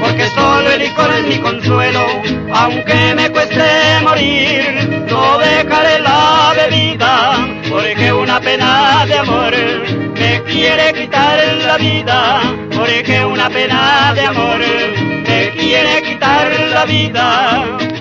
porque solo el licor es mi consuelo, aunque me cueste morir, no dejaré la bebida, porque una pena de amor me quiere quitar la vida, porque una pena de amor me quiere quitar la vida.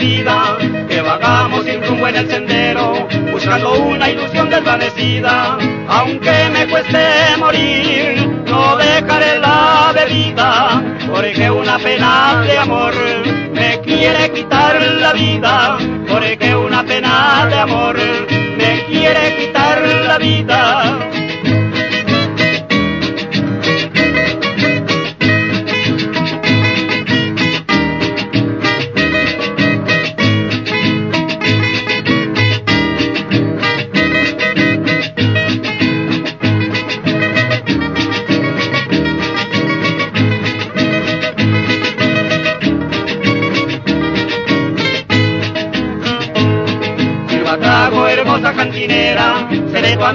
Que vagamos sin rumbo en el sendero, buscando una ilusión desvanecida, aunque me cueste morir, no dejaré la bebida, porque una pena de amor me quiere quitar la vida, porque una pena de amor me quiere quitar la vida.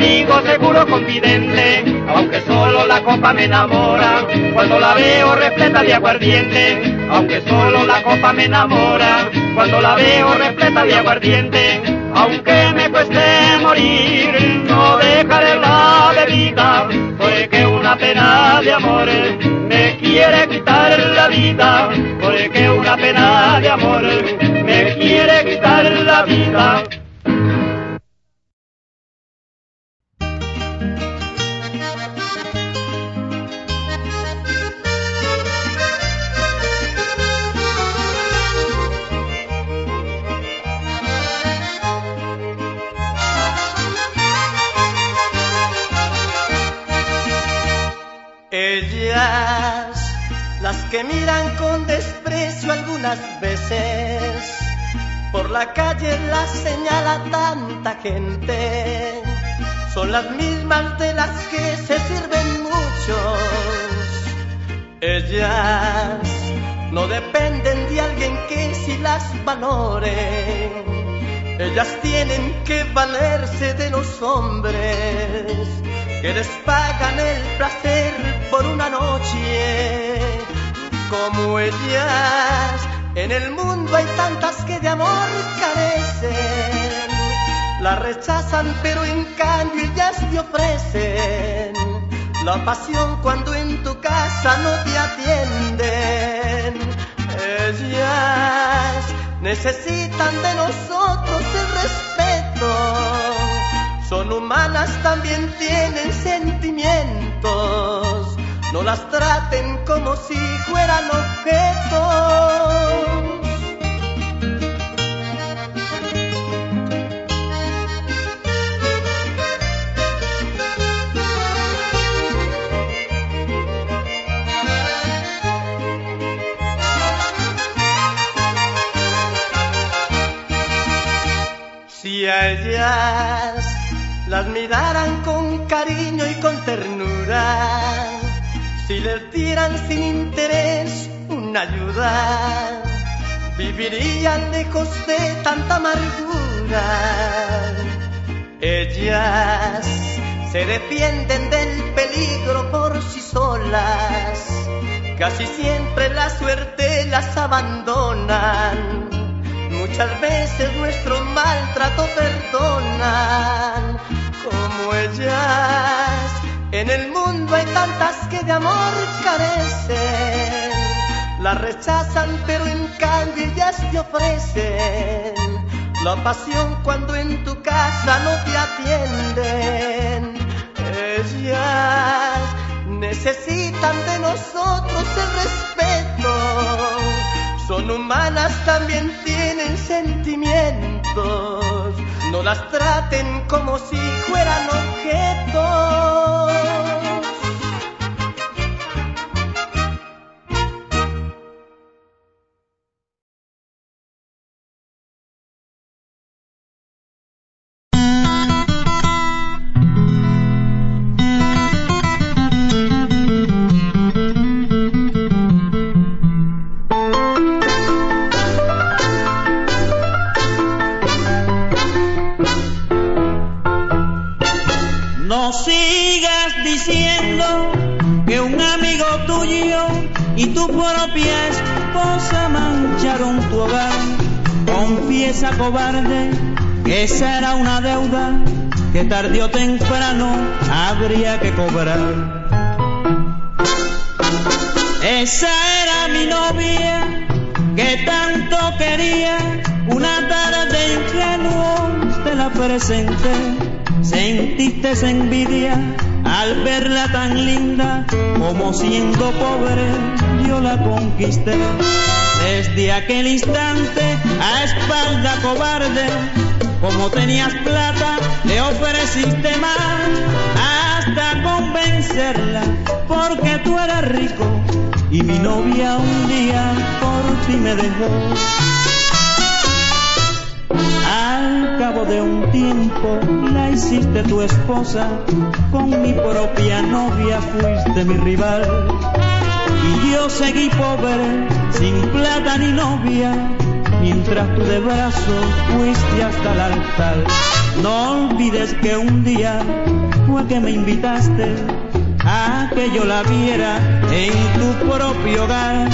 Amigo seguro confidente, aunque solo la copa me enamora, cuando la veo repleta de aguardiente, aunque solo la copa me enamora, cuando la veo repleta de aguardiente, aunque me cueste morir, no dejaré la bebida, porque una pena de amor me quiere quitar la vida, porque una pena de amor me quiere quitar la vida. Señala tanta gente. Son las mismas de las que se sirven muchos. Ellas no dependen de alguien que si las valore. Ellas tienen que valerse de los hombres que les pagan el placer por una noche como ellas. En el mundo hay tantas que de amor carecen. La rechazan, pero en cambio ellas te ofrecen la pasión cuando en tu casa no te atienden. Ellas necesitan de nosotros el respeto. Son humanas, también tienen sentimientos no las traten como si fueran objetos. Si a ellas las miraran con cariño y con ternura, si les dieran sin interés una ayuda, vivirían lejos de tanta amargura. Ellas se defienden del peligro por sí solas, casi siempre la suerte las abandonan. Muchas veces nuestro maltrato perdonan, como ellas en el mundo hay tantas que de amor carecen. La rechazan, pero en cambio ellas te ofrecen la pasión cuando en tu casa no te atienden. Ellas necesitan de nosotros el respeto. son humanas, también tienen sentimientos. No las traten como si fueran objetos. Cobarde, esa era una deuda que tarde o temprano habría que cobrar. Esa era mi novia que tanto quería, una tarde ingenuo te la presenté, sentiste esa envidia al verla tan linda como siendo pobre yo la conquisté. Desde aquel instante, a espalda cobarde, como tenías plata, le ofreciste más hasta convencerla, porque tú eras rico y mi novia un día por ti me dejó. Al cabo de un tiempo la hiciste tu esposa, con mi propia novia fuiste mi rival y yo seguí pobre, sin plata ni novia, mientras tú de brazos fuiste hasta el altar. No olvides que un día fue que me invitaste a que yo la viera en tu propio hogar,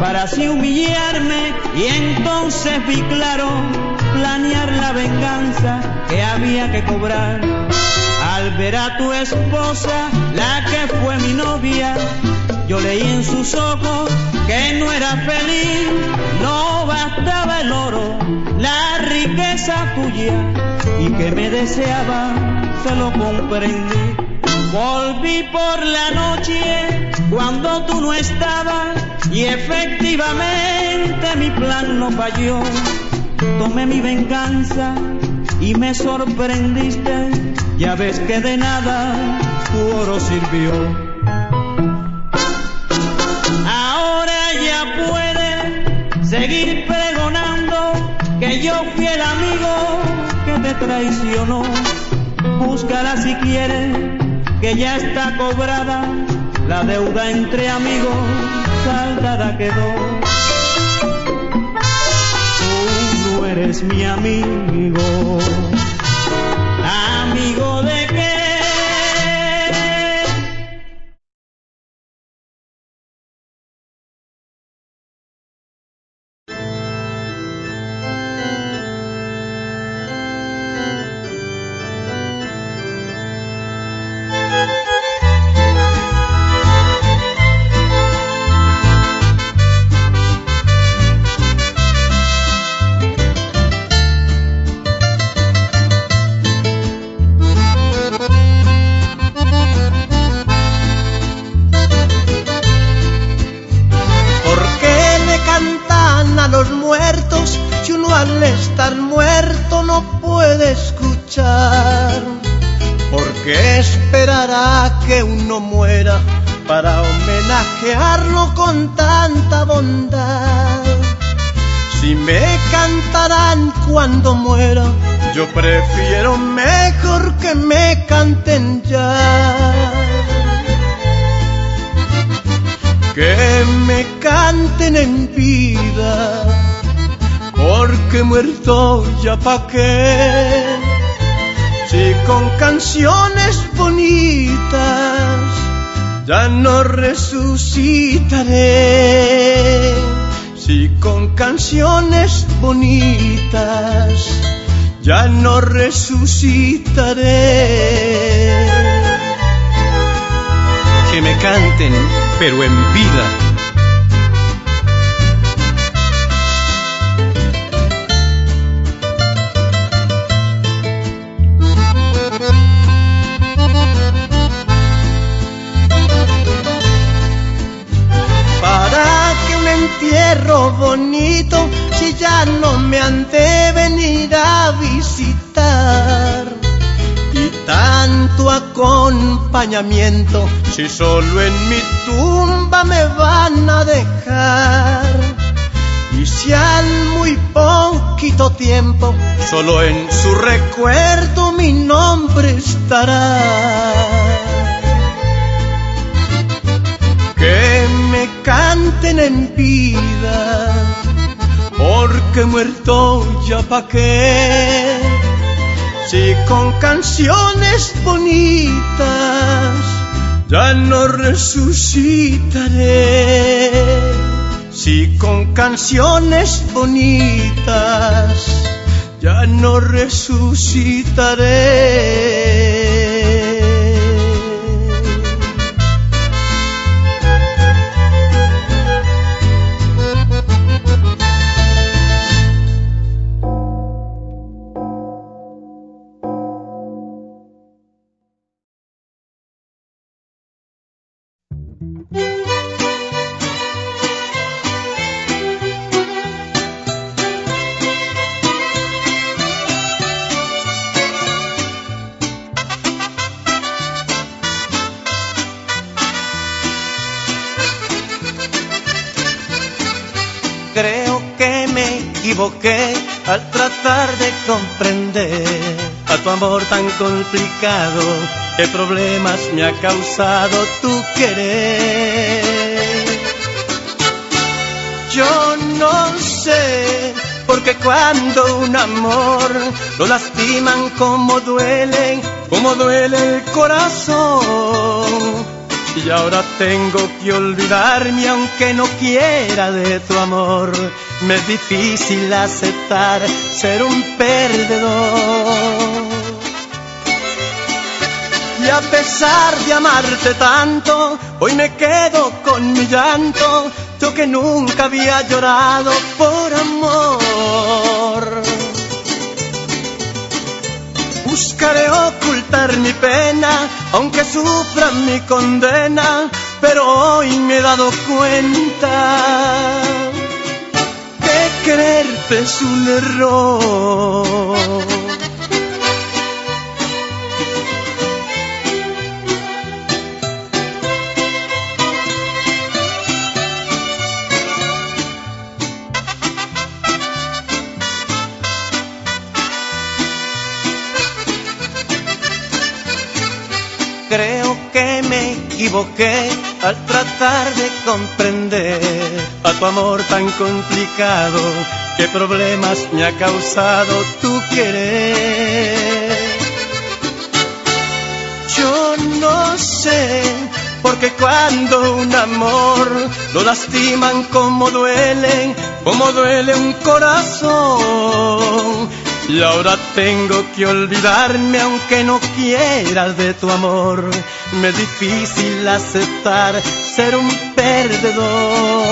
para así humillarme y entonces vi claro planear la venganza que había que cobrar. Al ver a tu esposa, la que fue mi novia, yo leí en sus ojos que no era feliz, no bastaba el oro, la riqueza tuya, y que me deseaba, se lo comprendí. Volví por la noche cuando tú no estabas y efectivamente mi plan no falló. Tomé mi venganza y me sorprendiste, ya ves que de nada tu oro sirvió. Traicionó. Búscala si quieres, que ya está cobrada, la deuda entre amigos saldada quedó. Tú no eres mi amigo qué? Si con canciones bonitas ya no resucitaré. Si con canciones bonitas ya no resucitaré. Que me canten, pero en vida si solo en mi tumba me van a dejar. Y si al muy poquito tiempo, solo en su recuerdo mi nombre estará. Que me canten en vida, porque muerto ya pa' qué. Si con canciones bonitas ya no resucitaré si con canciones bonitas ya no resucitaré. Complicado, qué problemas me ha causado tu querer. Yo no sé, porque cuando un amor lo lastiman como duelen, como duele el corazón y ahora tengo que olvidarme aunque no quiera de tu amor. Me es difícil aceptar ser un perdedor. Y a pesar de amarte tanto, hoy me quedo con mi llanto, yo que nunca había llorado por amor. Buscaré ocultar mi pena, aunque sufra mi condena, pero hoy me he dado cuenta que quererte es un error. Al tratar de comprender a tu amor tan complicado, qué problemas me ha causado tu querer. Yo no sé, porque cuando un amor lo lastiman como duelen, como duele un corazón y ahora tengo que olvidarme aunque no quieras de tu amor. Me es difícil aceptar ser un perdedor.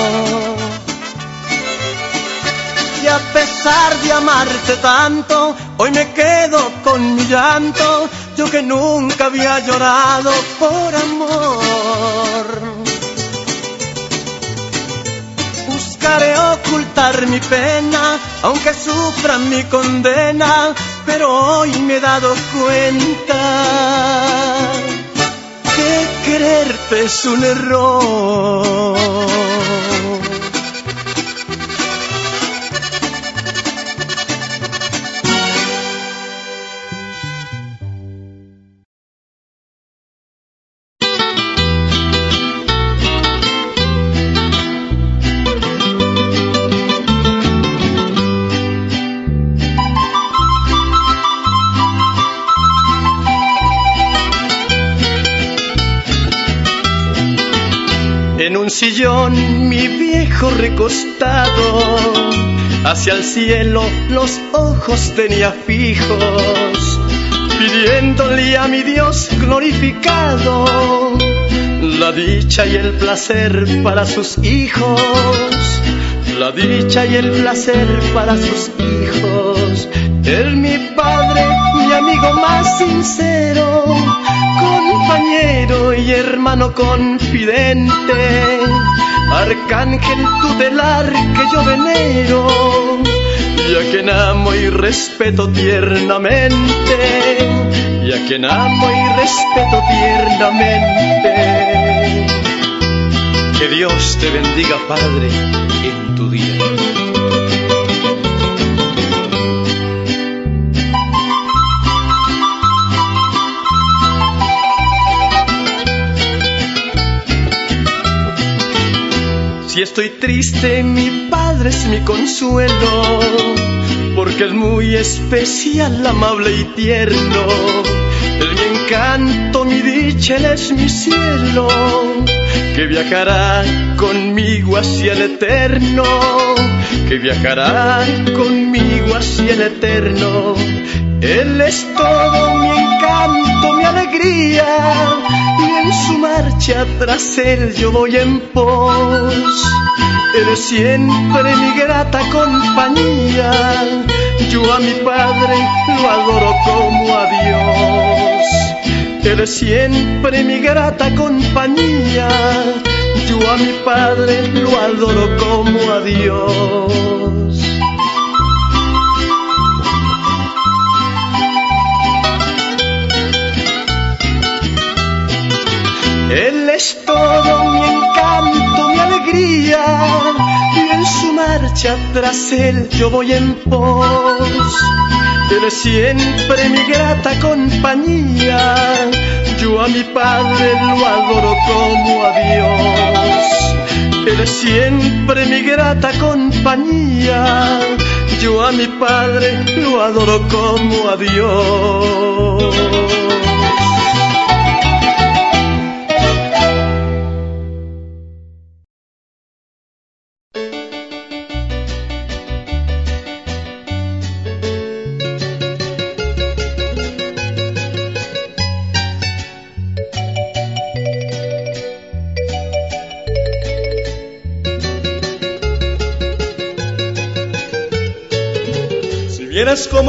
Y a pesar de amarte tanto, hoy me quedo con mi llanto. Yo que nunca había llorado por amor. Buscaré ocultar mi pena, aunque sufra mi condena, pero hoy me he dado cuenta que quererte es un error. Hacia el cielo los ojos tenía fijos, pidiéndole a mi Dios glorificado la dicha y el placer para sus hijos, la dicha y el placer para sus hijos. Él mi padre, más sincero, compañero y hermano confidente, arcángel tutelar que yo venero, y a quien amo y respeto tiernamente, y a quien amo y respeto tiernamente. Que Dios te bendiga, Padre, en tu día. Si estoy triste, mi padre es mi consuelo, porque es muy especial, amable y tierno. Es mi encanto, mi dicha, él es mi cielo, que viajará conmigo hacia el eterno, que viajará conmigo hacia el eterno. Él es todo mi encanto, mi alegría, marcha tras él yo voy en pos. Eres siempre mi grata compañía, yo a mi Padre lo adoro como a Dios. Eres siempre mi grata compañía, yo a mi Padre lo adoro como a Dios. Él es todo mi encanto, mi alegría, y en su marcha tras él yo voy en pos. Él es siempre mi grata compañía, yo a mi Padre lo adoro como a Dios. Él es siempre mi grata compañía, yo a mi Padre lo adoro como a Dios.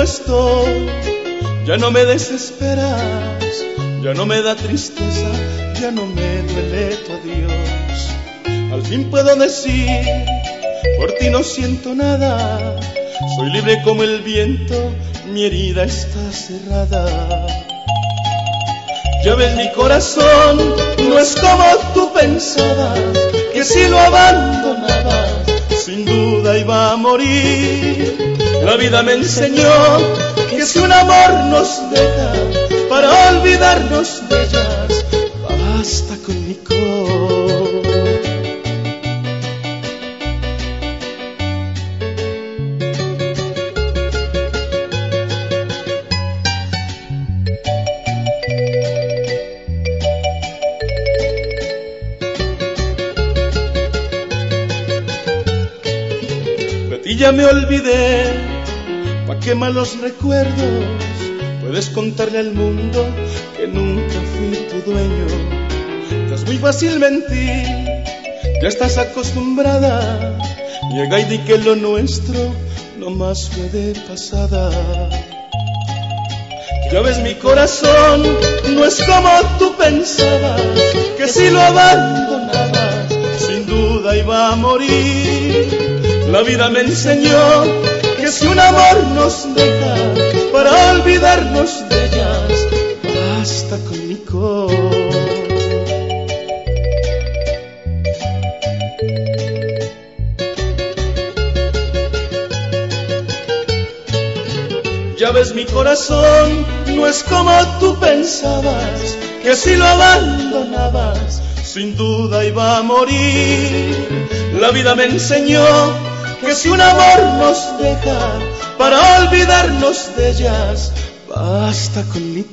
Estoy, ya no me desesperas, ya no me da tristeza, ya no me duele tu adiós. Al fin puedo decir, por ti no siento nada, soy libre como el viento, mi herida está cerrada. Ya ves mi corazón, no es como tú pensabas, que si lo abandonabas, sin duda iba a morir. La vida me enseñó que si un amor nos deja para olvidarnos de ellas, basta con mi cor. Malos recuerdos. Puedes contarle al mundo que nunca fui tu dueño. Es muy fácil mentir, ya estás acostumbrada. Llega y di que lo nuestro no más fue de pasada. Ya ves mi corazón, no es como tú pensabas, que si lo abandonabas, sin duda iba a morir. La vida me enseñó que si un amor nos deja para olvidarnos de ellas, basta con mi cor. Ya ves mi corazón, no es como tú pensabas, que si lo abandonabas, sin duda iba a morir. La vida me enseñó que si un amor nos deja para olvidarnos de ellas, basta con mi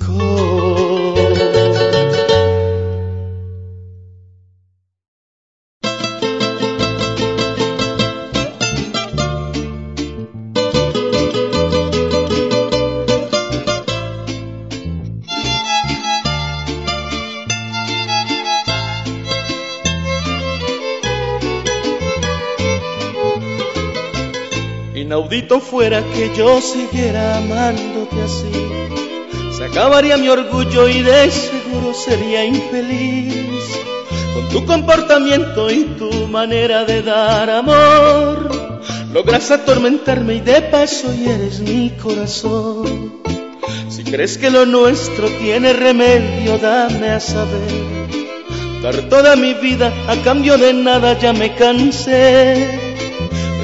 Inaudito fuera que yo siguiera amándote así. Se acabaría mi orgullo y de seguro sería infeliz. Con tu comportamiento y tu manera de dar amor, Logras atormentarme y de paso y eres mi corazón. Si crees que lo nuestro tiene remedio, dame a saber. Dar toda mi vida a cambio de nada ya me cansé.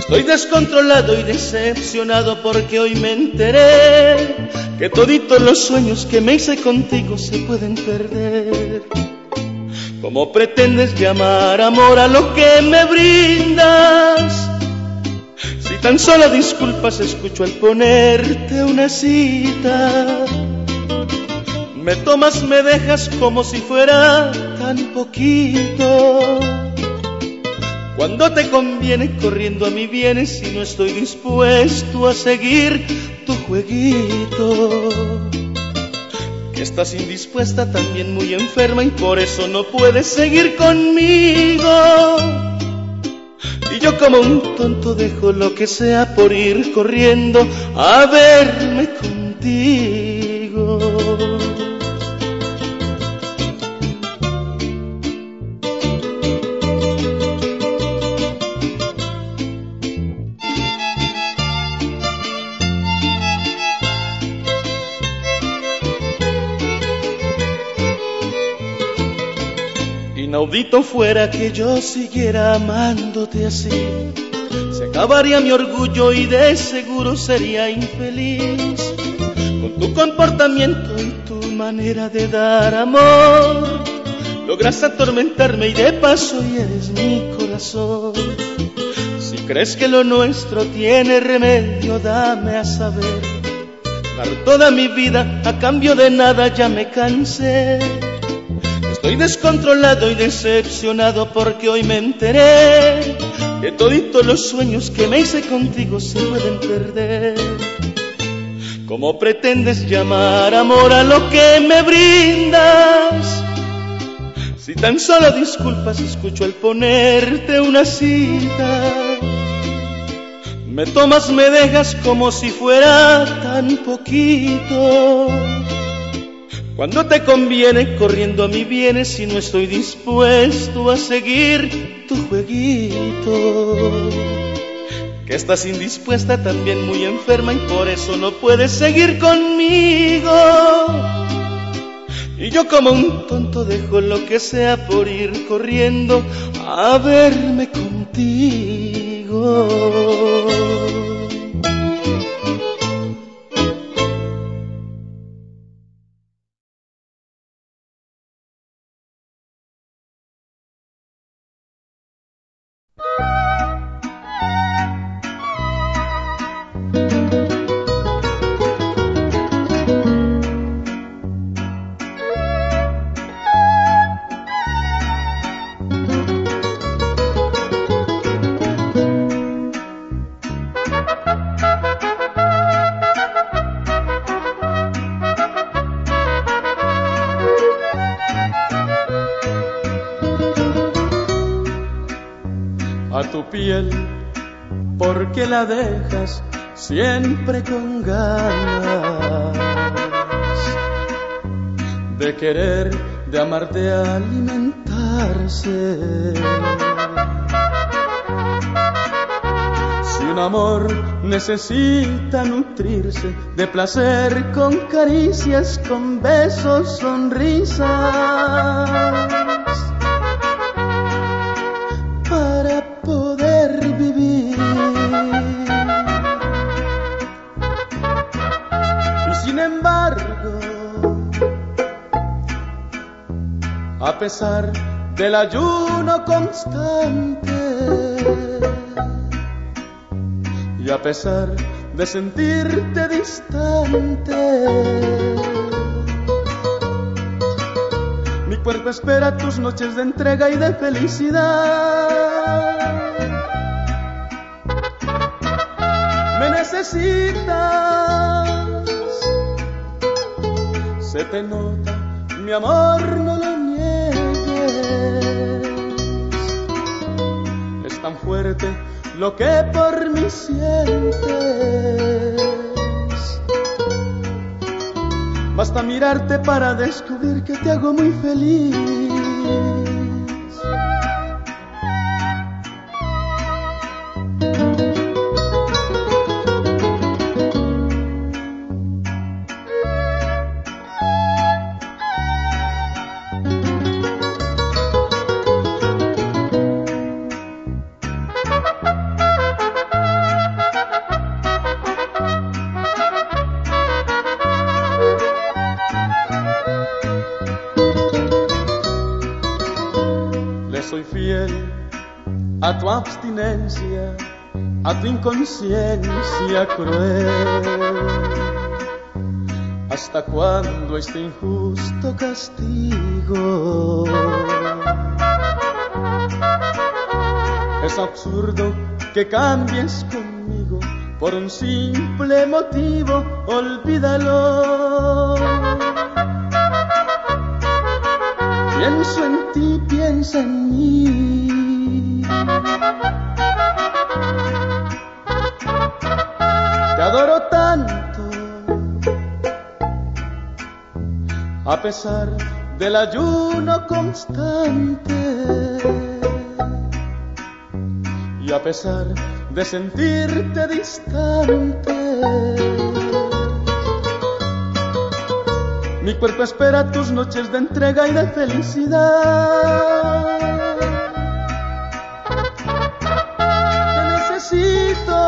Estoy descontrolado y decepcionado porque hoy me enteré que toditos los sueños que me hice contigo se pueden perder. ¿Cómo pretendes llamar amor a lo que me brindas? Si tan solo disculpas escucho al ponerte una cita. Me tomas, me dejas como si fuera tan poquito. Cuando te conviene corriendo a mi vienes y no estoy dispuesto a seguir tu jueguito. Que estás indispuesta, también muy enferma y por eso no puedes seguir conmigo. Y yo como un tonto dejo lo que sea por ir corriendo a verme contigo. Inaudito fuera que yo siguiera amándote así. Se acabaría mi orgullo y de seguro sería infeliz. Con tu comportamiento y tu manera de dar amor, logras atormentarme y de paso eres mi corazón. Si crees que lo nuestro tiene remedio, dame a saber. Dar toda mi vida a cambio de nada ya me cansé. Estoy descontrolado y decepcionado porque hoy me enteré que toditos los sueños que me hice contigo se pueden perder. ¿Cómo pretendes llamar amor a lo que me brindas? Si tan solo disculpas escucho al ponerte una cita. Me tomas, me dejas como si fuera tan poquito. Cuando te conviene, corriendo a mi vienes si no estoy dispuesto a seguir tu jueguito. Que estás indispuesta, también muy enferma y por eso no puedes seguir conmigo. Y yo como un tonto dejo lo que sea por ir corriendo a verme contigo. La dejas siempre con ganas de querer, de amarte, alimentarse. Si un amor necesita nutrirse de placer con caricias, con besos, sonrisas a pesar del ayuno constante y a pesar de sentirte distante. Mi cuerpo espera tus noches de entrega y de felicidad. Me necesitas, se te nota, mi amor no lo es tan fuerte lo que por mí sientes. Basta mirarte para descubrir que te hago muy feliz. Tu inconsciencia cruel. ¿Hasta cuándo este injusto castigo? Es absurdo que cambies conmigo por un simple motivo, olvídalo. Pesar del ayuno constante y a pesar de sentirte distante. Mi cuerpo espera tus noches de entrega y de felicidad. Te necesito,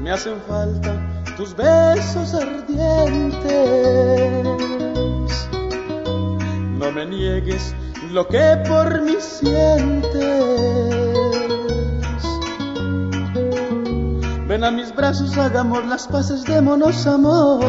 me hacen falta tus besos ardientes. Niegues lo que por mí sientes. Ven a mis brazos, hagamos las paces, démonos amor.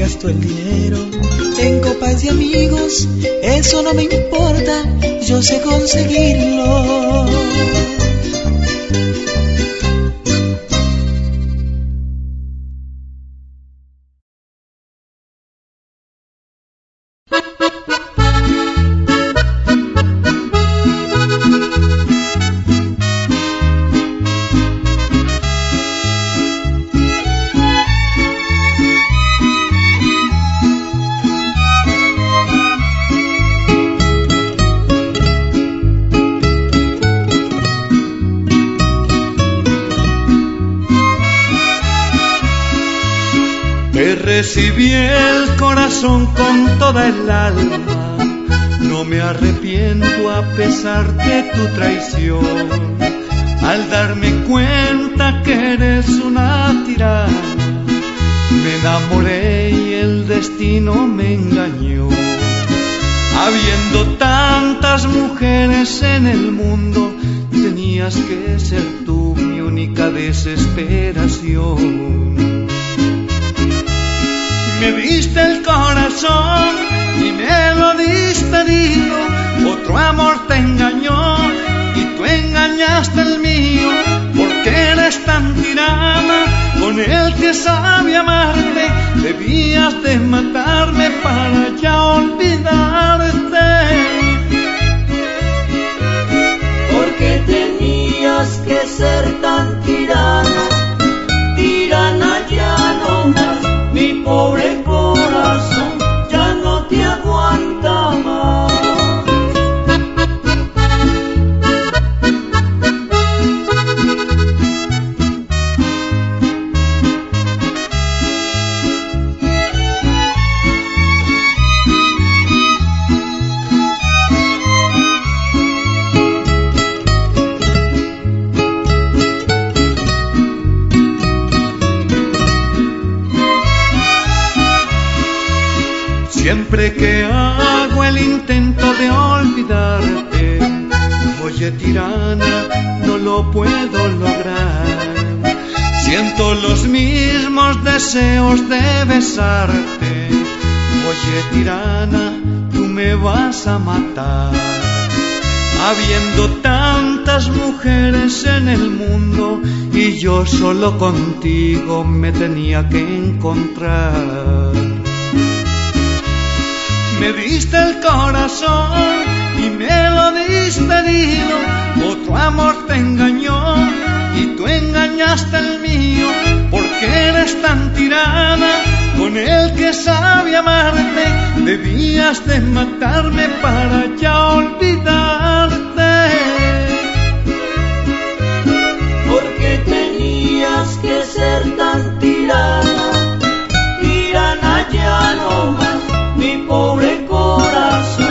Gasto el dinero en copas de amigos, eso no me importa, yo sé conseguirlo. Tirana, no lo puedo lograr. Siento los mismos deseos de besarte, oye tirana, tú me vas a matar. Habiendo tantas mujeres en el mundo y yo solo contigo me tenía que encontrar. Me diste el corazón y me lo diste herido. Otro amor te engañó y tú engañaste el mío. Porque eres tan tirana con el que sabe amarte. Debías de matarme para ya olvidarte. Porque tenías que ser tan tirana, tirana ya no más, mi pobre corazón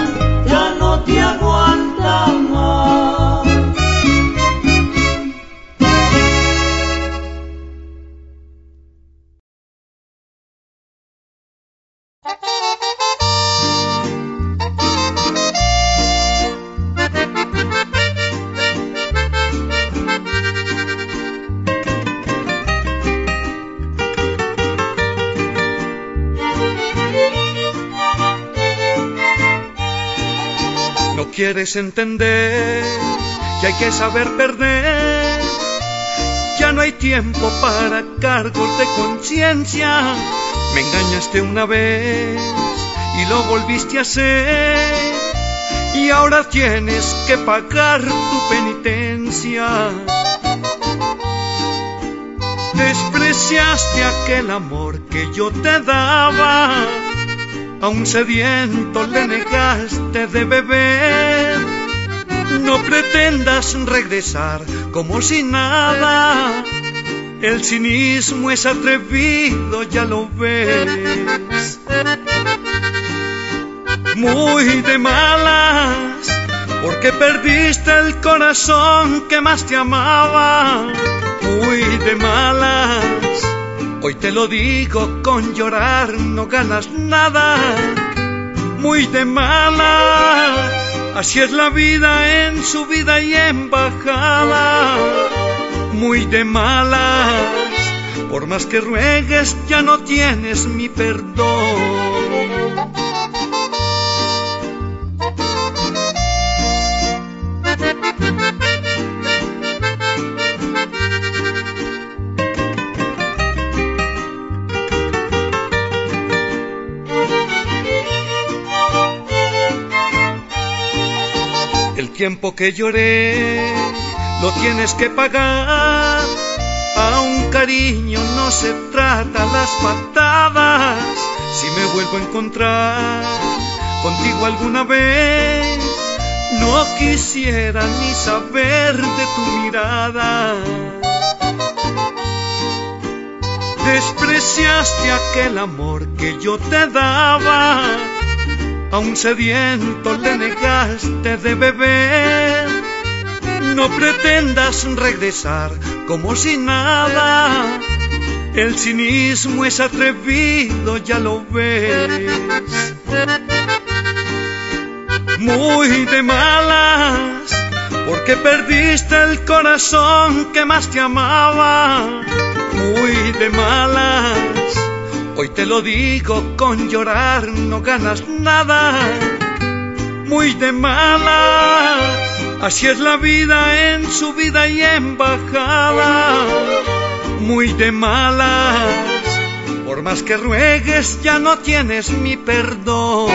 quieres entender que hay que saber perder. Ya no hay tiempo para cargos de conciencia. Me engañaste una vez y lo volviste a hacer. Y ahora tienes que pagar tu penitencia. Despreciaste aquel amor que yo te daba. A un sediento le negaste de beber. No pretendas regresar como si nada. El cinismo es atrevido, ya lo ves. Muy de malas, porque perdiste el corazón que más te amaba. Muy de malas. Hoy te lo digo con llorar, no ganas nada. Muy de malas, así es la vida en subida y en bajada. Muy de malas, por más que ruegues ya no tienes mi perdón. Tiempo que lloré lo tienes que pagar. A un cariño no se trata las patadas. Si me vuelvo a encontrar contigo alguna vez, no quisiera ni saber de tu mirada. despreciaste aquel amor que yo te daba. A un sediento le negaste de beber. No pretendas regresar como si nada. El cinismo es atrevido, ya lo ves. Muy de malas, porque perdiste el corazón que más te amaba muy de malas. Hoy te lo digo con llorar, no ganas nada. Muy de malas. Así es la vida en subida y en bajada. Muy de malas. Por más que ruegues, ya no tienes mi perdón.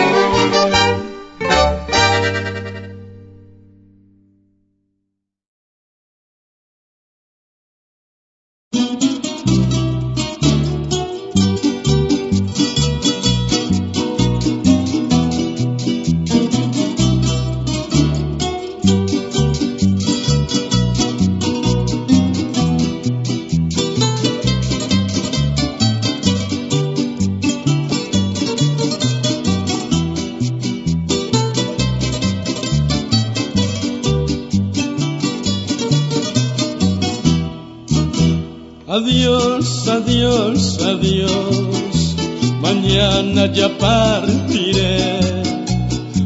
Mañana ya partiré.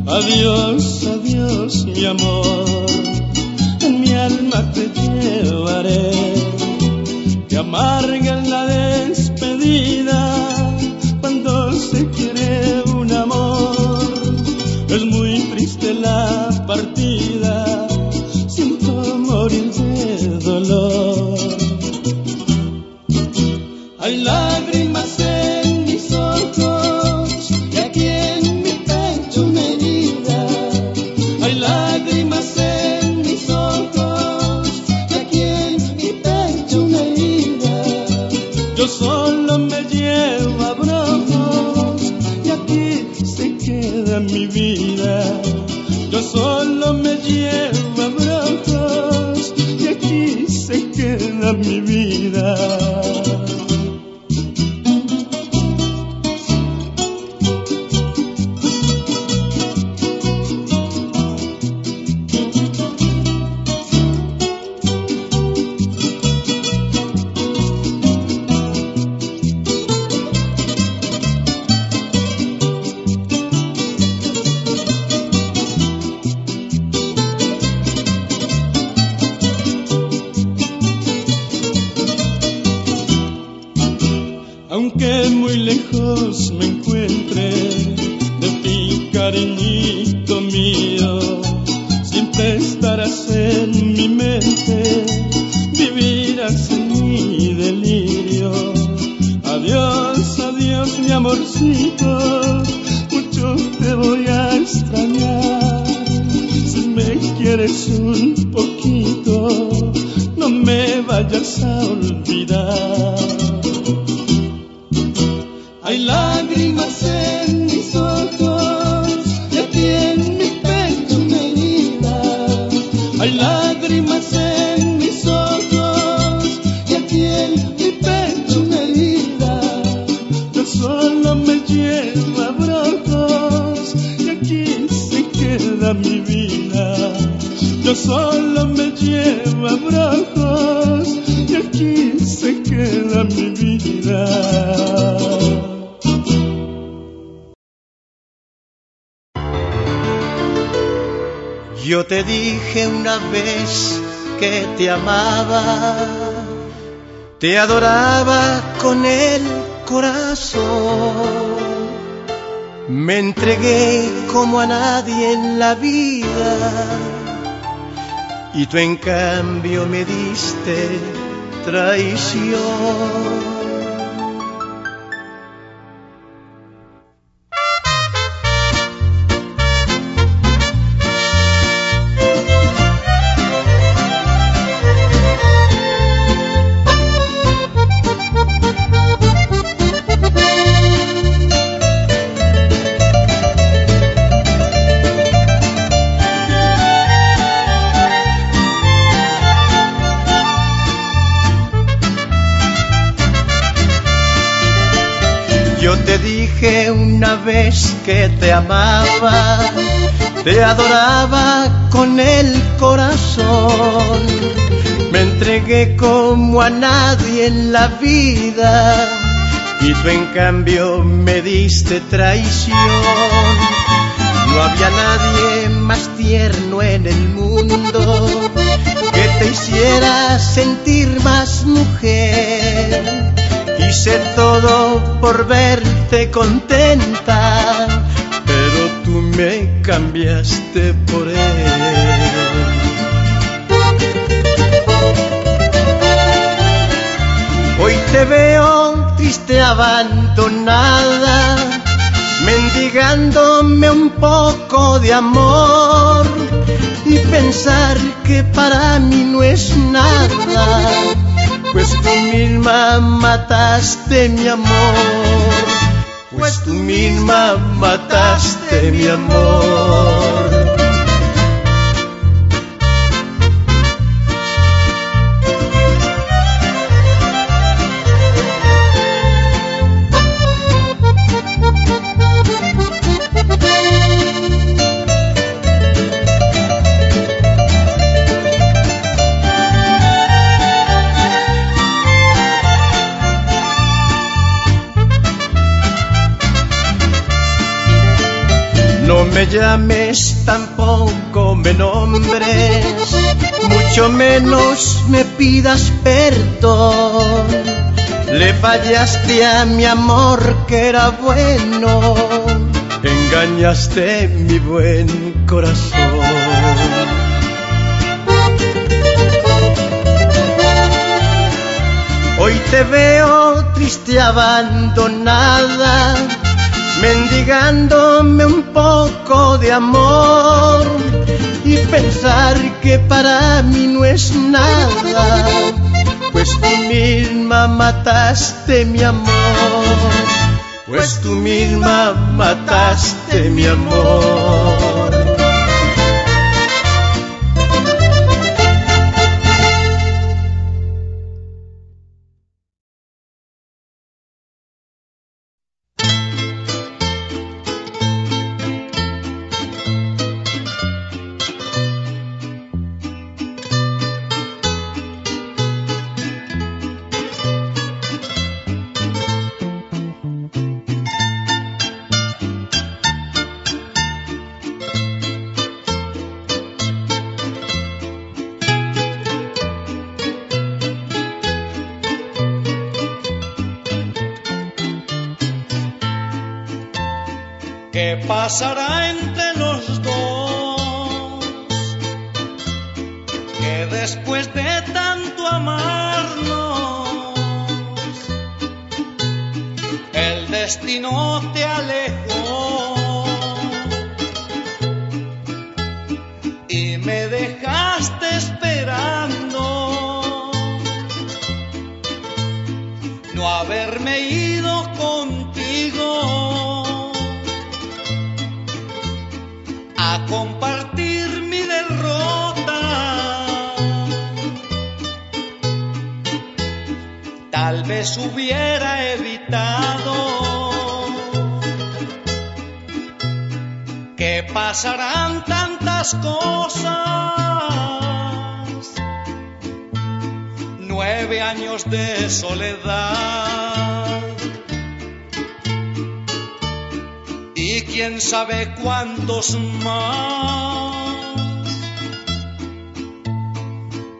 Adiós, adiós, mi amor, en mi alma te llevaré. Que amarga la te adoraba con el corazón. Me entregué como a nadie en la vida y tú en cambio me diste traición. Que te amaba, te adoraba con el corazón. Me entregué como a nadie en la vida y tú en cambio me diste traición. No había nadie más tierno en el mundo que te hiciera sentir más mujer. Hice todo por verte contenta, cambiaste por él. Hoy te veo triste, abandonada, mendigándome un poco de amor y pensar que para mí no es nada, pues tú misma mataste mi amor, pues tú misma mataste mi amor. Me llames, tampoco me nombres, mucho menos me pidas perdón. Le fallaste a mi amor que era bueno, engañaste mi buen corazón. Hoy te veo triste, abandonada, mendigándome un poco de amor y pensar que para mí no es nada, pues tú misma mataste mi amor, pues tú misma mataste mi amor. Más.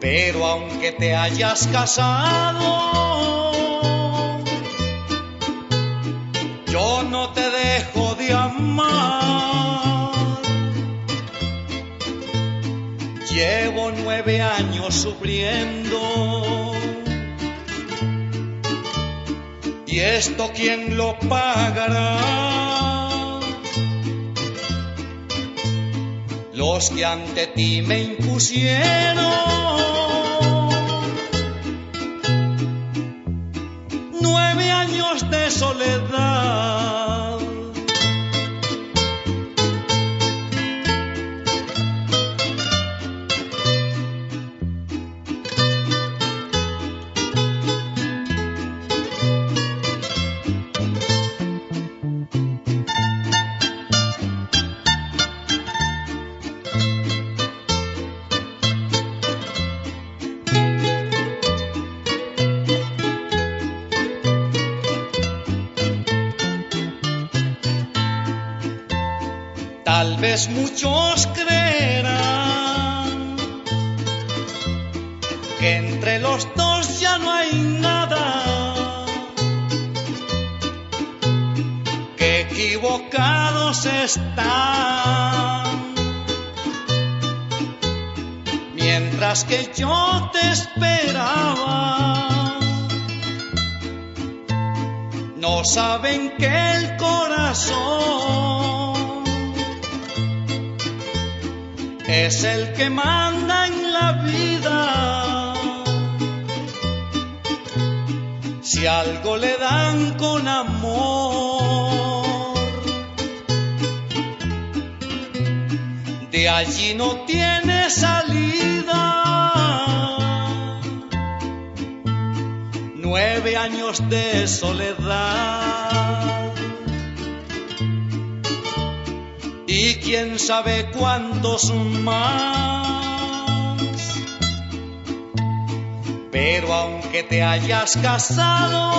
Pero aunque te hayas casado, yo no te dejo de amar. Llevo nueve años sufriendo. ¿Y esto quién lo pagará? Que ante ti me impusieron. Nueve años de soledad. Que manda en la vida. Si algo le dan con amor, de allí no tiene salida. Nueve años de soledad. y quién sabe más. Pero aunque te hayas casado,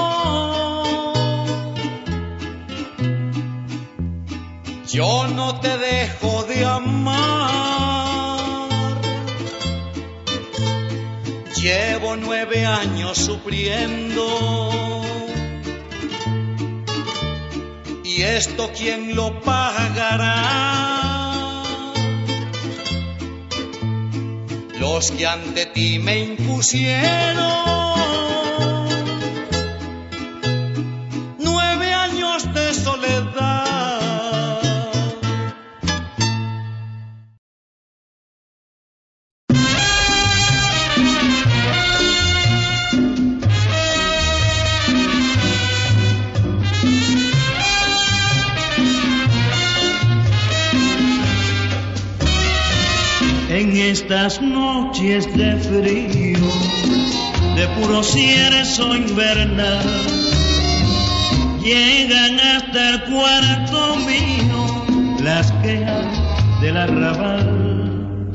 yo no te dejo de amar. Llevo nueve años sufriendo ¿Y esto quién lo pagará? Los que ante ti me impusieron llegan hasta el cuarto mío las quejas del arrabal.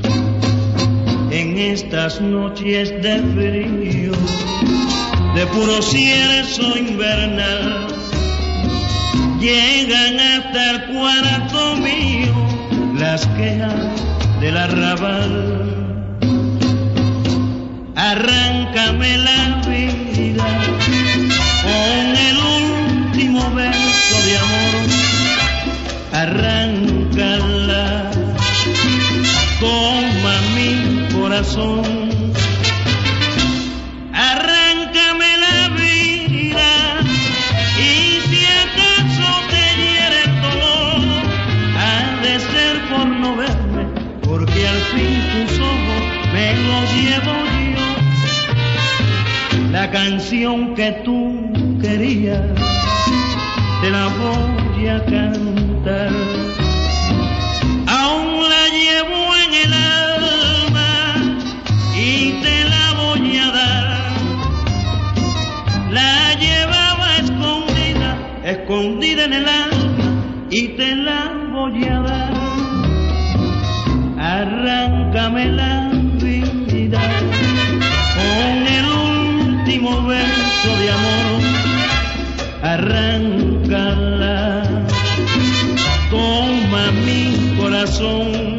En estas noches de frío, de puro cierzo invernal, llegan hasta el cuarto mío las quejas del arrabal. Arráncame la vida con el último verso de amor. Arráncala, toma mi corazón. Canción que tú querías, te la voy a cantar. Aún la llevo en el alma y te la voy a dar. La llevaba escondida, escondida en el alma y te la voy a dar arráncame último verso de amor, arráncala, toma mi corazón,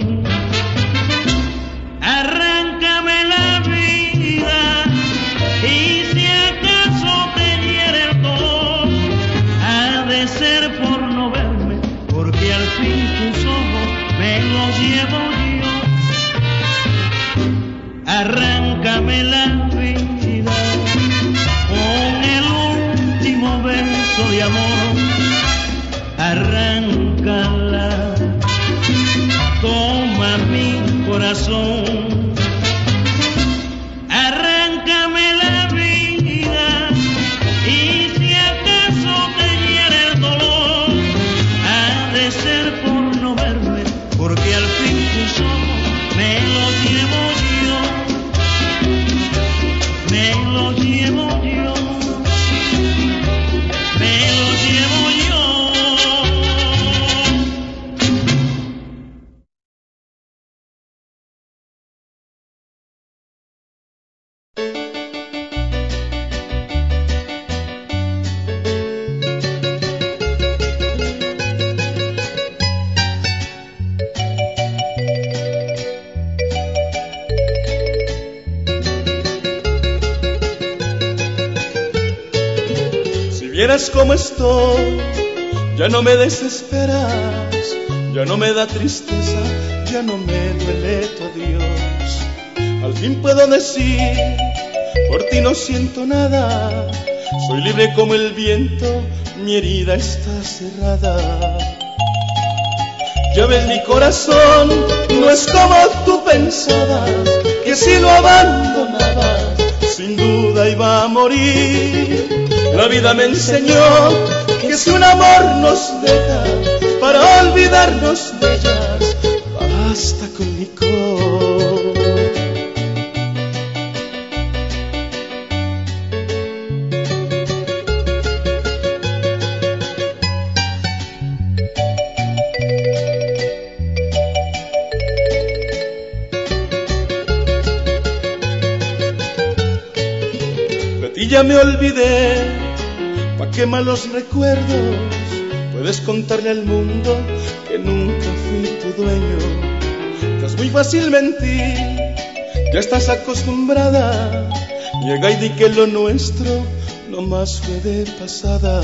siento nada, soy libre como el viento, mi herida está cerrada. Ya ves mi corazón, no es como tú pensabas, que si lo abandonabas, sin duda iba a morir. La vida me enseñó que si un amor nos deja para olvidarnos malos recuerdos. Puedes contarle al mundo que nunca fui tu dueño. Que es muy fácil mentir, ya estás acostumbrada. Llega y di que lo nuestro no más fue de pasada.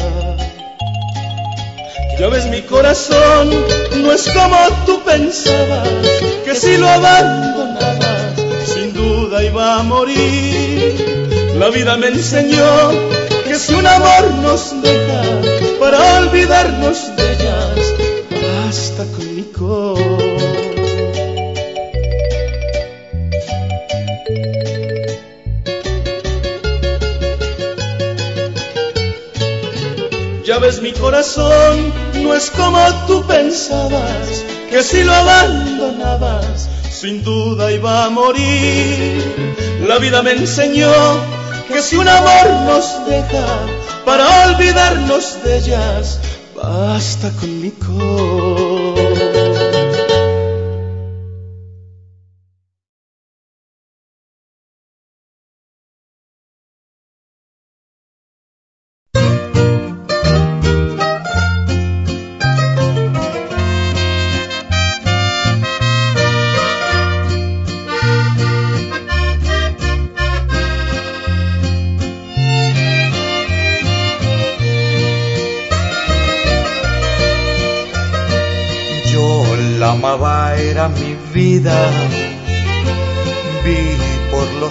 Ya ves mi corazón, no es como tú pensabas, que si lo abandonabas, sin duda iba a morir. La vida me enseñó que si un amor nos deja para olvidarnos de ellas, basta con. Ya ves mi corazón, no es como tú pensabas, que si lo abandonabas, sin duda iba a morir. La vida me enseñó que si un amor nos deja para olvidarnos de ellas, basta con licor.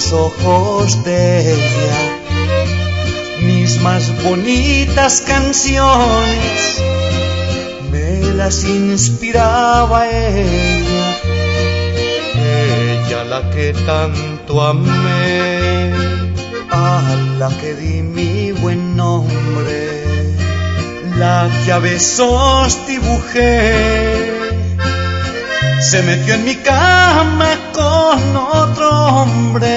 Los ojos de ella mis más bonitas canciones. Me las inspiraba ella, ella la que tanto amé, a la que di mi buen nombre la que a besos dibujé se metió en mi cama con otro hombre.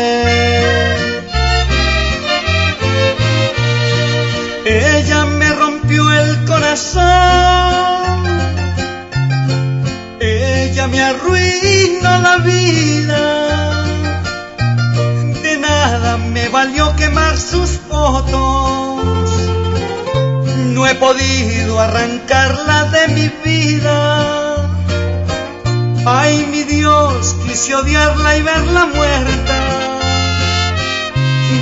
Ella me rompió el corazón, ella me arruinó la vida. De nada me valió quemar sus fotos no he podido arrancarla de mi vida. Ay, mi Dios, quise odiarla y verla muerta.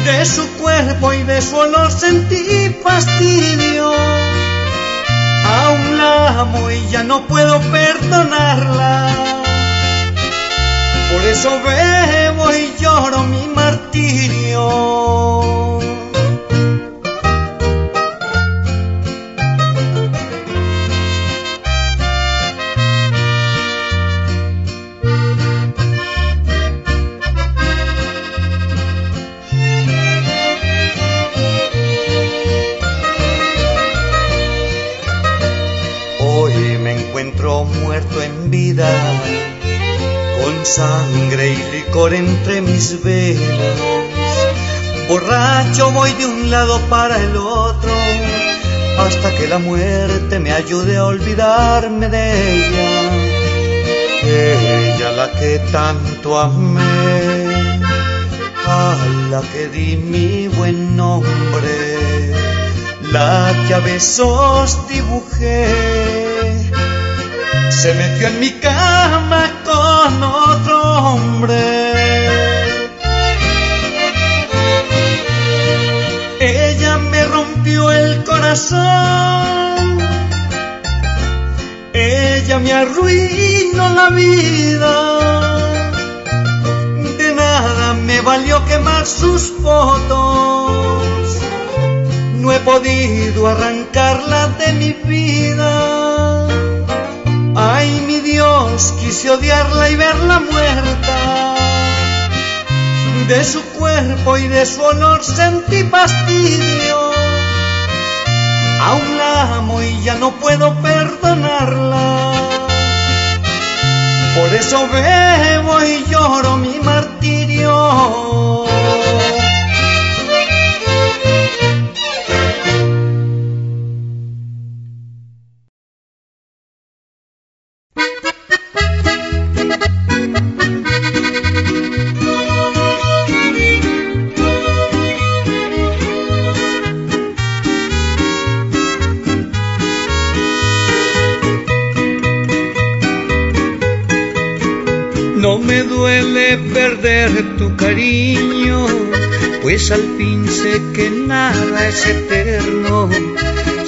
De su cuerpo y de su olor sentí fastidio. Aún la amo y ya no puedo perdonarla. Por eso bebo y lloro mi martirio. Sangre y licor entre mis venas. Borracho voy de un lado para el otro, hasta que la muerte me ayude a olvidarme de ella. Ella la que tanto amé, a la que di mi buen nombre la que besos dibujé. Se metió en mi cama con otro Ella me rompió el corazón. Ella me arruinó la vida. De nada me valió quemar sus fotos. No he podido arrancarla de mi vida. Odiarla y verla muerta. De su cuerpo y de su honor sentí fastidio. Aún la amo y ya no puedo perdonarla. Por eso bebo y lloro mi martirio.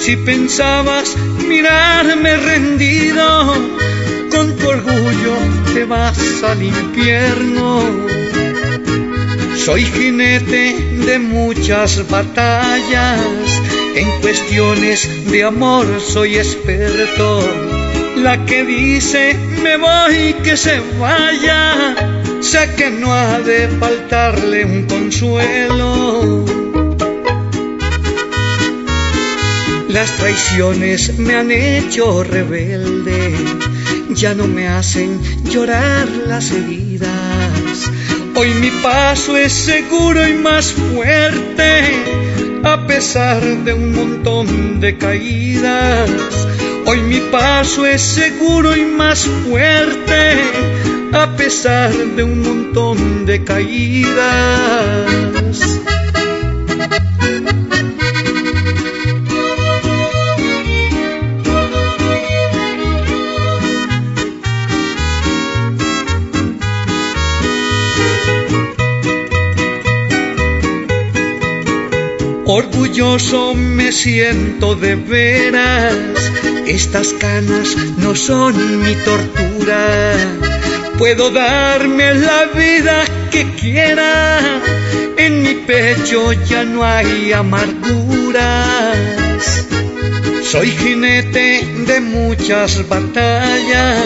Si pensabas mirarme rendido, con tu orgullo te vas al infierno. Soy jinete de muchas batallas, en cuestiones de amor soy experto. La que dice me voy que se vaya, sé que no ha de faltarle un consuelo. Las traiciones me han hecho rebelde, ya no me hacen llorar las heridas. Hoy mi paso es seguro y más fuerte, a pesar de un montón de caídas. Hoy mi paso es seguro y más fuerte, a pesar de un montón de caídas. Orgulloso me siento de veras, estas canas no son mi tortura. Puedo darme la vida que quiera, en mi pecho ya no hay amarguras. Soy jinete de muchas batallas,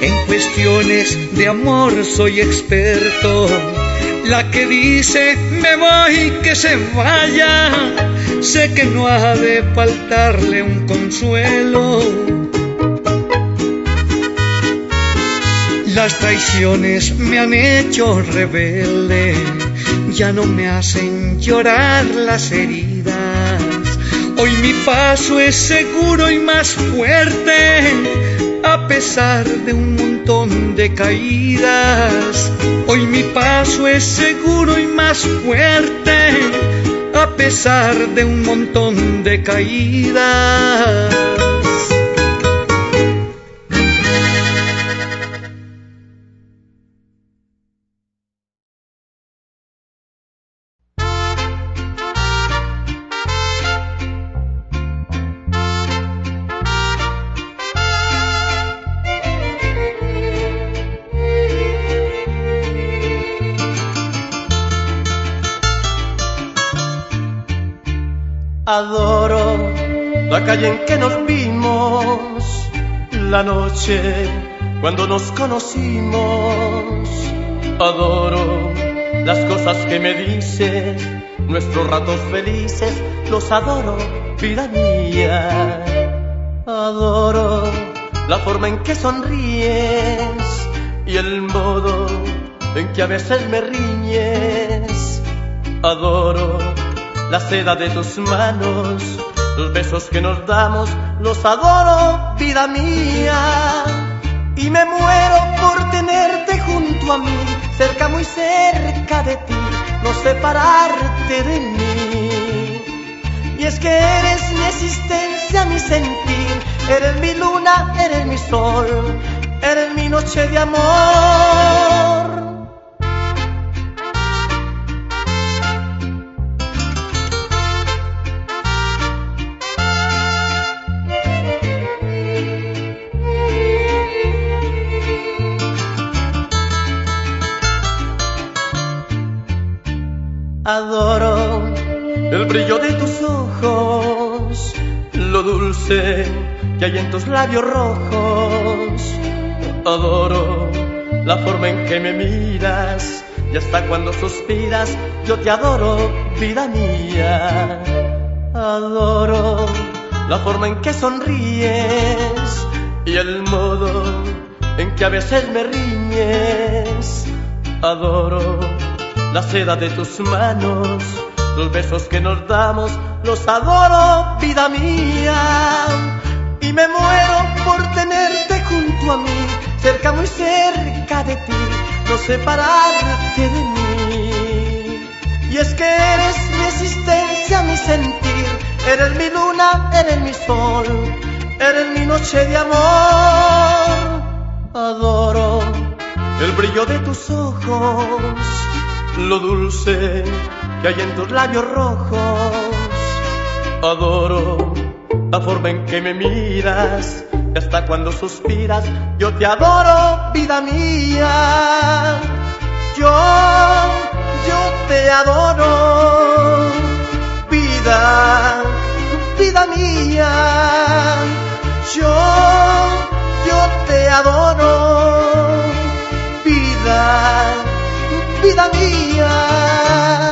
en cuestiones de amor soy experto. La que dice me voy que se vaya, sé que no ha de faltarle un consuelo. Las traiciones me han hecho rebelde, ya no me hacen llorar las heridas. Hoy mi paso es seguro y más fuerte, a pesar de un montón de caídas. Hoy mi paso es seguro y más fuerte, a pesar de un montón de caídas. Noche cuando nos conocimos. Adoro las cosas que me dices, nuestros ratos felices, los adoro, vida mía. Adoro la forma en que sonríes y el modo en que a veces me riñes. Adoro la seda de tus manos, los besos que nos damos, los adoro, vida mía. Y me muero por tenerte junto a mí, cerca, muy cerca de ti, no separarte de mí. Y es que eres mi existencia, mi sentir, eres mi luna, eres mi sol, eres mi noche de amor. Adoro el brillo de tus ojos, lo dulce que hay en tus labios rojos. Adoro la forma en que me miras y hasta cuando suspiras yo te adoro, vida mía. Adoro la forma en que sonríes y el modo en que a veces me riñes. Adoro la seda de tus manos, los besos que nos damos, los adoro, vida mía. Y me muero por tenerte junto a mí, cerca, muy cerca de ti, no separarte de mí. Y es que eres mi existencia, mi sentir, eres mi luna, eres mi sol, eres mi noche de amor. Adoro el brillo de tus ojos, lo dulce que hay en tus labios rojos. Adoro la forma en que me miras y hasta cuando suspiras. Yo te adoro, vida mía. Yo, yo te adoro, vida, vida mía. Yo, yo te adoro, vida, vida mía.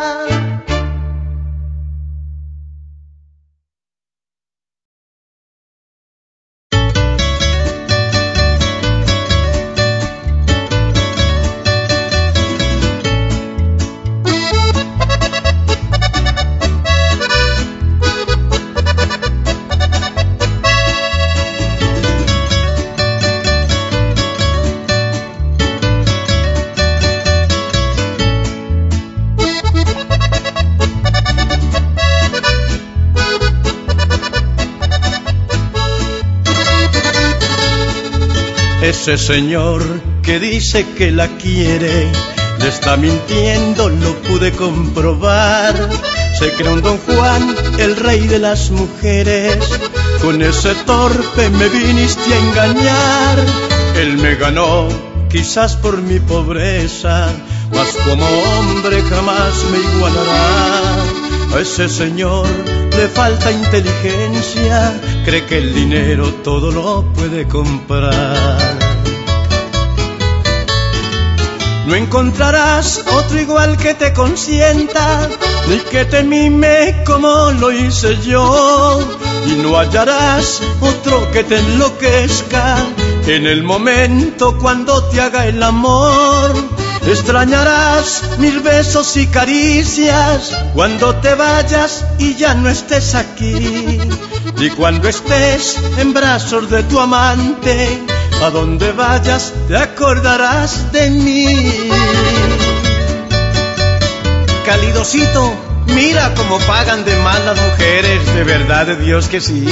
Ese señor que dice que la quiere, le está mintiendo, lo pude comprobar. Se cree un don Juan, el rey de las mujeres. Con ese torpe me viniste a engañar. Él me ganó, quizás por mi pobreza, mas como hombre jamás me igualará. A ese señor le falta inteligencia, cree que el dinero todo lo puede comprar. No encontrarás otro igual que te consienta, ni que te mime como lo hice yo. Y no hallarás otro que te enloquezca en el momento cuando te haga el amor. Extrañarás mil besos y caricias cuando te vayas y ya no estés aquí. Y cuando estés en brazos de tu amante, a donde vayas te acordarás de mí. Calidosito, mira cómo pagan de mal las mujeres, de verdad de Dios que sí.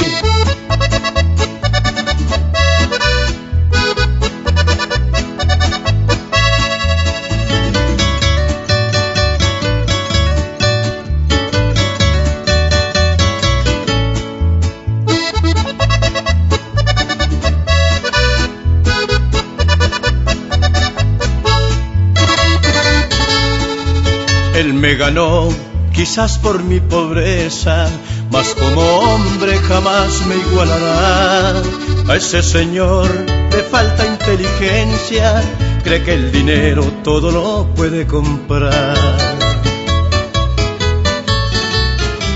Ganó, quizás por mi pobreza, mas como hombre jamás me igualará. A ese señor le falta inteligencia, cree que el dinero todo lo puede comprar.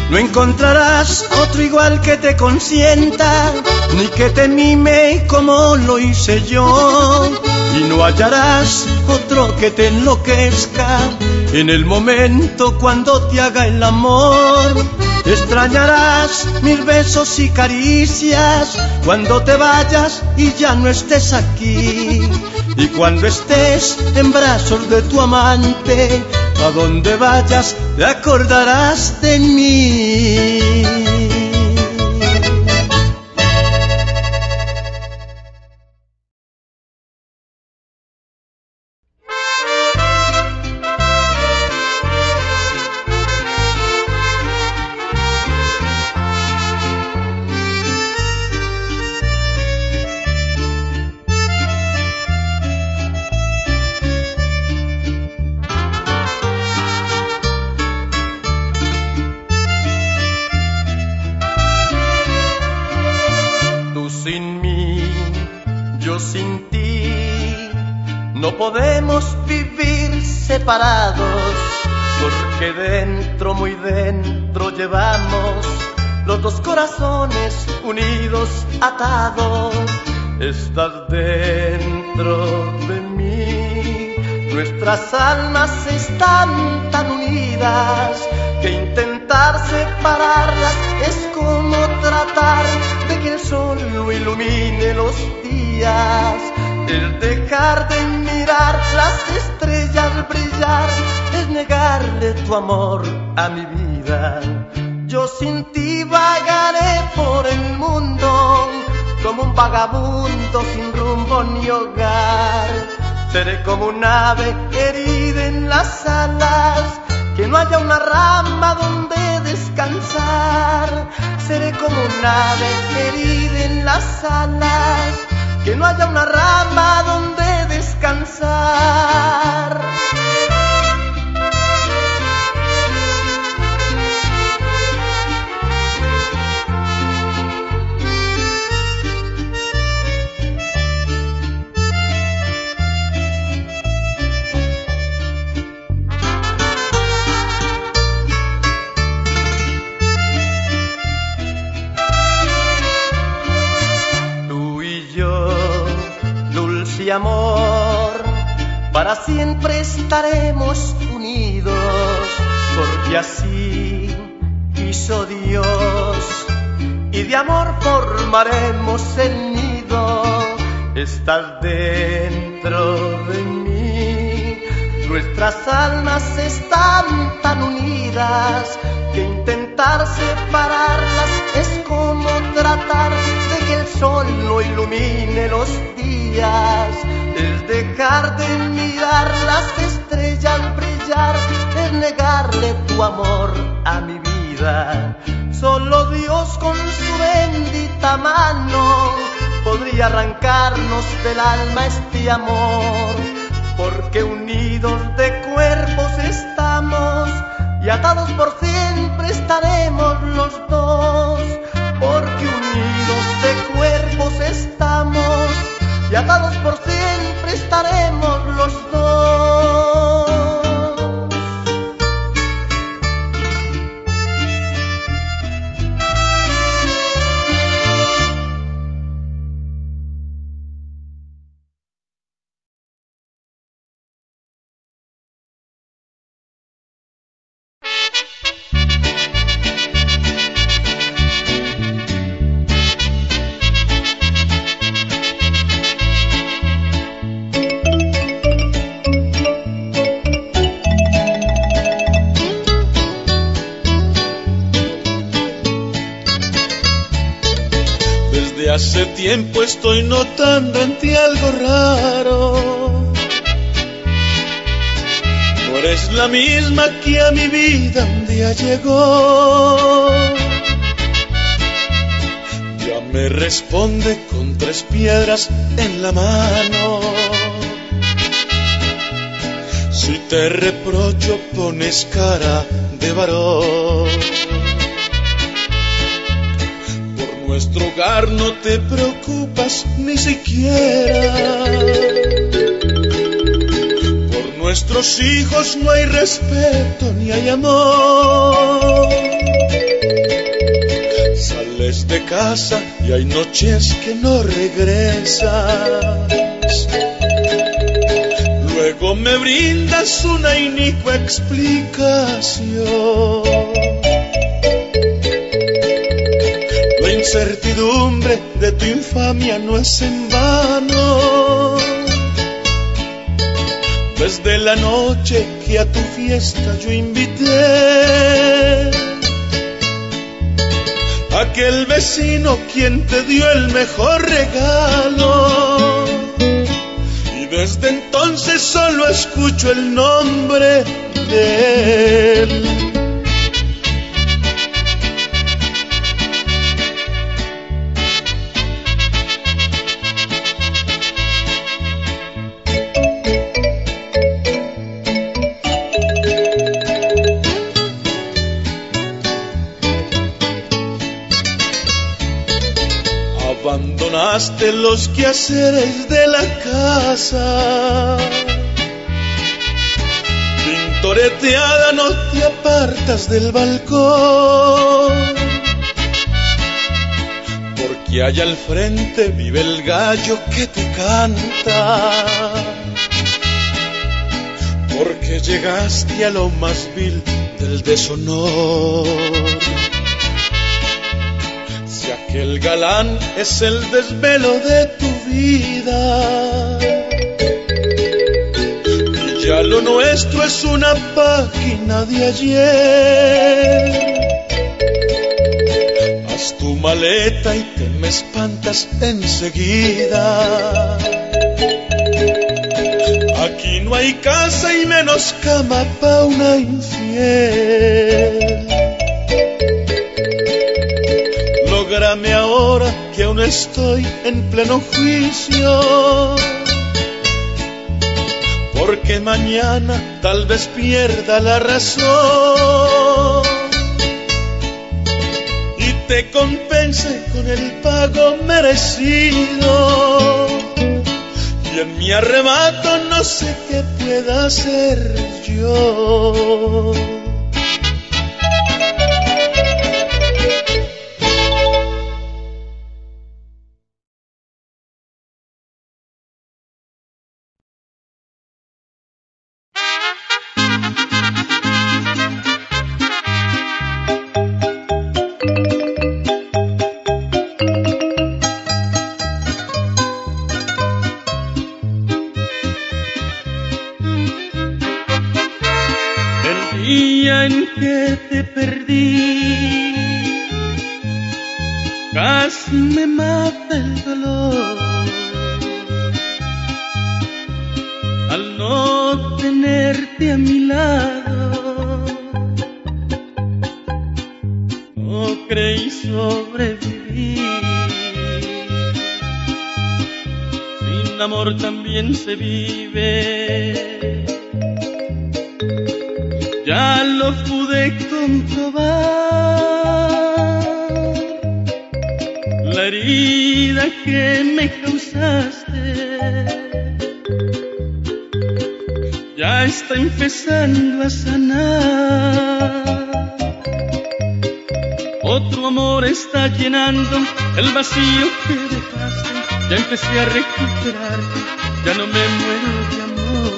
No encontrarás otro igual que te consienta, ni que te mime como lo hice yo. Y no hallarás otro que te enloquezca en el momento cuando te haga el amor. Extrañarás mil besos y caricias cuando te vayas y ya no estés aquí. Y cuando estés en brazos de tu amante, a donde vayas te acordarás de mí. Atados. Estás dentro de mí, nuestras almas están tan unidas que intentar separarlas es como tratar de que el sol no ilumine los días. El dejar de mirar las estrellas brillar es negarle tu amor a mi vida. Yo sin ti vagaré por el mundo como un vagabundo sin rumbo ni hogar. Seré como un ave herida en las alas, que no haya una rama donde descansar. Seré como un ave herida en las alas, que no haya una rama donde descansar. Amor, para siempre estaremos unidos, porque así quiso Dios, y de amor formaremos el nido. Estás dentro de mí, nuestras almas están tan unidas que intentar separarlas es como tratar de que el sol no ilumine los días. Es dejar de mirar las estrellas brillar, es negarle tu amor a mi vida. Solo Dios con su bendita mano podría arrancarnos del alma este amor, porque unidos de cuerpos estamos y atados por siempre estaremos los dos, porque unidos de cuerpos estamos y atados por siempre estaremos los dos. Notando en ti algo raro. No eres la misma que a mi vida un día llegó. Ya me responde con tres piedras en la mano. Si te reprocho pones cara de varón. Nuestro hogar no te preocupas ni siquiera. Por nuestros hijos no hay respeto ni hay amor. Sales de casa y hay noches que no regresas. Luego me brindas una inicua explicación. La incertidumbre de tu infamia no es en vano. Desde la noche que a tu fiesta yo invité, aquel vecino quien te dio el mejor regalo. Y desde entonces solo escucho el nombre de él. Dejaste los quehaceres de la casa. Pintoreteada no te apartas del balcón. Porque allá al frente vive el gallo que te canta. Porque llegaste a lo más vil del deshonor. Si aquel galán es el desvelo de tu vida. Ya lo nuestro es una página de ayer. Haz tu maleta y te me espantas enseguida. Aquí no hay casa y menos cama pa' una infiel. Ahora que aún estoy en pleno juicio. Porque mañana tal vez pierda la razón. Y te compense con el pago merecido. Y en mi arrebato no sé qué pueda hacer yo. Perdí, el vacío que dejaste. Ya empecé a recuperarte, ya no me muero de amor.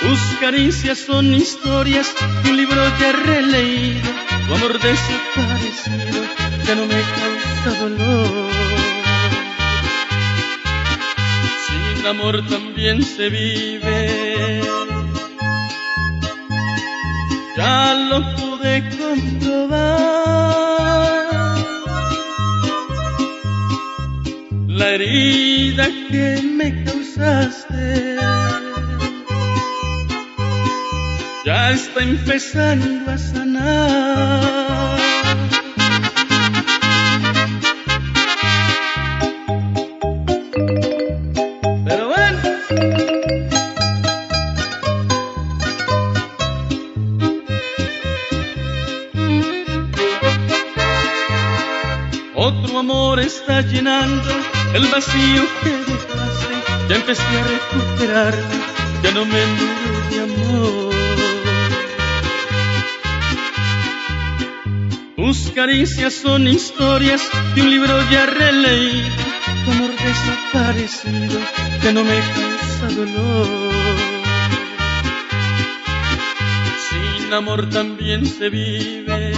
Tus caricias son historias que un libro ya releído. Tu amor desaparecido ya no me causa dolor. Sin amor también se vive. Ya lo comprobar. La herida que me causaste ya está empezando a sanar. Son historias de un libro ya releído, tu amor desaparecido que no me causa dolor. Sin amor también se vive,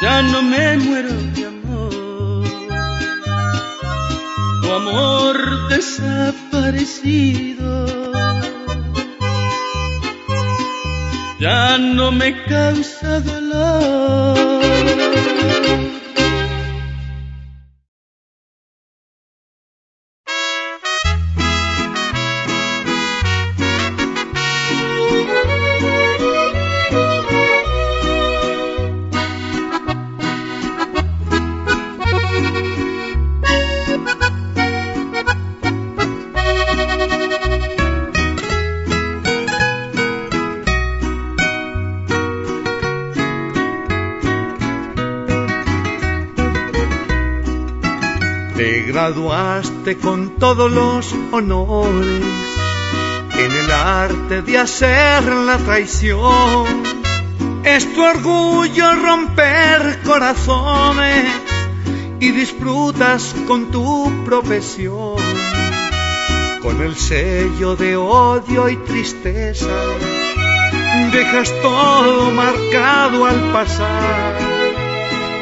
ya no me muero de amor. Tu amor desaparecido ya no me causa dolor. Todos los honores en el arte de hacer la traición. Es tu orgullo romper corazones y disfrutas con tu profesión, con el sello de odio y tristeza. Dejas todo marcado al pasar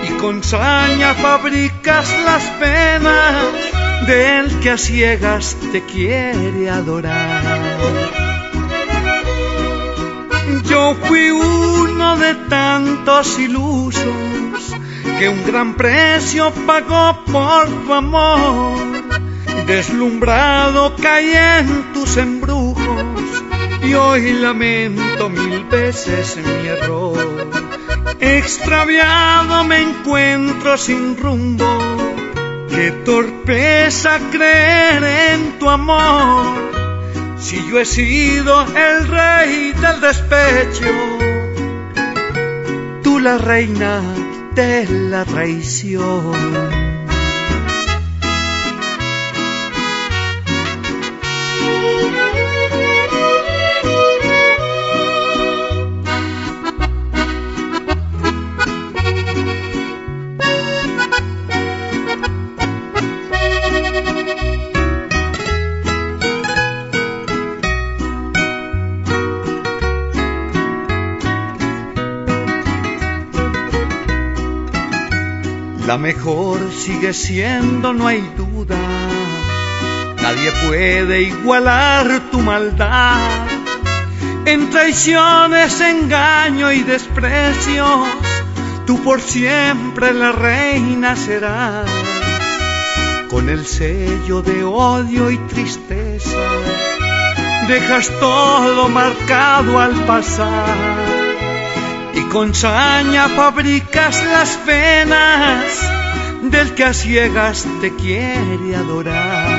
y con saña fabricas las penas del que a ciegas te quiere adorar. Yo fui uno de tantos ilusos que un gran precio pagó por tu amor. Deslumbrado caí en tus embrujos y hoy lamento mil veces mi error. Extraviado me encuentro sin rumbo, qué torpeza creer en tu amor. Si yo he sido el rey del despecho, tú la reina de la traición. Mejor sigue siendo, no hay duda. Nadie puede igualar tu maldad. En traiciones, engaño y desprecios, tú por siempre la reina serás. Con el sello de odio y tristeza, dejas todo marcado al pasar y con saña fabricas las penas del que a ciegas te quiere adorar.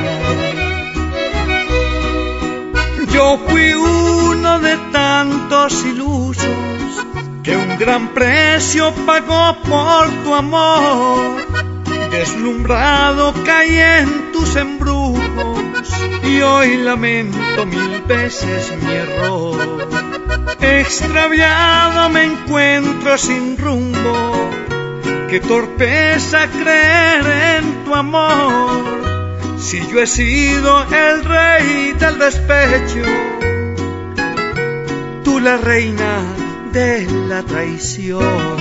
Yo fui uno de tantos ilusos que un gran precio pagó por tu amor. Deslumbrado caí en tus embrujos y hoy lamento mil veces mi error. Extraviado me encuentro sin rumbo, qué torpeza creer en tu amor. Si yo he sido el rey del despecho, tú la reina de la traición.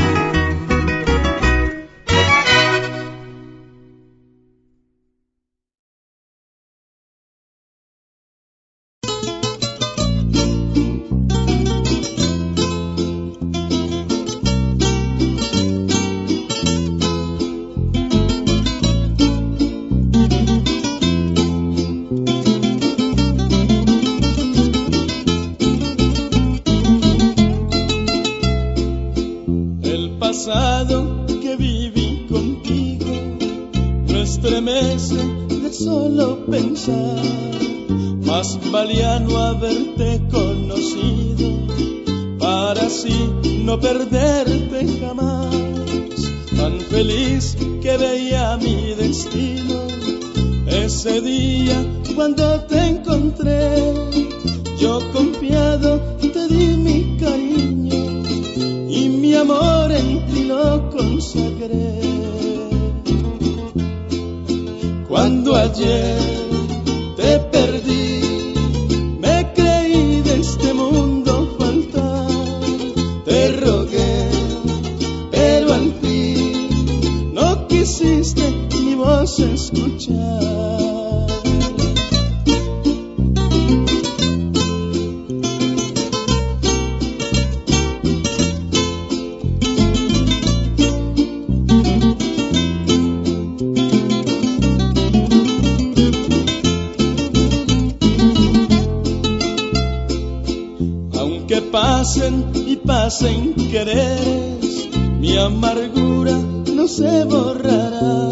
no se borrará.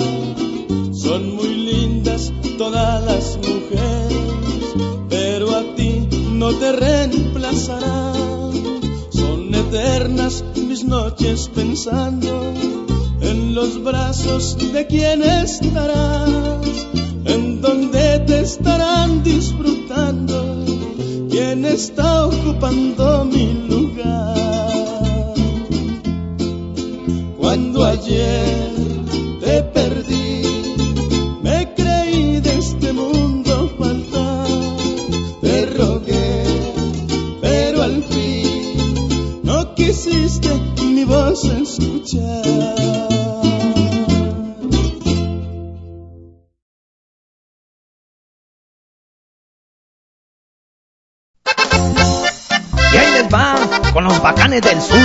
Son muy lindas todas las mujeres, pero a ti no te reemplazará. Son eternas mis noches pensando en los brazos de quien estarás, en donde te estarán disfrutando, quien está ocupando mi lugar. Y ahí les va con los bacanes del sur.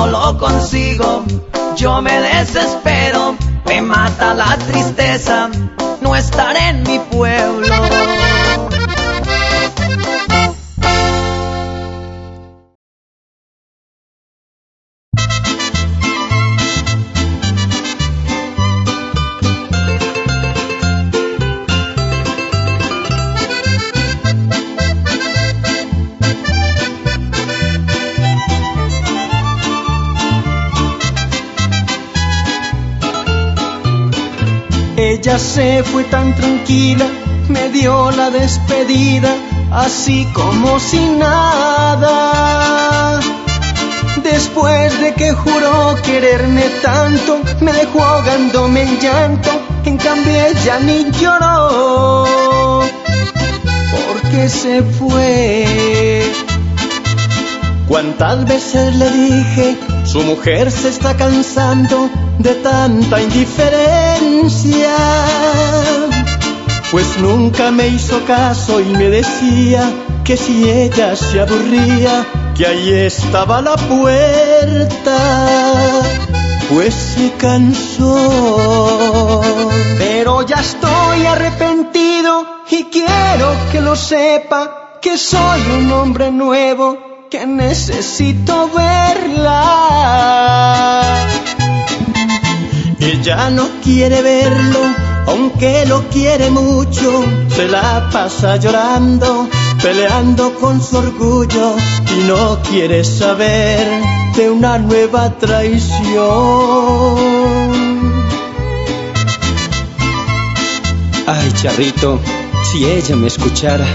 no lo consigo, yo me desespero, me mata la tristeza. así como si nada. Después de que juró quererme tanto, me dejó ahogándome en llanto, en cambio ella ni lloró, porque se fue. Cuántas veces le dije, su mujer se está cansando de tanta indiferencia pues nunca me hizo caso y me decía que si ella se aburría, que ahí estaba la puerta, pues se cansó. Pero ya estoy arrepentido y quiero que lo sepa, que soy un hombre nuevo, que necesito verla. Ella no quiere verlo aunque lo quiere mucho, se la pasa llorando, peleando con su orgullo y no quiere saber de una nueva traición. Ay, charrito, si ella me escuchara,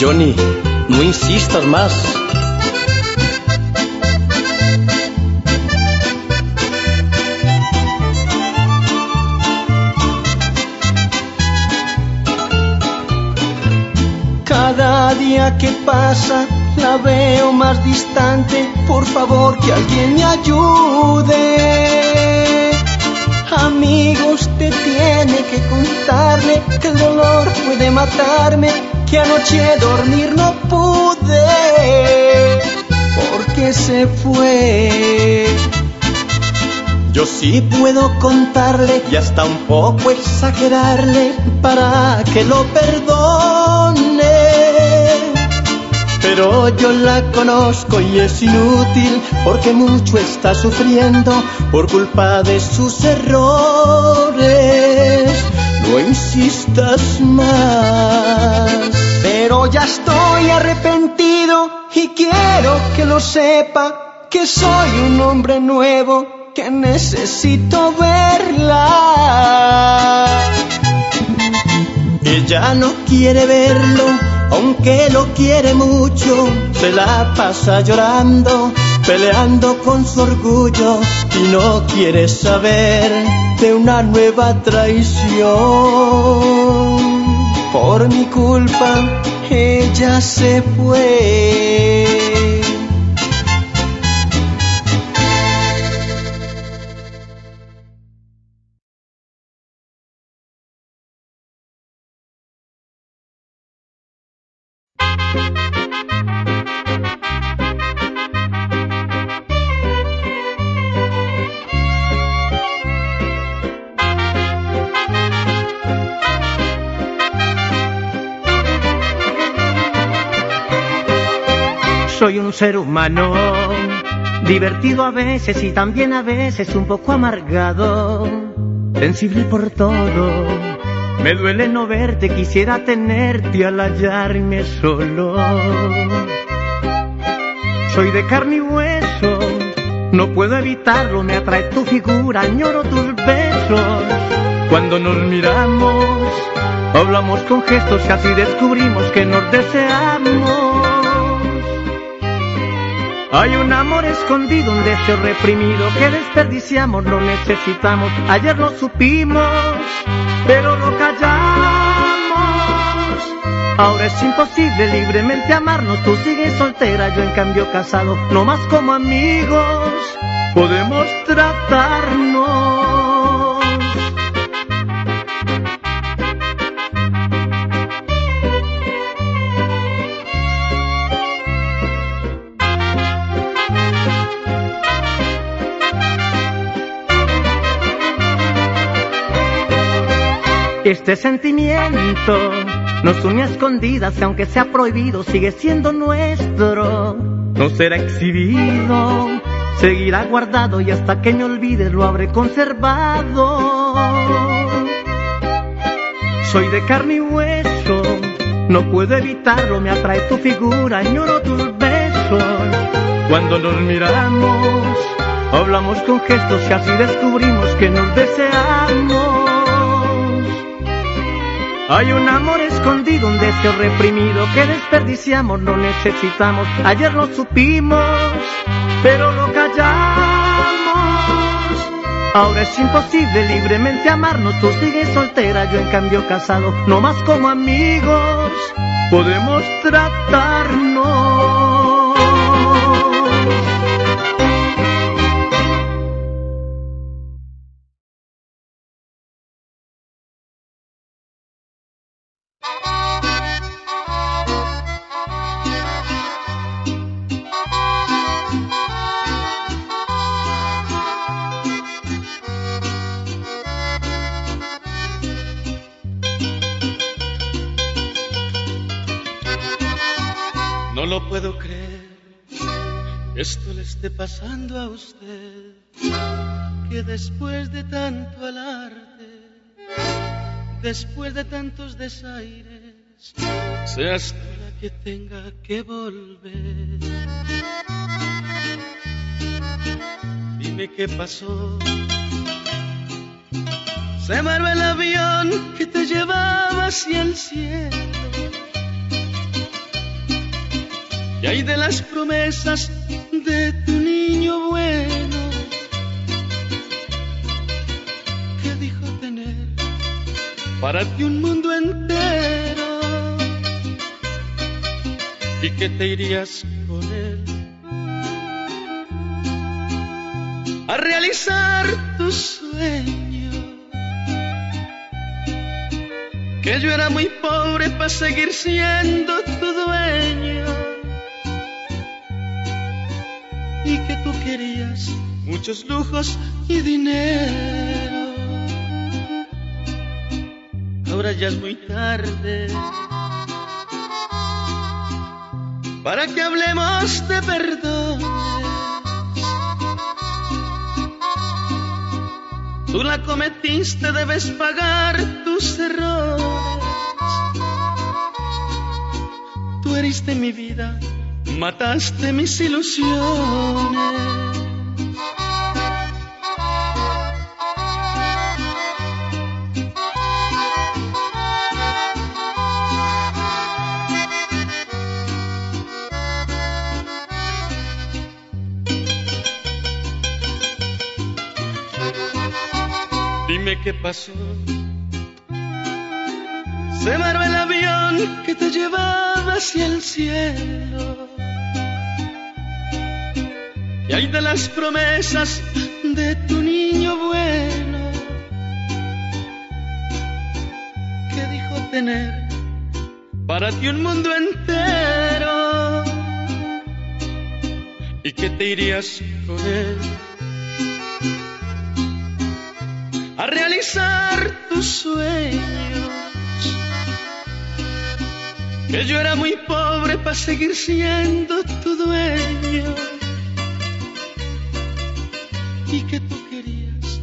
Johnny, no insistas más. Día que pasa la veo más distante. Por favor, que alguien me ayude. Amigo, usted tiene que contarle que el dolor puede matarme, que anoche dormir no pude, porque se fue. Yo sí puedo contarle y hasta un poco exagerarle para que lo perdone. Pero yo la conozco y es inútil porque mucho está sufriendo por culpa de sus errores. No insistas más. Pero ya estoy arrepentido y quiero que lo sepa que soy un hombre nuevo que necesito verla. Ella no quiere verlo, aunque lo quiere mucho, se la pasa llorando, peleando con su orgullo y no quiere saber de una nueva traición. Por mi culpa, ella se fue. Ser humano, divertido a veces y también a veces un poco amargado, sensible por todo. Me duele no verte, quisiera tenerte al hallarme solo. Soy de carne y hueso, no puedo evitarlo, me atrae tu figura, añoro tus besos. Cuando nos miramos, hablamos con gestos y así descubrimos que nos deseamos. Hay un amor escondido, un deseo reprimido que desperdiciamos, lo necesitamos. Ayer lo supimos, pero lo callamos. Ahora es imposible libremente amarnos, tú sigues soltera, yo en cambio casado, no más como amigos, podemos tratarnos. Este sentimiento nos une a escondidas aunque sea prohibido sigue siendo nuestro. No será exhibido, seguirá guardado y hasta que me olvides lo habré conservado. Soy de carne y hueso, no puedo evitarlo, me atrae tu figura, añoro tus besos. Cuando nos miramos, hablamos con gestos y así descubrimos que nos deseamos. Hay un amor escondido, un deseo reprimido que desperdiciamos, no necesitamos. Ayer lo supimos, pero lo callamos. Ahora es imposible libremente amarnos, tú sigues soltera, yo en cambio casado, no más como amigos, podemos tratarnos. Esté pasando a usted, que después de tanto alarde, después de tantos desaires, seas tú la que tenga que volver. Dime qué pasó. Se maró el avión que te llevaba hacia el cielo. Y hay de las promesas de tu niño bueno que dijo tener para ti un mundo entero. y que te irías con él a realizar tu sueño. Que yo era muy pobre para seguir siendo tu dueño y que tú querías muchos lujos y dinero. Ahora ya es muy tarde para que hablemos de perdón. Tú la cometiste, debes pagar tus errores. Tú heriste mi vida, mataste mis ilusiones. Dime qué pasó. Se el avión que te llevaba hacia el cielo. Y hay de las promesas de tu niño bueno que dijo tener para ti un mundo entero y que te irías con él a realizar tus sueños. Que yo era muy pobre para seguir siendo tu dueño. Y que tú querías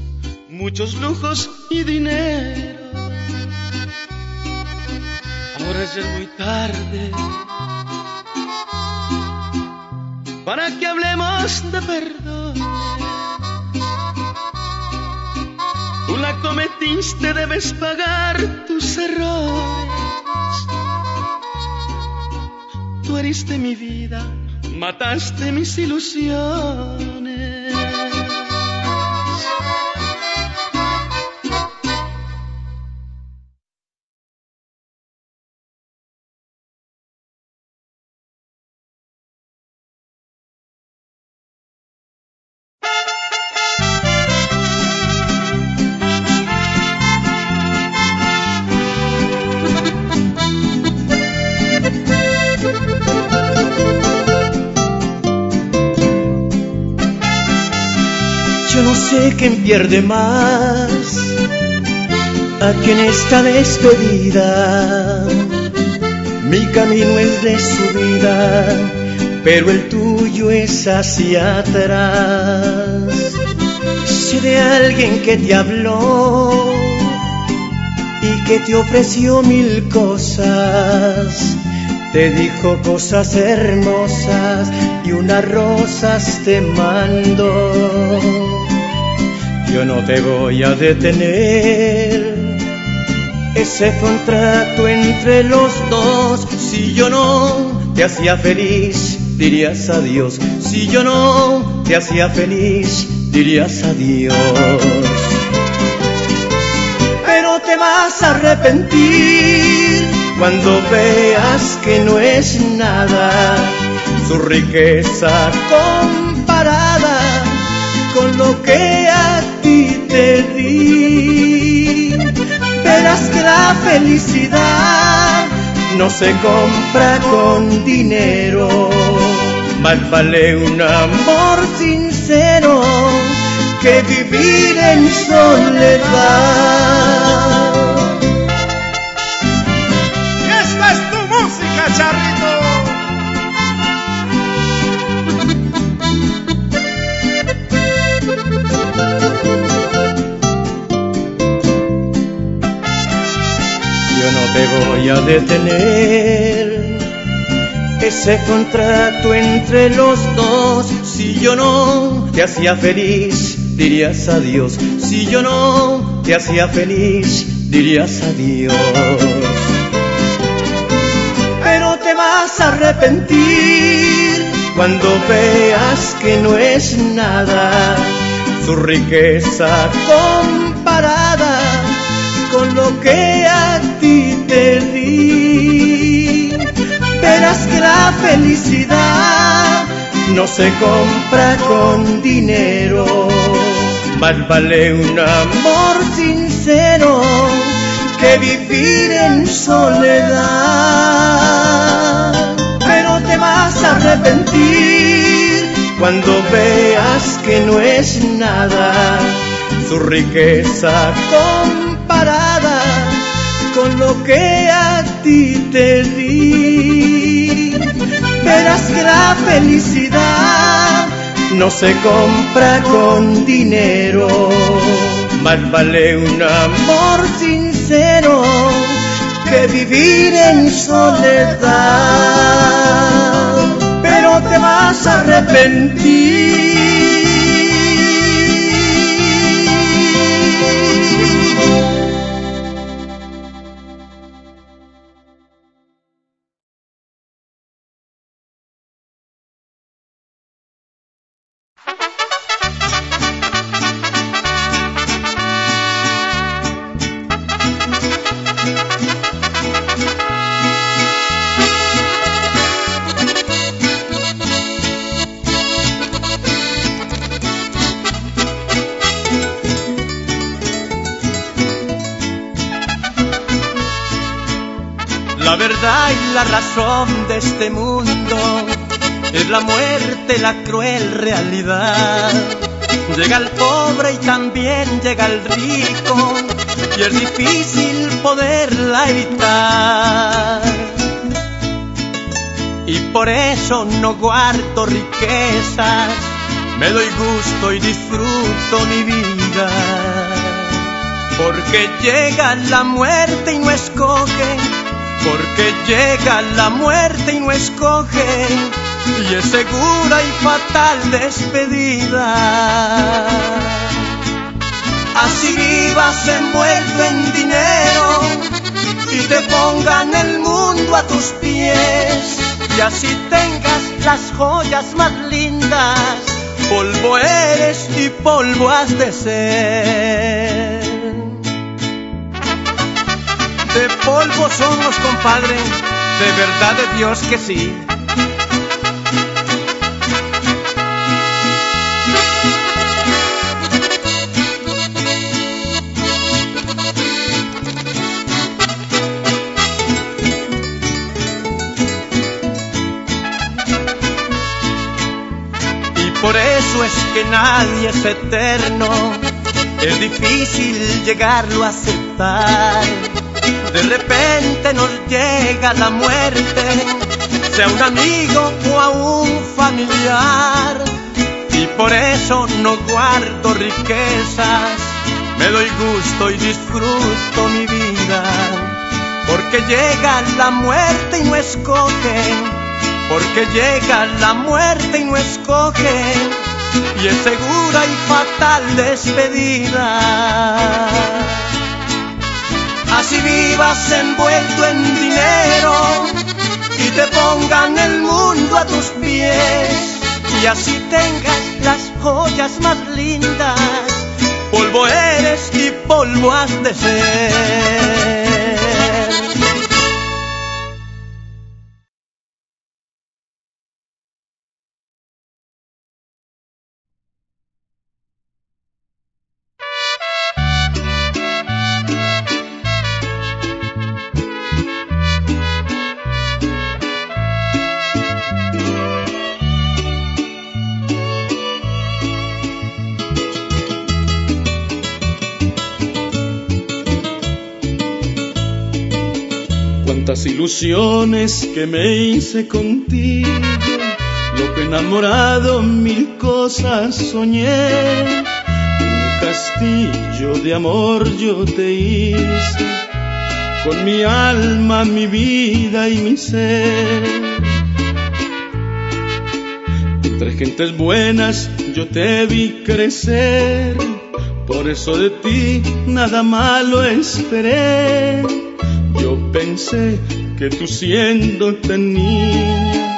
muchos lujos y dinero. Ahora ya es muy tarde para que hablemos de perdón. Tú la cometiste, debes pagar tus errores. Tú heriste mi vida, mataste mis ilusiones. Sé quién pierde más aquí en esta despedida. Mi camino es de subida, pero el tuyo es hacia atrás. Sé de alguien que te habló y que te ofreció mil cosas. Te dijo cosas hermosas y unas rosas te mandó. Yo no te voy a detener. Ese contrato entre los dos, si yo no te hacía feliz, dirías adiós. Si yo no te hacía feliz, dirías adiós. Pero te vas a arrepentir cuando veas que no es nada su riqueza comparada con lo que a Verás que la felicidad no se compra con dinero, más vale un amor sincero que vivir en soledad. Esta es tu música, charrito. Voy a detener. Ese contrato entre los dos, si yo no te hacía feliz, dirías adiós. Si yo no te hacía feliz, dirías adiós. Pero te vas a arrepentir cuando veas que no es nada su riqueza comparada con lo que a di. Verás que la felicidad no se compra con dinero. Más vale un amor sincero que vivir en soledad. Pero te vas a arrepentir cuando veas que no es nada su riqueza comparada lo que a ti te di. Verás que la felicidad no se compra con dinero, más vale un amor sincero que vivir en soledad. Pero te vas a arrepentir de este mundo es la muerte, la cruel realidad. Llega el pobre y también llega el rico y es difícil poderla evitar. Y por eso no guardo riquezas, me doy gusto y disfruto mi vida. Porque llega la muerte y no escoge porque llega la muerte y no escoge, y es segura y fatal despedida. Así vivas envuelto en dinero y te pongan el mundo a tus pies, y así tengas las joyas más lindas, polvo eres y polvo has de ser. De polvo somos, compadre, de verdad de Dios que sí. Y por eso es que nadie es eterno, es difícil llegarlo a aceptar de repente nos llega la muerte, sea un amigo o a un familiar. Y por eso no guardo riquezas, me doy gusto y disfruto mi vida. Porque llega la muerte y no escoge, porque llega la muerte y no escoge, y es segura y fatal despedida así vivas envuelto en dinero y te pongan el mundo a tus pies y así tengas las joyas más lindas, polvo eres y polvo has de ser. Ilusiones que me hice contigo, loco enamorado, mil cosas soñé. Un castillo de amor yo te hice, con mi alma, mi vida y mi ser. Entre gentes buenas yo te vi crecer, por eso de ti nada malo esperé. Yo pensé que tú siendo tan niña,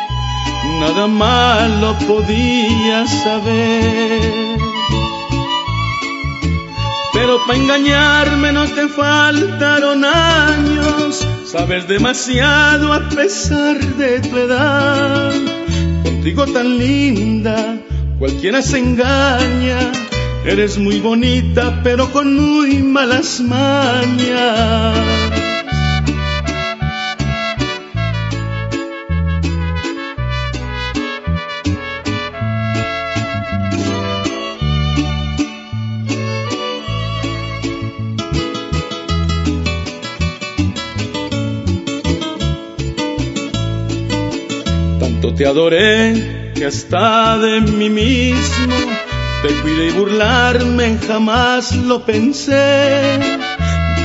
nada malo podías saber. Pero para engañarme no te faltaron años. Sabes demasiado a pesar de tu edad. Contigo tan linda, cualquiera se engaña. Eres muy bonita, pero con muy malas mañas. Te adoré que hasta de mí mismo te cuidé y burlarme jamás lo pensé.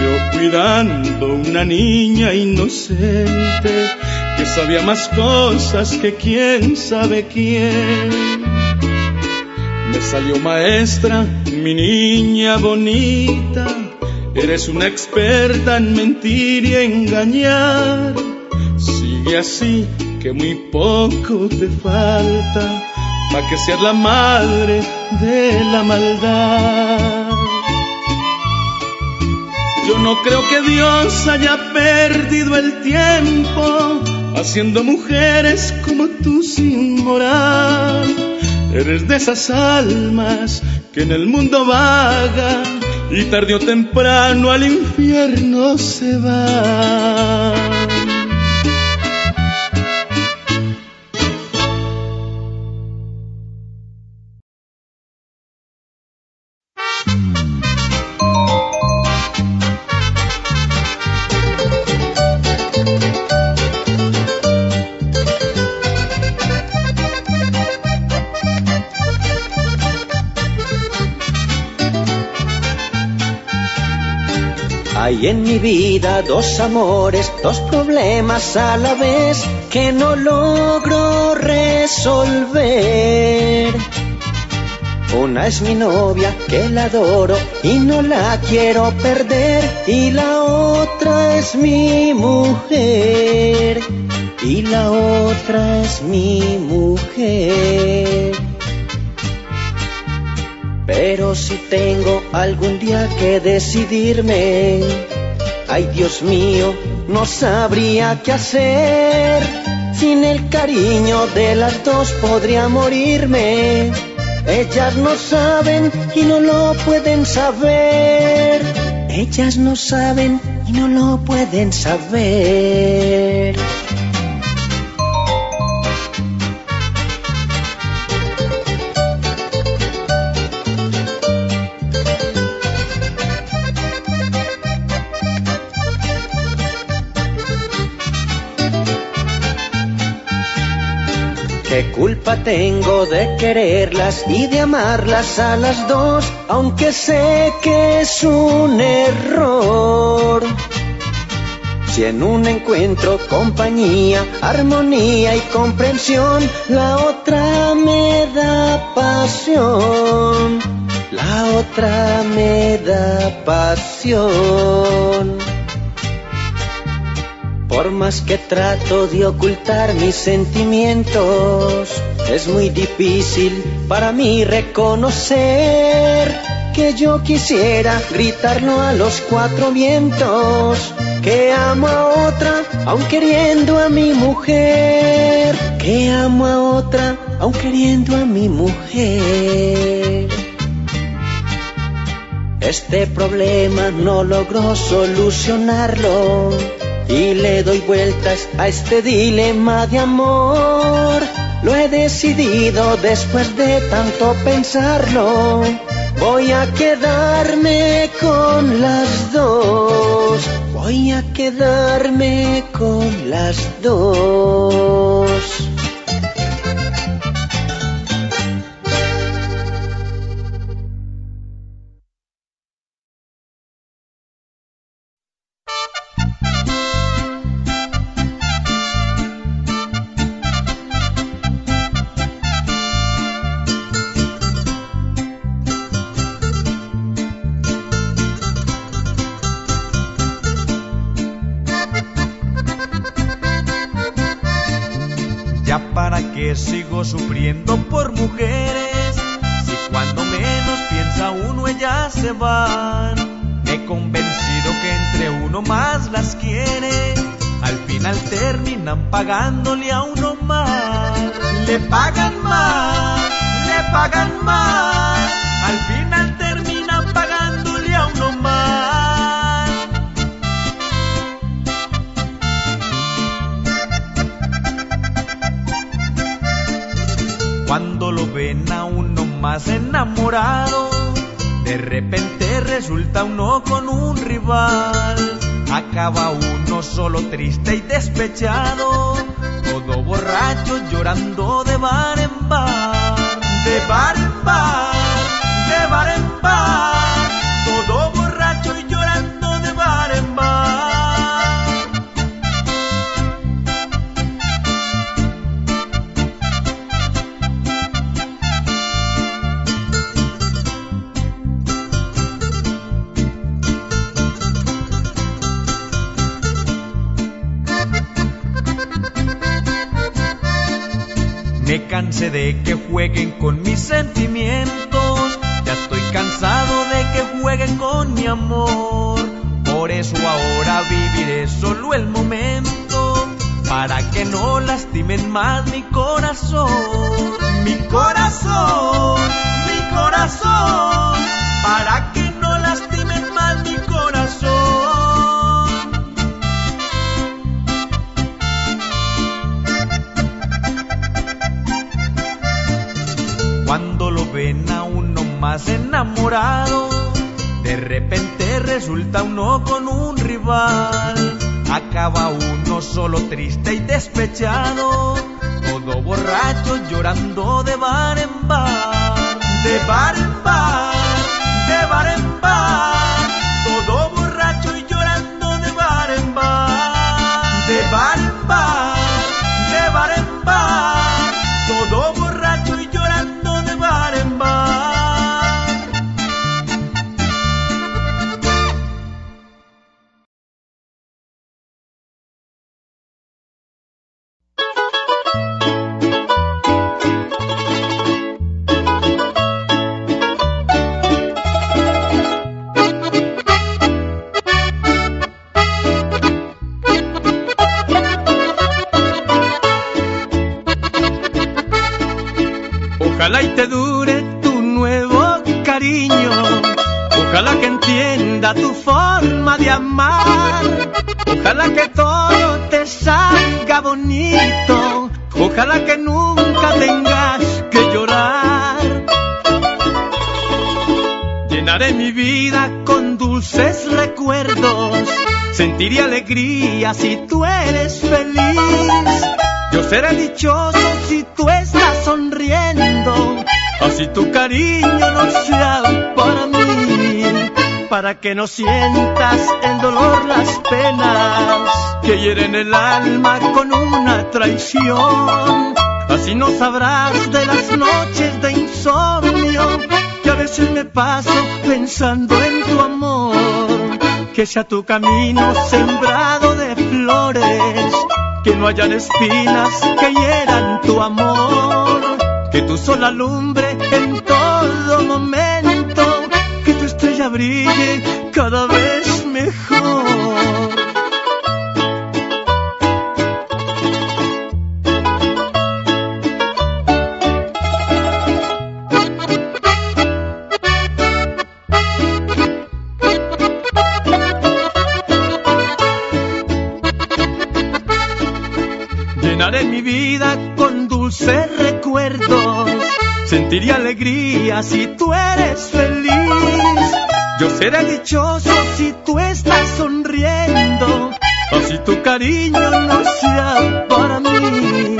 Yo cuidando una niña inocente que sabía más cosas que quién sabe quién. Me salió maestra, mi niña bonita, eres una experta en mentir y engañar. Sigue así que muy poco te falta para que seas la madre de la maldad. Yo no creo que Dios haya perdido el tiempo haciendo mujeres como tú sin moral. Eres de esas almas que en el mundo vagan y tarde o temprano al infierno se van. Hay en mi vida dos amores, dos problemas a la vez que no logro resolver. Una es mi novia que la adoro y no la quiero perder y la otra es mi mujer y la otra es mi mujer. Pero si tengo algún día que decidirme, ay Dios mío, no sabría qué hacer. Sin el cariño de las dos podría morirme. Ellas no saben y no lo pueden saber. Ellas no saben y no lo pueden saber. Tengo de quererlas y de amarlas a las dos, aunque sé que es un error? Si en un encuentro compañía, armonía y comprensión, la otra me da pasión, la otra me da pasión. Por más que trato de ocultar mis sentimientos, es muy difícil para mí reconocer que yo quisiera gritarlo a los cuatro vientos, que amo a otra aun queriendo a mi mujer, que amo a otra aun queriendo a mi mujer. Este problema no logró solucionarlo y le doy vueltas a este dilema de amor. Lo he decidido después de tanto pensarlo. Voy a quedarme con las dos. Voy a quedarme con las dos. Terminan que no sientas el dolor, las penas que hieren el alma con una traición. Así no sabrás de las noches de insomnio que a veces me paso pensando en tu amor. Que sea tu camino sembrado de flores, que no hayan espinas que hieran tu amor. Que tu sol alumbre en todo momento, que tu estrella brille cada vez mejor. Llenaré mi vida con dulces recuerdos. Sentiré alegría si tú eres. Yo seré dichoso si tú estás sonriendo. Así tu cariño no sea para mí.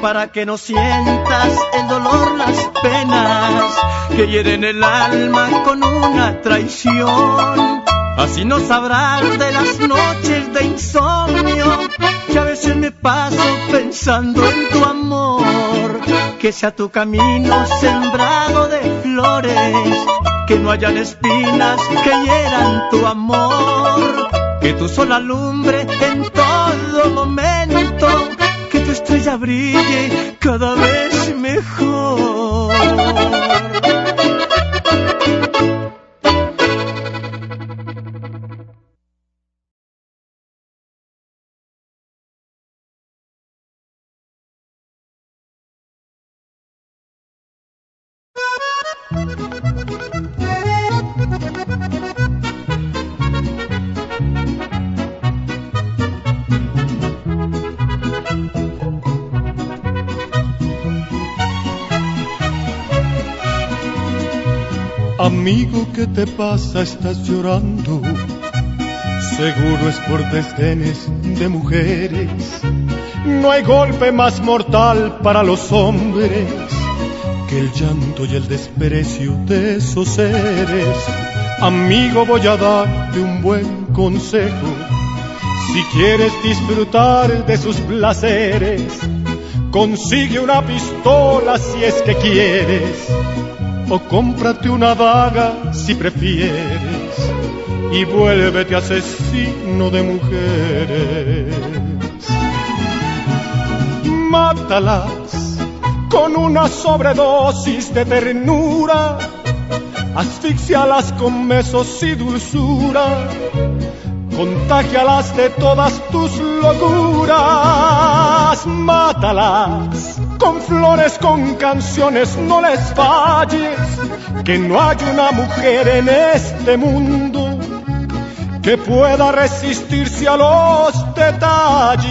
Para que no sientas el dolor, las penas que hieren el alma con una traición. Así no sabrás de las noches de insomnio que a veces me paso pensando en tu amor. Que sea tu camino sembrado de flores, que no hayan espinas que hieran tu amor. Que tu sol alumbre en todo momento, que tu estrella brille cada vez mejor. Amigo, ¿qué te pasa? Estás llorando. Seguro es por desdenes de mujeres. No hay golpe más mortal para los hombres que el llanto y el desprecio de esos seres. Amigo, voy a darte un buen consejo. Si quieres disfrutar de sus placeres, consigue una pistola si es que quieres o cómprate una daga si prefieres y vuélvete asesino de mujeres. Mátalas con una sobredosis de ternura, asfixialas con besos y dulzura, contagialas de todas tus locuras, mátalas con flores, con canciones, no les falles, que no hay una mujer en este mundo que pueda resistirse a los detalles.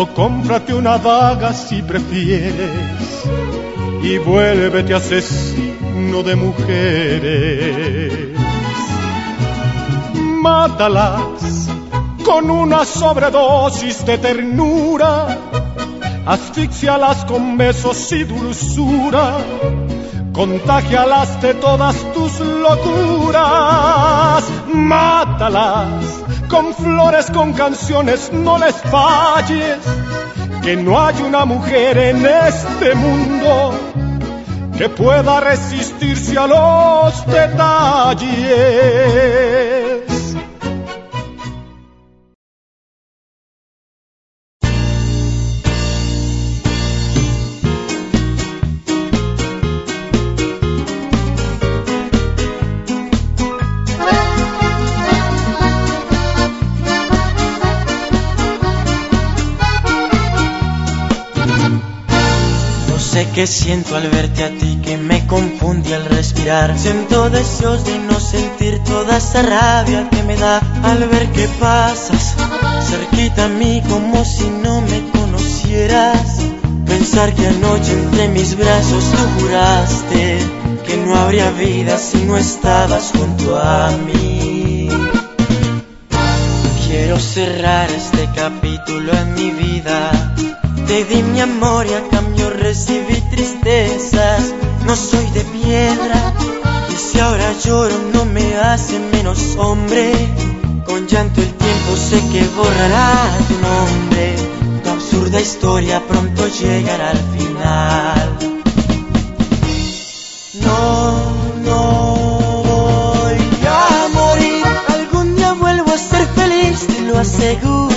o cómprate una daga si prefieres y vuélvete asesino de mujeres. Mátalas con una sobredosis de ternura, asfixialas con besos y dulzura, contagialas de todas tus locuras, mátalas con flores, con canciones, no les falles, que no hay una mujer en este mundo que pueda resistirse a los detalles. Que siento al verte a ti que me confunde al respirar. Siento deseos de no sentir toda esa rabia que me da al ver que pasas cerquita a mí como si no me conocieras. Pensar que anoche entre mis brazos tú juraste que no habría vida si no estabas junto a mí. Quiero cerrar este capítulo en mi vida te di mi amor y a cambio recibí tristezas. No soy de piedra y si ahora lloro no me hace menos hombre. Con llanto el tiempo sé que borrará tu nombre. Tu absurda historia pronto llegará al final. No, no voy a morir. Algún día vuelvo a ser feliz, te lo aseguro.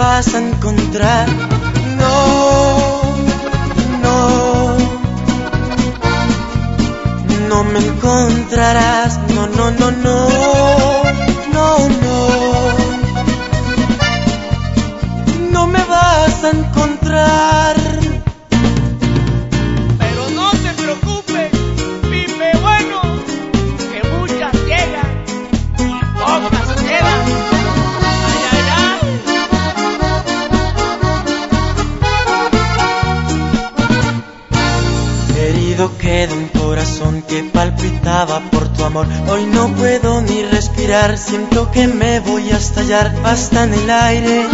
Vas a encontrar. No, no, no me encontrarás. No, no, no, no, Hoy no puedo ni respirar, siento que me voy a estallar hasta en el aire.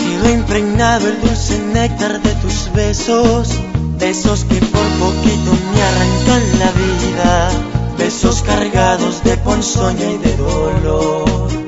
Quedó impregnado el dulce néctar de tus besos, besos que por poquito me arrancan la vida, besos cargados de ponzoña y de dolor.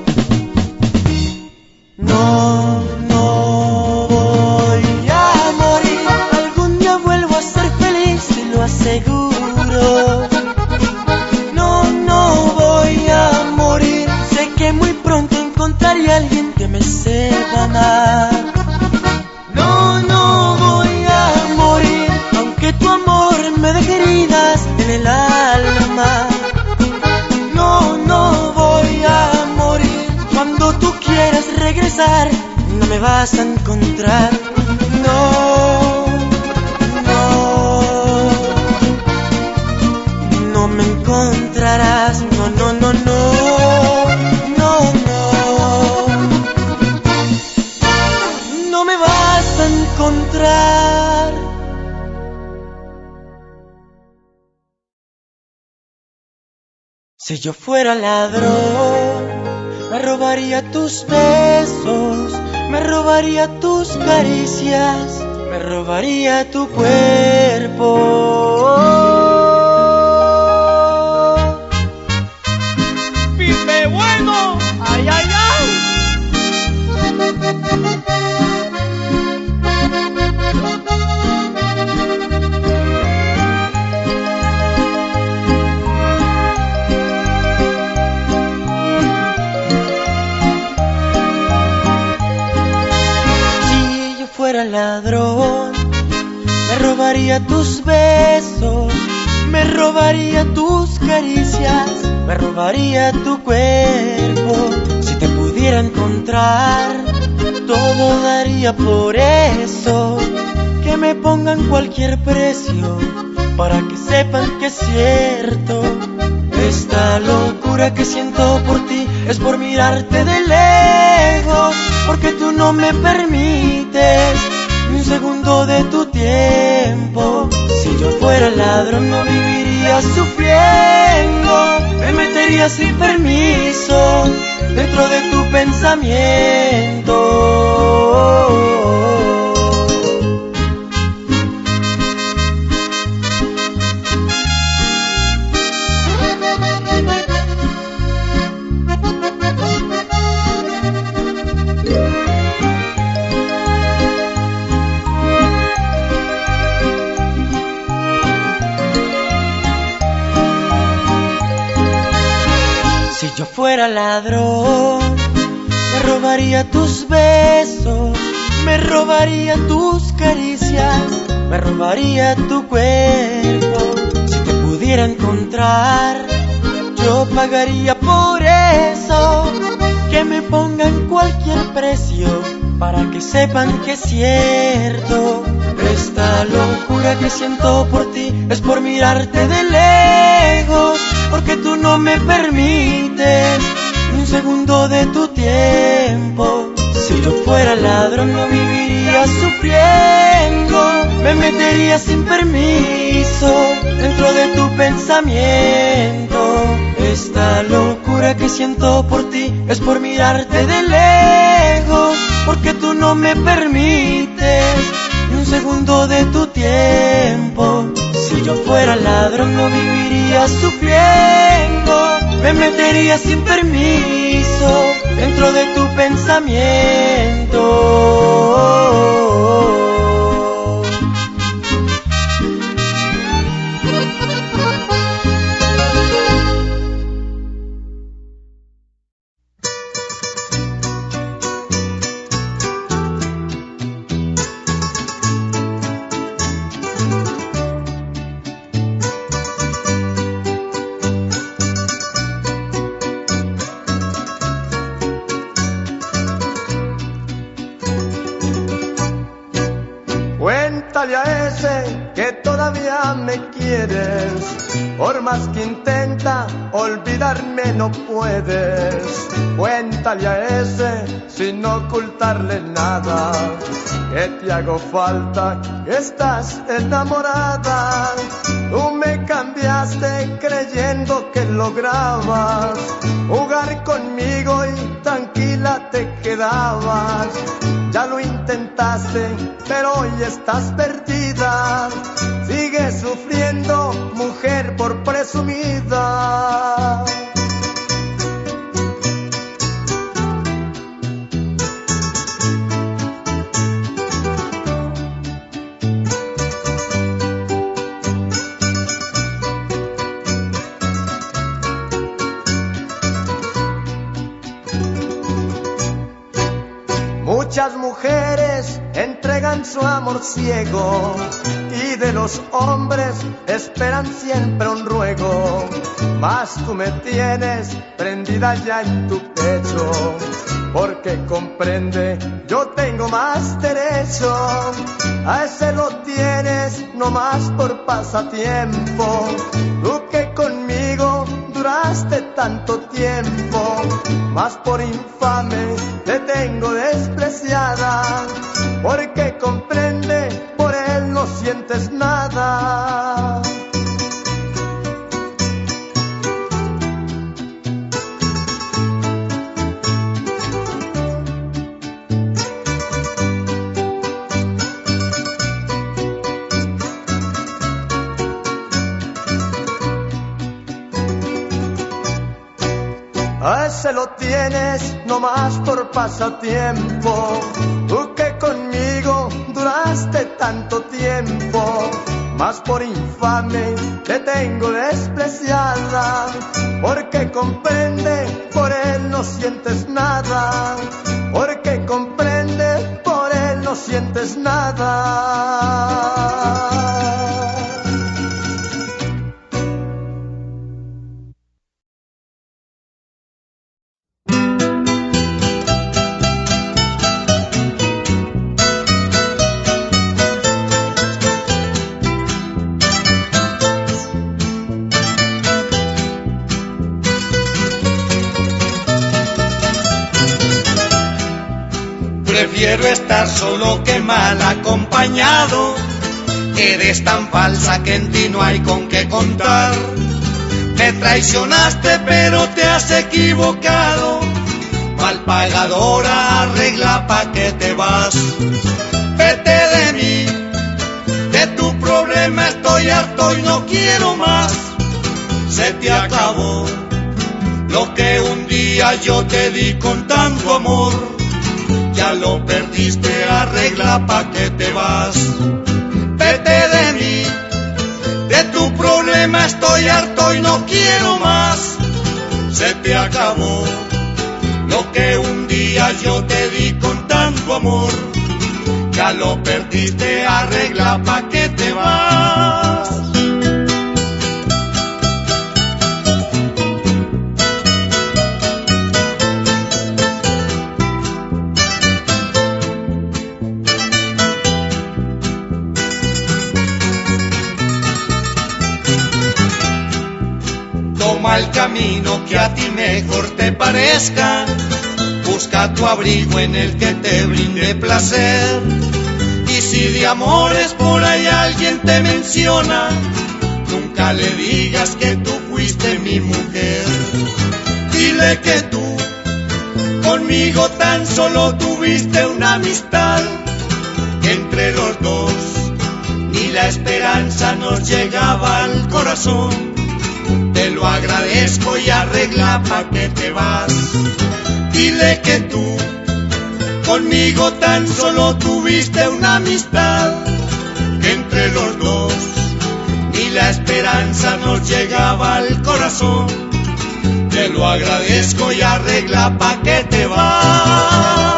Yo fuera ladrón, me robaría tus besos, me robaría tus caricias, me robaría tu cuerpo. Ladrón, me robaría tus besos, me robaría tus caricias, me robaría tu cuerpo. Si te pudiera encontrar, todo daría por eso. Que me pongan cualquier precio para que sepan que es cierto. Esta locura que siento por ti es por mirarte de lejos, porque tú no me permites un segundo de tu tiempo. Si yo fuera ladrón no viviría sufriendo, me metería sin permiso dentro de tu pensamiento. Ladrón, me robaría tus besos, me robaría tus caricias, me robaría tu cuerpo. Si te pudiera encontrar, yo pagaría por eso. Que me pongan cualquier precio para que sepan que es cierto. Esta locura que siento por ti es por mirarte de lejos, porque tú no me permites ni un segundo de tu tiempo. Si yo fuera ladrón no viviría sufriendo, me metería sin permiso dentro de tu pensamiento. Esta locura que siento por ti es por mirarte de lejos, porque tú no me permites ni un segundo de tu tiempo. Si yo fuera ladrón no viviría sufriendo, me metería sin permiso dentro de tu pensamiento. Hago falta, estás enamorada. Tú me cambiaste creyendo que lograbas jugar conmigo y tranquila te quedabas. Ya lo intentaste, pero hoy estás perdida. Sigue sufriendo, mujer por presumida. Su amor ciego y de los hombres esperan siempre un ruego. Mas tú me tienes prendida ya en tu pecho, porque comprende, yo tengo más derecho. A ese lo tienes no más por pasatiempo, tú que conmigo duraste tanto tiempo, más por infame te tengo despreciada, porque comprende, por él no sientes nada. A ese lo tienes no más por pasatiempo. Tú que conmigo duraste tanto tiempo. Más por infame te tengo despreciada. Porque comprende, por él no sientes nada. Porque comprende, por él no sientes nada. Prefiero estar solo que mal acompañado. Eres tan falsa que en ti no hay con qué contar. Me traicionaste pero te has equivocado. Mal pagadora, arregla pa' que te vas. Vete de mí, de tu problema estoy harto y no quiero más. Se te acabó lo que un día yo te di con tanto amor ya lo perdiste, arregla pa' que te vas. Vete de mí, de tu problema estoy harto y no quiero más. Se te acabó lo que un día yo te di con tanto amor. Ya lo perdiste, arregla pa' que te vas. Toma el camino que a ti mejor te parezca. Busca tu abrigo en el que te brinde placer. Y si de amores por ahí alguien te menciona, nunca le digas que tú fuiste mi mujer. Dile que tú conmigo tan solo tuviste una amistad entre los dos. Ni la esperanza nos llegaba al corazón te lo agradezco y arregla pa' que te vas. Dile que tú conmigo tan solo tuviste una amistad entre los dos. Ni la esperanza nos llegaba al corazón. Te lo agradezco y arregla pa' que te vas.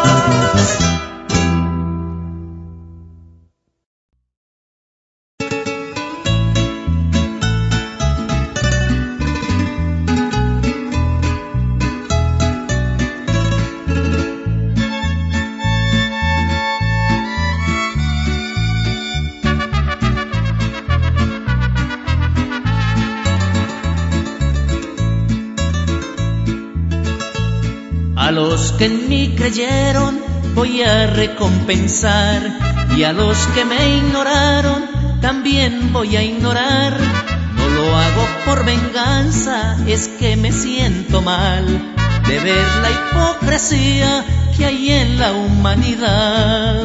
Que en mí creyeron voy a recompensar y a los que me ignoraron también voy a ignorar. No lo hago por venganza, es que me siento mal de ver la hipocresía que hay en la humanidad.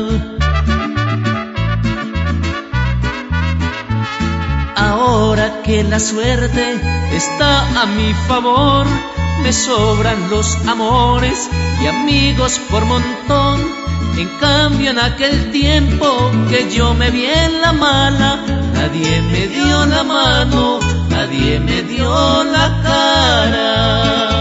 Ahora que la suerte está a mi favor, me sobran los amores y amigos por montón. En cambio en aquel tiempo que yo me vi en la mala, nadie me dio la mano, nadie me dio la cara.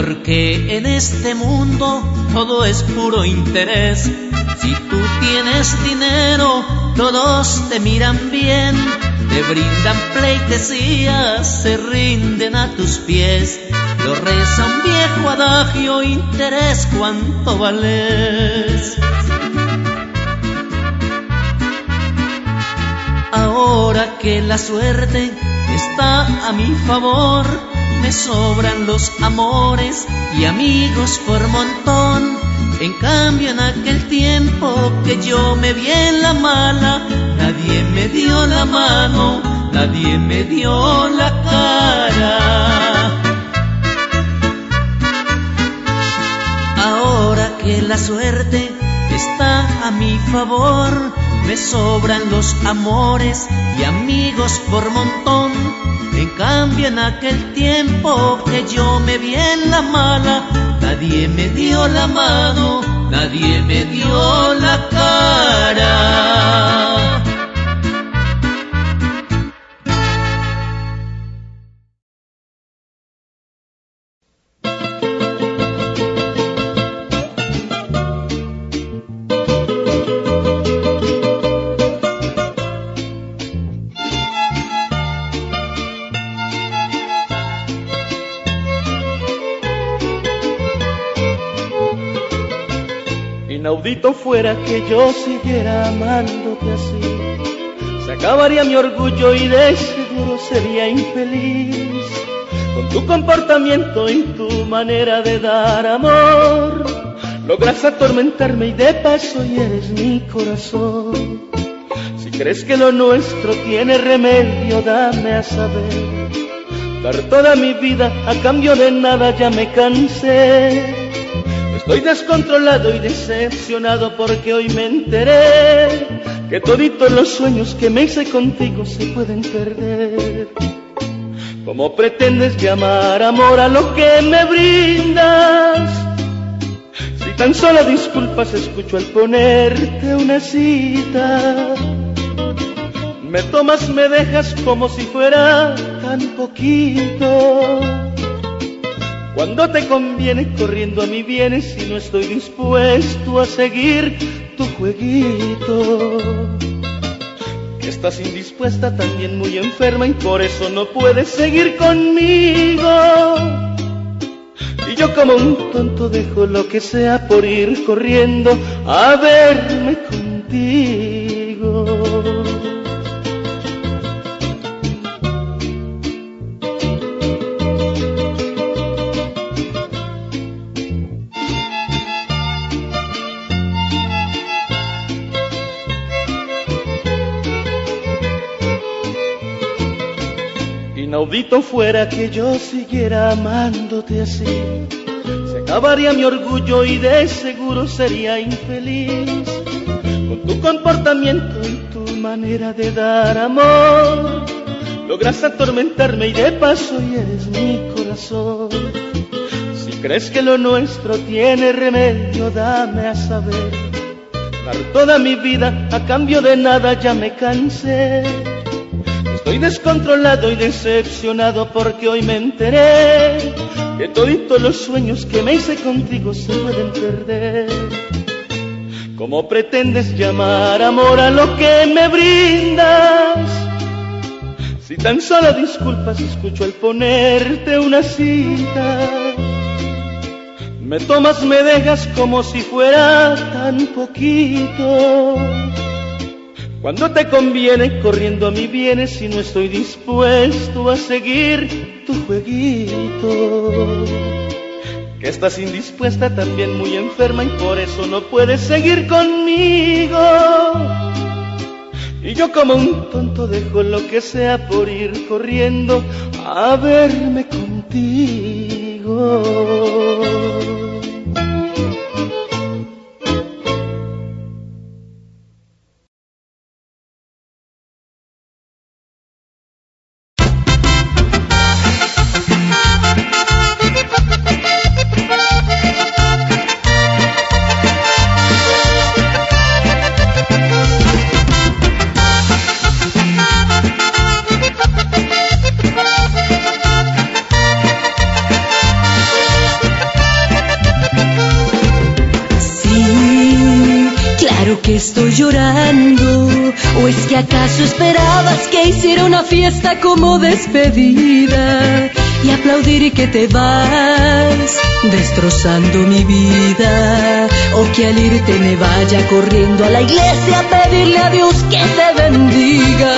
Porque en este mundo todo es puro interés. Si tú tienes dinero, todos te miran bien, te brindan pleitesías, se rinden a tus pies. Lo reza un viejo adagio, interés cuánto vales. Ahora que la suerte está a mi favor, me sobran los amores y amigos por montón. En cambio en aquel tiempo que yo me vi en la mala, nadie me dio la mano, nadie me dio la cara. Ahora que la suerte está a mi favor, me sobran los amores y amigos por montón en cambio en aquel tiempo que yo me vi en la mala, nadie me dio la mano, nadie me dio la cara. Inaudito fuera que yo siguiera amándote así. Se acabaría mi orgullo y de seguro sería infeliz. Con tu comportamiento y tu manera de dar amor, logras atormentarme y de paso eres mi corazón. Si crees que lo nuestro tiene remedio, dame a saber. Dar toda mi vida a cambio de nada ya me cansé. Estoy descontrolado y decepcionado porque hoy me enteré que toditos los sueños que me hice contigo se pueden perder. ¿Cómo pretendes llamar amor a lo que me brindas? Si tan solo disculpas escucho al ponerte una cita. Me tomas, me dejas como si fuera tan poquito. Cuando te conviene corriendo a mi vienes y no estoy dispuesto a seguir tu jueguito. Estás indispuesta, también muy enferma y por eso no puedes seguir conmigo. Y yo como un tonto dejo lo que sea por ir corriendo a verme contigo. Inaudito fuera que yo siguiera amándote así. Se acabaría mi orgullo y de seguro sería infeliz. Con tu comportamiento y tu manera de dar amor, logras atormentarme y de paso y eres mi corazón. Si crees que lo nuestro tiene remedio, dame a saber. Dar toda mi vida a cambio de nada ya me cansé. Estoy descontrolado y decepcionado porque hoy me enteré que toditos los sueños que me hice contigo se pueden perder. ¿Cómo pretendes llamar amor a lo que me brindas? Si tan solo disculpas escucho el ponerte una cita. Me tomas, me dejas como si fuera tan poquito. Cuando te conviene, corriendo a mi vienes si no estoy dispuesto a seguir tu jueguito. Que estás indispuesta, también muy enferma y por eso no puedes seguir conmigo. Y yo como un tonto dejo lo que sea por ir corriendo a verme contigo. Aplaudir que te vas destrozando mi vida o que al irte me vaya corriendo a la iglesia a pedirle a Dios que te bendiga.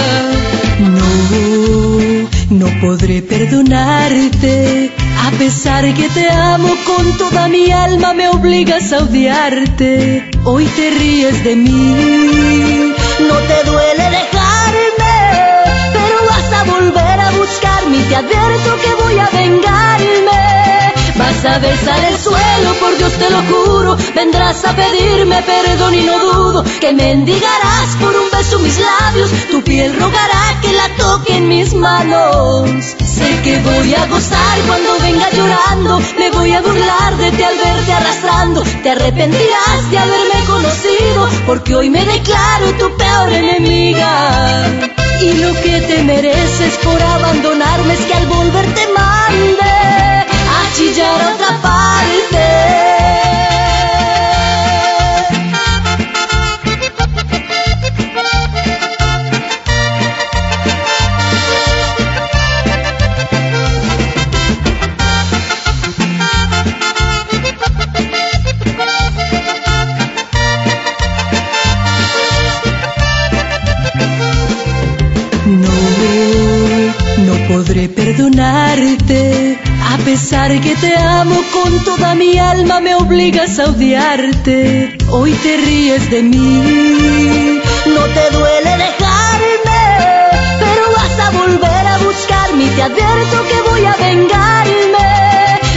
No, no podré perdonarte a pesar que te amo con toda mi alma me obligas a odiarte. Hoy te ríes de mí, no te duele te advierto que voy a vengarme. Vas a besar el suelo, por Dios te lo juro. Vendrás a pedirme perdón y no dudo que mendigarás por un beso mis labios. Tu piel rogará que la toque en mis manos. Sé que voy a gozar cuando venga llorando. Me voy a burlar de ti al verte arrastrando. Te arrepentirás de haberme conocido, porque hoy me declaro tu peor enemiga. Y lo que te mereces por abandonarme es que al volver te mande a chillar a pesar que te amo con toda mi alma, me obligas a odiarte. Hoy te ríes de mí, no te duele dejarme, pero vas a volver a buscarme y te advierto que voy a vengarme.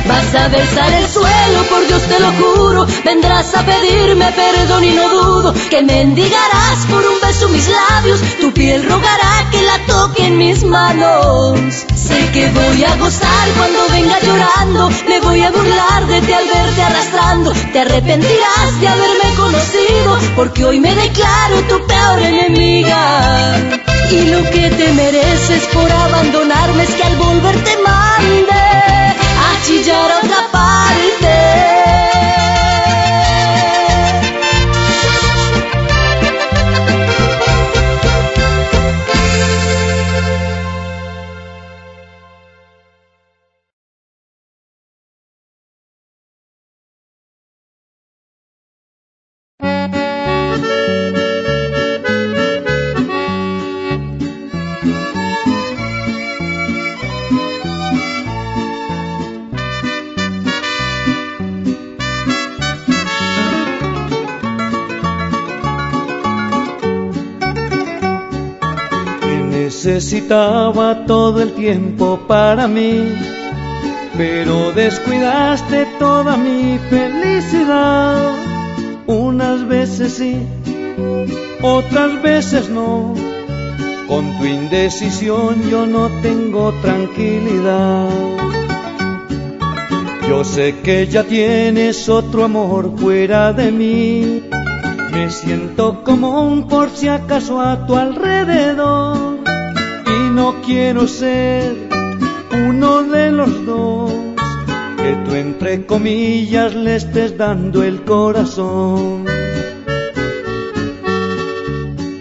Vas a besar el suelo, por Dios te lo juro. Vendrás a pedirme perdón y no dudo que mendigarás por un beso mis labios. Tu piel rogará que la toque en mis manos. Sé que voy a gozar cuando venga llorando. Me voy a burlar de ti al verte arrastrando. Te arrepentirás de haberme conocido, porque hoy me declaro tu peor enemiga. Y lo que te mereces por abandonarme es que al volver te mande chillar a otra parte. Necesitaba todo el tiempo para mí, pero descuidaste toda mi felicidad. Unas veces sí, otras veces no. Con tu indecisión yo no tengo tranquilidad. Yo sé que ya tienes otro amor fuera de mí. Me siento como un por si acaso a tu alrededor no quiero ser uno de los dos, que tú entre comillas le estés dando el corazón.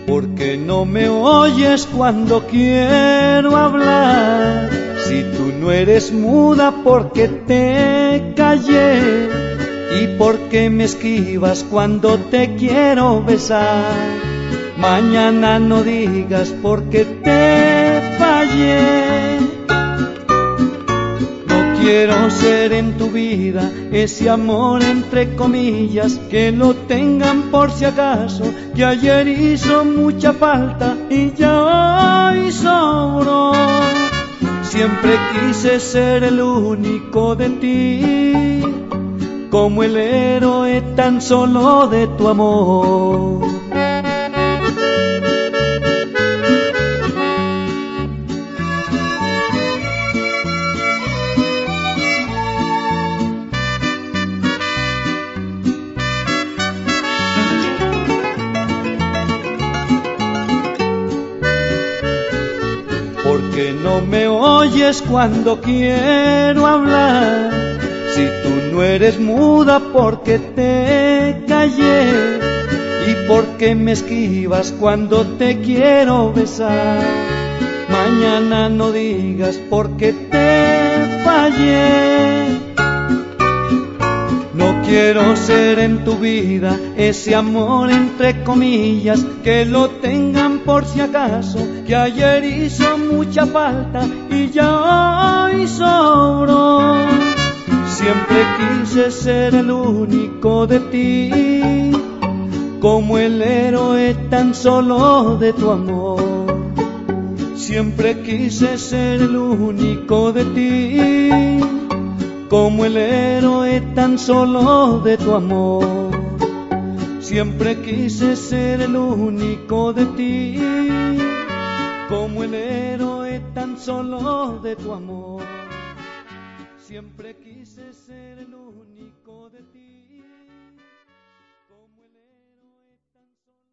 Porque no me oyes cuando quiero hablar? Si tú no eres muda porque te callé y porque me esquivas cuando te quiero besar. Mañana no digas porque te fallé. No quiero ser en tu vida ese amor entre comillas que lo tengan por si acaso, que ayer hizo mucha falta y ya hoy sobró. Siempre quise ser el único de ti, como el héroe tan solo de tu amor. Oyes cuando quiero hablar. Si tú no eres muda porque te callé y porque me esquivas cuando te quiero besar. Mañana no digas porque te fallé. No quiero ser en tu vida ese amor entre comillas que lo tengan por si acaso, que ayer hizo mucha falta y ya hoy sobró. Siempre quise ser el único de ti, como el héroe tan solo de tu amor. Siempre quise ser el único de ti como el héroe tan solo de tu amor. Siempre quise ser el único de ti, como el héroe tan solo de tu amor. Siempre quise ser el único de ti. como el héroe tan solo-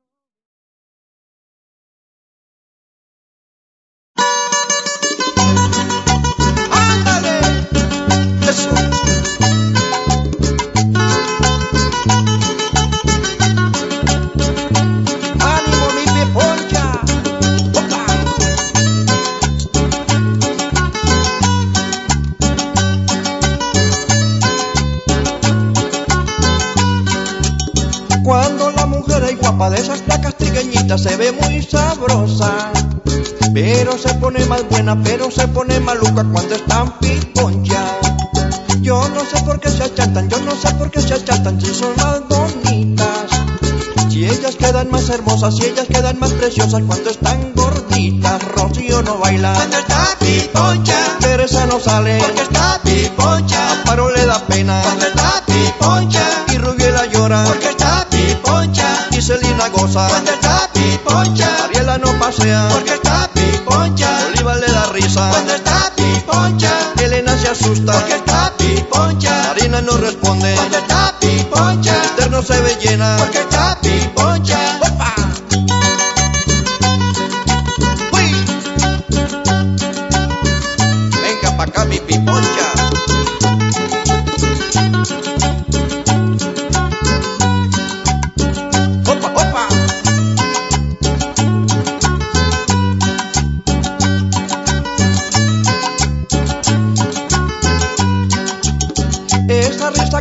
¡Ánimo, guapa de esas placas trigueñitas se ve muy sabrosa. Pero se pone más buena, pero se pone maluca cuando están piponcha. Yo no sé por qué se achantan, yo no sé por qué se achantan si son más bonitas. Si ellas quedan más hermosas, si ellas quedan más preciosas cuando están gorditas. Rocío no baila cuando está piponcha. Teresa no sale porque está piponcha. Amparo le da pena cuando está piponcha. Y Rubiela llora porque está piponcha. Y Celina goza cuando está piponcha. Ariela no pasea porque está piponcha. Oliva le da risa cuando está piponcha. Elena se asusta porque está piponcha. Marina no responde cuando está piponcha. Esther no se ve llena porque está piponcha. ¡Opa! ¡Uy! Venga pa' acá mi piponcha.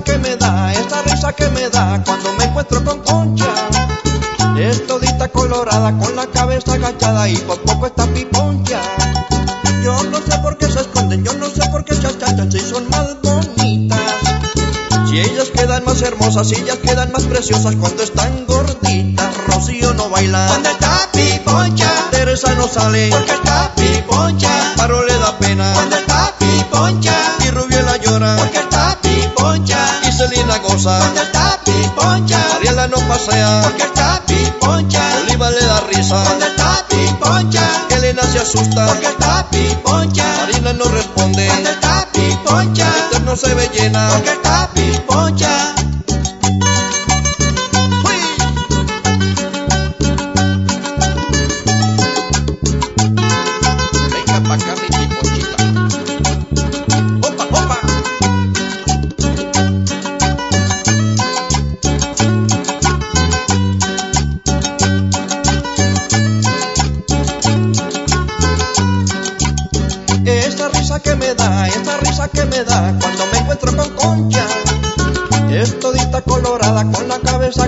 Risa que me da, esa risa que me da cuando me encuentro con Concha. Es todita colorada con la cabeza agachada y por poco está piponcha. Yo no sé por qué se esconden, yo no sé por qué se achachan si son más bonitas. Si ellas quedan más hermosas, si ellas quedan más preciosas cuando están gorditas. Rocío no baila cuando está piponcha. Teresa no sale porque está piponcha. Paro le da pena cuando está piponcha. Y Rubiela llora porque Celina goza cuando está piponcha. Ariela no pasea porque está piponcha. Oliva le da risa cuando está piponcha. Elena se asusta porque está piponcha. Marina no responde cuando está piponcha. Esther no se ve llena porque está piponcha. Venga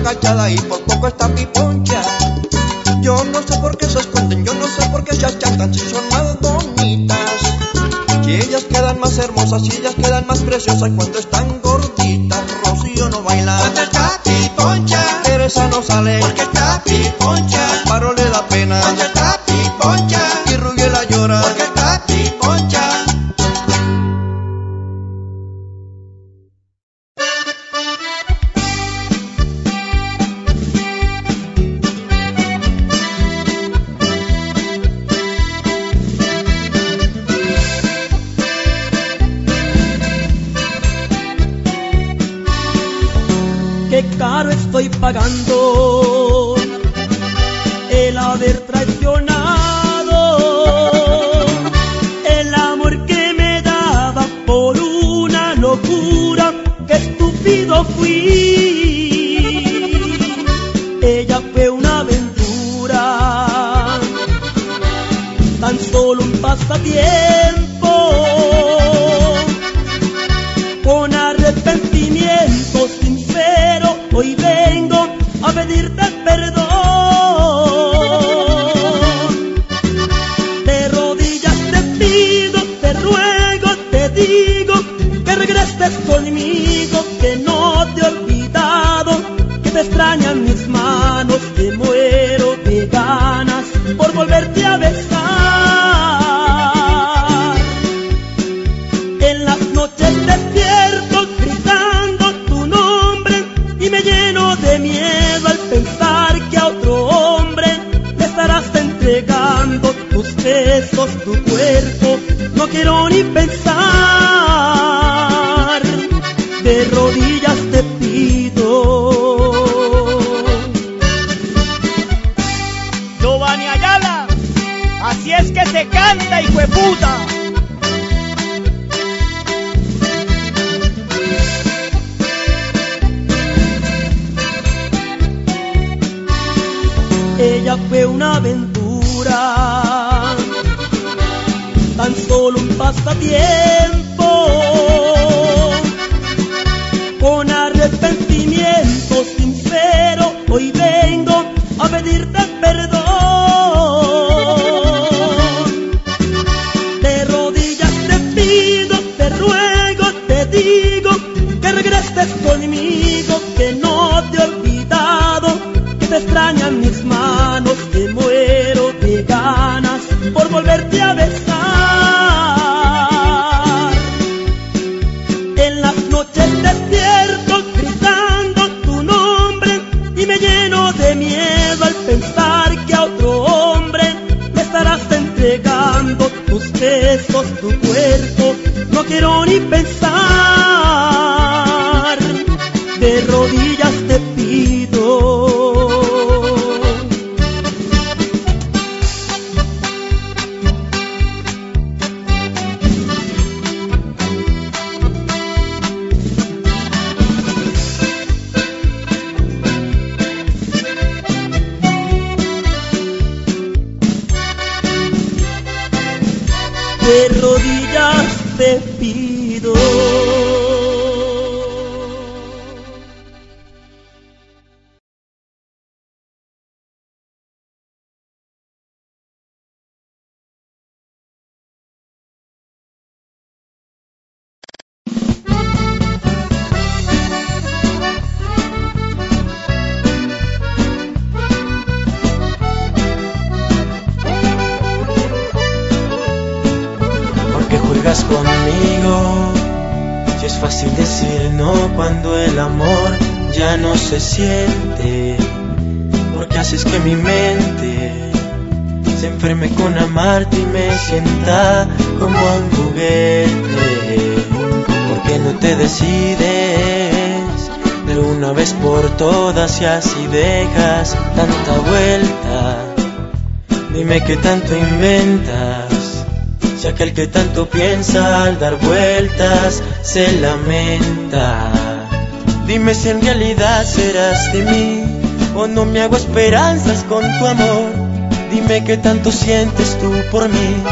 agachada y por poco está mi poncha. Yo no sé por qué se esconden, yo no sé por qué se achantan si son más bonitas. Y ellas quedan más hermosas y ellas quedan más preciosas cuando están se lamenta. Dime si en realidad serás de mí o no me hago esperanzas con tu amor. Dime qué tanto sientes tú por mí.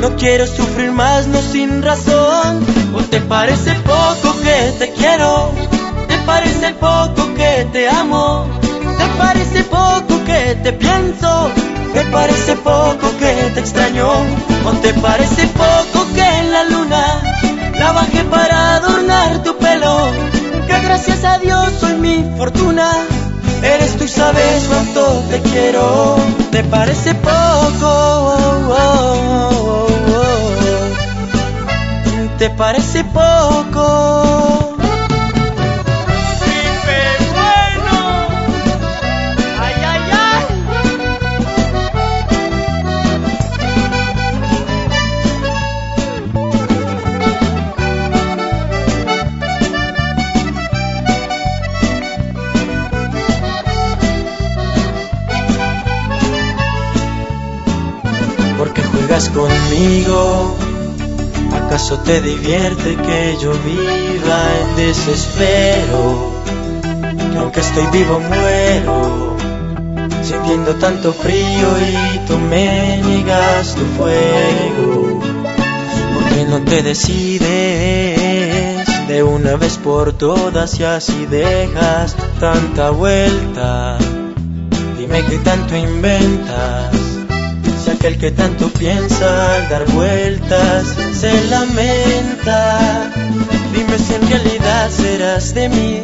No quiero sufrir más, no sin razón. ¿O te parece poco que te quiero? ¿Te parece poco que te amo? ¿Te parece poco que te pienso? ¿Te parece poco que te extraño? ¿O te parece poco que en la luna? La bajé para adornar tu pelo? Que gracias a Dios soy mi fortuna. Eres tú y sabes cuánto te quiero. ¿Te parece poco? ¿Te parece poco? Conmigo? ¿Acaso te divierte que yo viva en desespero? Que aunque estoy vivo muero, sintiendo tanto frío y tú me niegas tu fuego. ¿Por qué no te decides de una vez por todas y así dejas tanta vuelta? Dime qué tanto inventas el que tanto piensa al dar vueltas se lamenta. Dime si en realidad serás de mí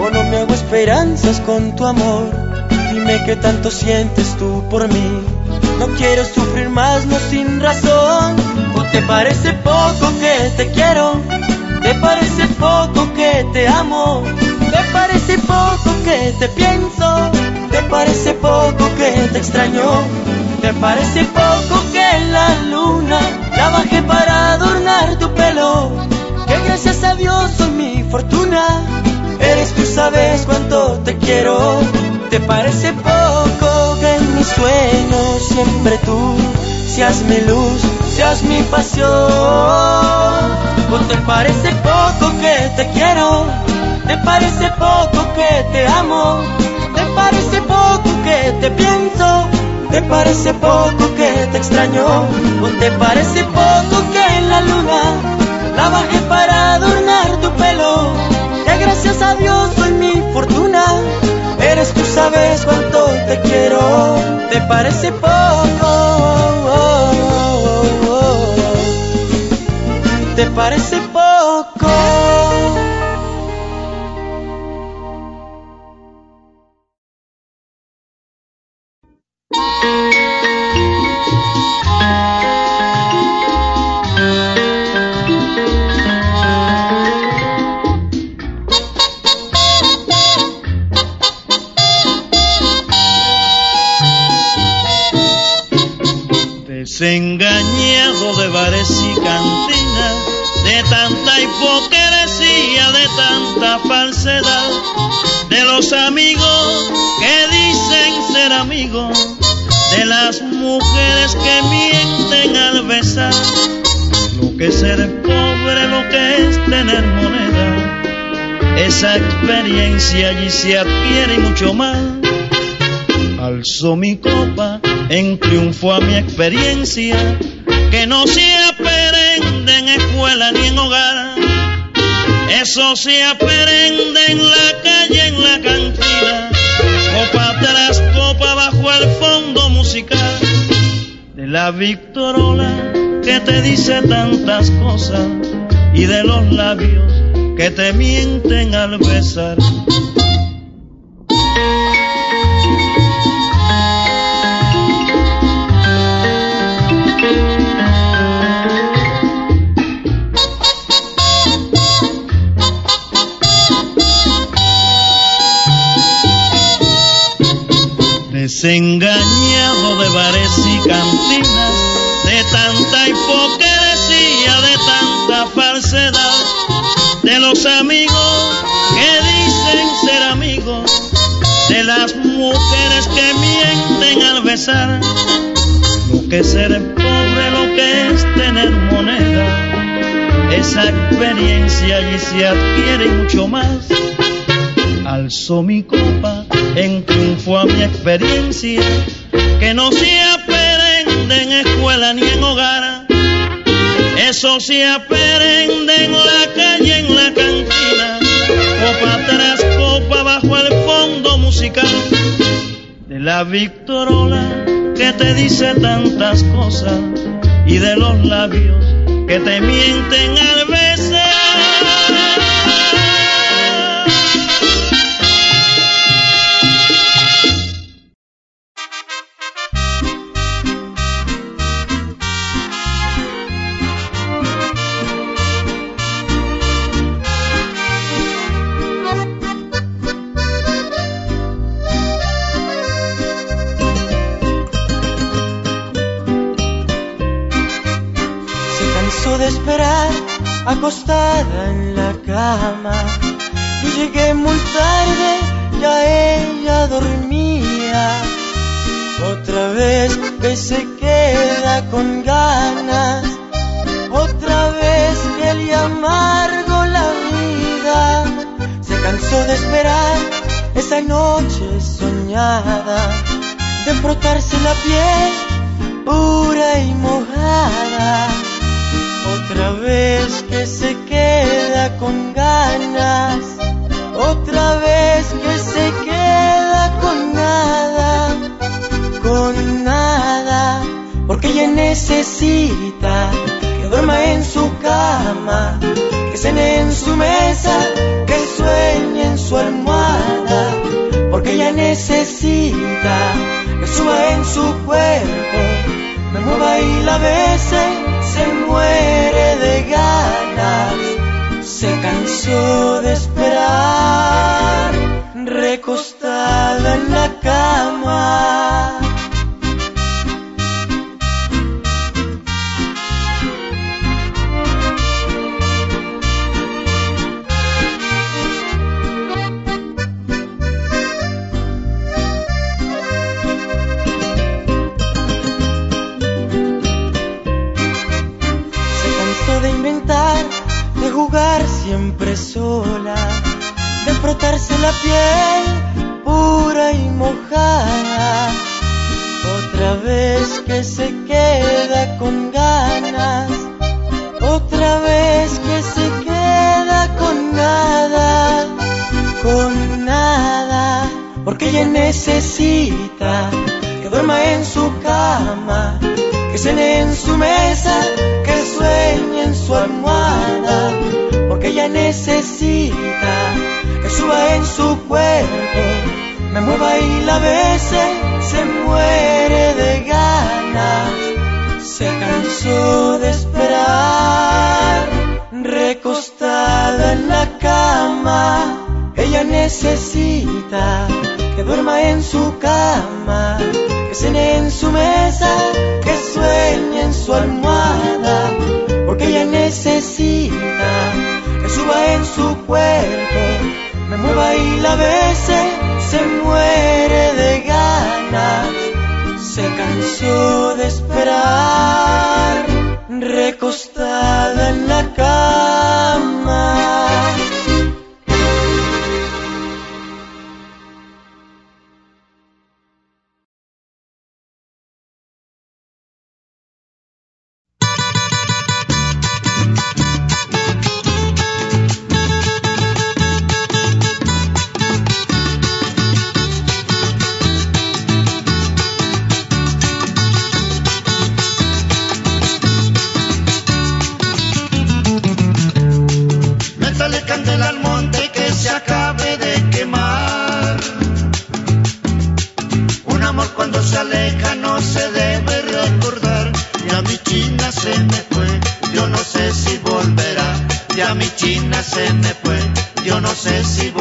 o no me hago esperanzas con tu amor. Dime qué tanto sientes tú por mí. No quiero sufrir más, no sin razón. ¿O te parece poco que te quiero? ¿Te parece poco que te amo? ¿Te parece poco que te pienso? ¿Te parece poco que te extraño? ¿Te parece poco que la luna la bajé para adornar tu pelo? Que gracias a Dios soy mi fortuna. Eres tú, sabes cuánto te quiero. ¿Te parece poco que en mis sueños siempre tú seas mi luz, seas mi pasión? ¿O te parece poco que te quiero? ¿Te parece poco que te amo? ¿Te parece poco que te pienso? ¿Te parece poco que te extraño? ¿O te parece poco que en la luna la bajé para adornar tu pelo? Que gracias a Dios soy mi fortuna. Eres tú, sabes cuánto te quiero. ¿Te parece poco? ¿Te parece poco? Desengañado de bares y cantinas, de tanta hipocresía, de tanta falsedad, de los amigos que dicen ser amigos de las mujeres que mienten al besar, lo que es ser pobre, lo que es tener moneda, esa experiencia allí se adquiere mucho más. Alzo mi copa en triunfo a mi experiencia, que no se aprende en escuela ni en hogar. Eso se aprende en la calle, en la cantina, copa tras copa bajo el fondo musical de la Victorola que te dice tantas cosas y de los labios que te mienten al besar. Desengañado de bares y cantinas, de tanta hipocresía, de tanta falsedad, de los amigos que dicen ser amigos, de las mujeres que mienten al besar, lo que ser pobre, lo que es tener moneda, esa experiencia allí se adquiere mucho más. Alzo mi copa en triunfo a mi experiencia, que no se aprende en escuela ni en hogar. Eso se aprende en la calle, en la cantina, copa tras copa bajo el fondo musical de la Victorola que te dice tantas cosas y de los labios que te mienten al acostada en la cama. Y llegué muy tarde, ya ella dormía. Otra vez que se queda con ganas, otra vez que le amargo la vida. Se cansó de esperar esa noche soñada, de frotarse la piel pura y mojada otra vez que se queda con ganas, otra vez que se queda con nada, con nada, porque ella necesita que duerma en su cama, que cene en su mesa, que sueñe en su almohada, porque ella necesita que suba en su cuerpo, me mueva y la bese se muere de ganas, se cansó de esperar, recostada en la cama. De frotarse la piel pura y mojada. Otra vez que se queda con ganas, otra vez que se queda con nada, con nada, porque ella necesita que duerma en su cama, que en su mesa, que sueñe en su almohada porque ella necesita que suba en su cuerpo, me mueva y la bese, se muere de ganas, se cansó de esperar, recostada en la cama, ella necesita que duerma en su cama, cene en su mesa, que sueñe en su almohada, porque ella necesita que suba en su cuerpo, me mueva y la bese, se muere de ganas, se cansó de esperar, recostada en la cama. si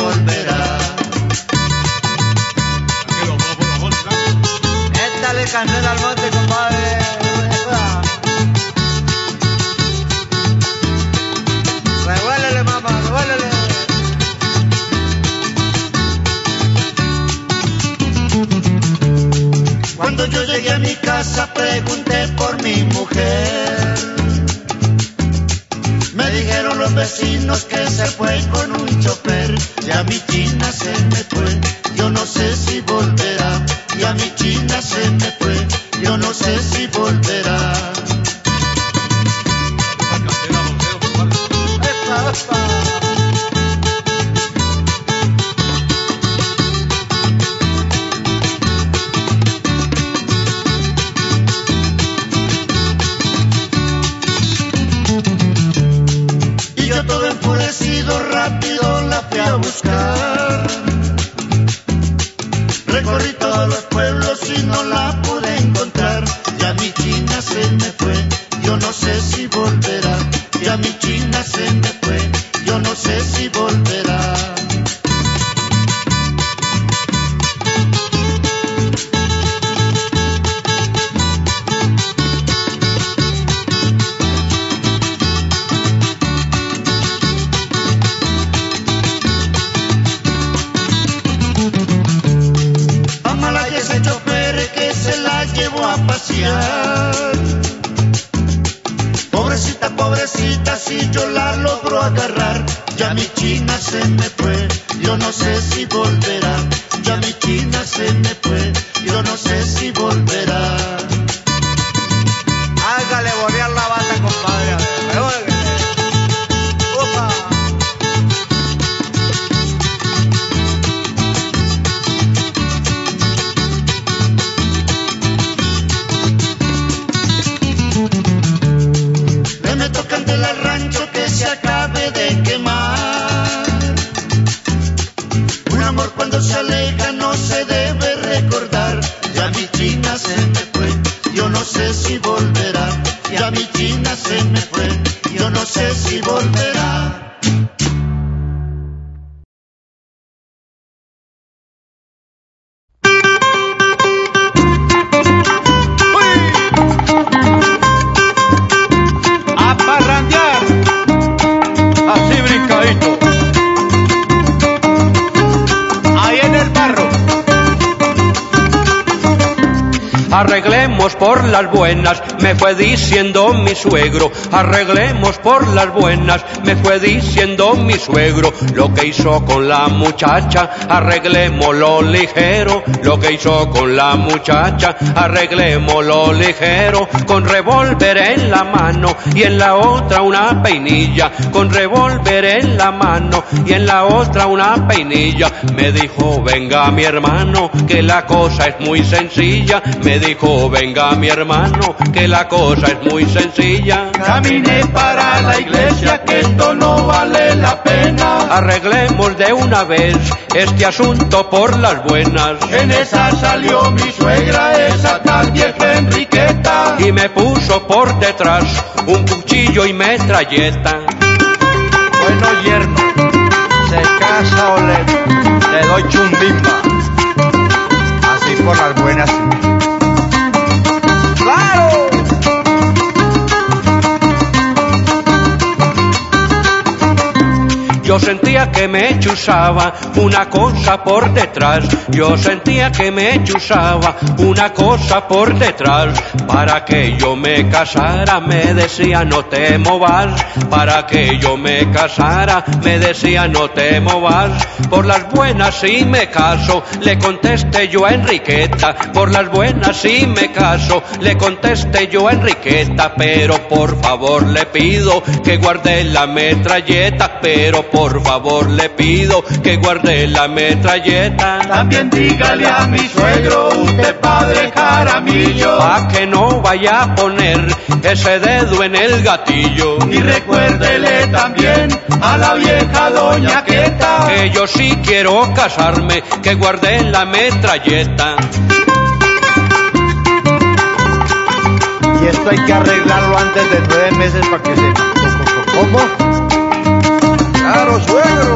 suegro. Arreglemos por las buenas, me fue diciendo mi suegro. Lo que hizo con la muchacha, arreglémoslo ligero. Lo que hizo con la muchacha, arreglémoslo ligero. Con revólver en la mano y en la otra una peinilla. Con revólver en la mano y en la otra una peinilla. Me dijo, venga mi hermano, que la cosa es muy sencilla. Me dijo, venga mi hermano, que la cosa es muy sencilla. Caminé para la iglesia que esto no vale la pena. Arreglemos de una vez este asunto por las buenas. En esa salió mi suegra, esa tal vieja Enriqueta. Y me puso por detrás un cuchillo y metralleta. Bueno, yerno. Se casa o le, le doy chumbimba. Así por las buenas. Yo sentía que me chuzaba una cosa por detrás. Yo sentía que me chuzaba una cosa por detrás. Para que yo me casara, me decía no te movas. Para que yo me casara, me decía no te movas. Por las buenas sí me caso, le contesté yo a Enriqueta. Por las buenas sí me caso, le contesté yo a Enriqueta. Pero por favor le pido que guarde la metralleta. Pero por favor le pido que guarde la metralleta. También dígale a mi suegro, usted padre Jaramillo. Pa' que no vaya a poner ese dedo en el gatillo. Y recuérdele también a la vieja doña Queta. Que yo sí quiero casarme, que guarde la metralleta. Y esto hay que arreglarlo antes de nueve meses para que se... ¿Cómo? Claro, suegro.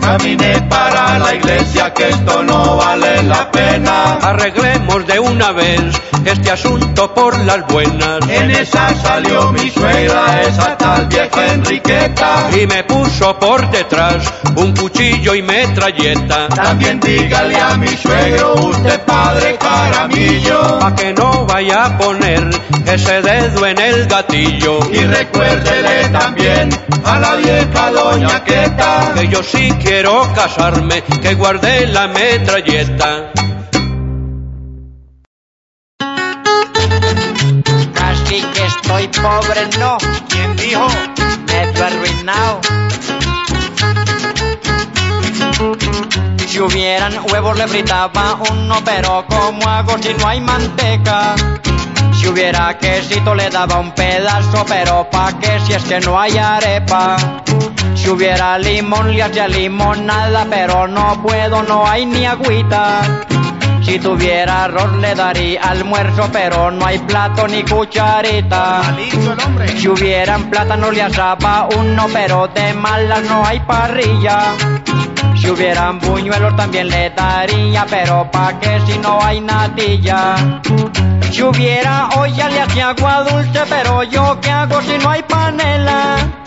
Caminé para la iglesia que esto no vale la pena. Arreglemos de una vez este asunto por las buenas. En esa salió mi suegra, esa tal vieja Enriqueta. Y me puso por detrás un cuchillo y metralleta. También dígale a mi suegro, usted padre Caramillo. Pa' que no vaya a poner ese dedo en el gatillo. Y recuérdele también a la vieja doña Queta. Que yo sí quiero casarme, que guarde la metralleta. Casi que estoy pobre, no. ¿Quién dijo? Medio arruinado. Si hubieran huevos le fritaba uno, pero ¿cómo hago si no hay manteca? Si hubiera quesito le daba un pedazo, pero pa' qué si es que no hay arepa. Si hubiera limón le hacía limonada, pero no puedo, no hay ni agüita. Si tuviera arroz le daría almuerzo, pero no hay plato ni cucharita. Si hubieran plátano le asaba uno, pero de malas no hay parrilla. Si hubieran buñuelos también le daría, pero pa' qué si no hay natilla. Si hubiera olla le hacía agua dulce, pero yo qué hago si no hay panela.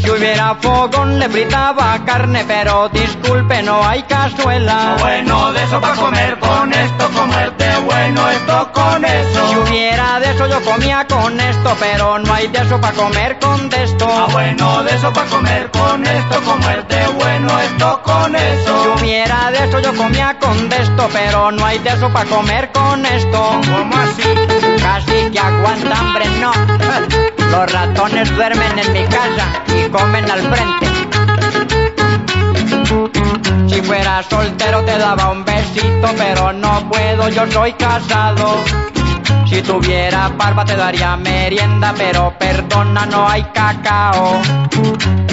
Si hubiera fogón le fritaba carne, pero disculpe, no hay cazuela. Bueno, de eso pa' comer con esto, comerte bueno esto con eso. Si hubiera de eso yo comía con esto, pero no hay de eso pa' comer con de esto. Ah, bueno, de eso pa' comer con esto, comerte bueno esto con eso. Si hubiera de eso yo comía con de esto, pero no hay de eso pa' comer con esto. ¿Cómo así? Casi que aguanta hambre, no. Los ratones duermen en mi casa y comen al frente. Si fuera soltero te daba un besito, pero no puedo, yo soy casado. Si tuviera barba te daría merienda, pero perdona, no hay cacao.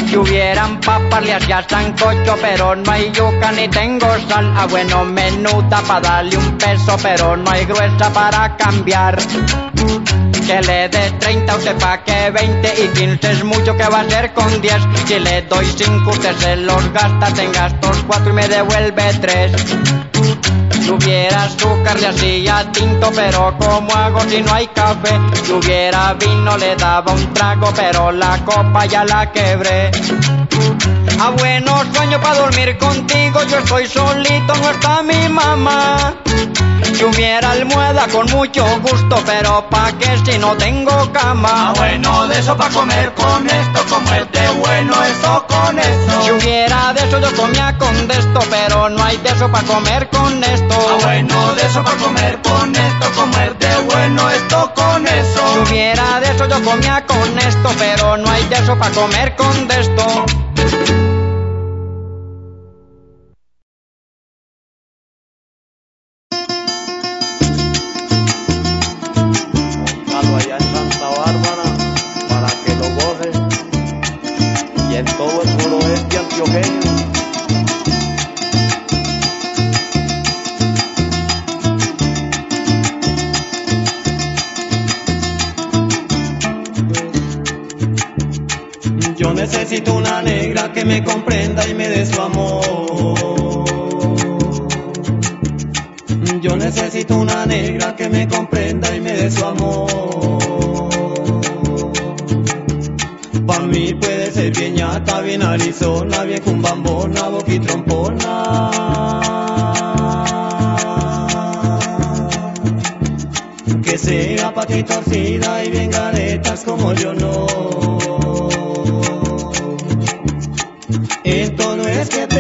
Si hubieran papas le hacía sancocho, pero no hay yuca ni tengo sal. Ah, bueno, menuda para darle un peso, pero no hay gruesa para cambiar. Que le dé 30 usted pa' que 20 y 15 es mucho que va a hacer con 10. Si le doy 5 usted se los gasta, tenga estos 4 y me devuelve 3. Si hubiera azúcar le hacía tinto, pero ¿cómo hago si no hay café? Si hubiera vino le daba un trago, pero la copa ya la quebré. Ah, bueno, sueño para dormir contigo, yo estoy solito, no está mi mamá. Si hubiera almohada con mucho gusto, pero pa' qué si no tengo cama. Ah, bueno, de eso pa' comer con esto, comerte bueno eso con eso. Si hubiera de eso yo comía con de esto, pero no hay de eso pa' comer con esto. Ah, bueno, de eso pa' comer con esto, comerte bueno esto con eso. Si hubiera de eso yo comía con esto, pero no hay de eso pa' comer con de esto. Que me comprenda y me dé su amor. Yo necesito una negra que me comprenda y me dé su amor. Pa' mí puede ser bien ñata, bien arizona, bien cumbambona, boquitrompona. Que sea pati torcida y bien garetas como yo no. Esto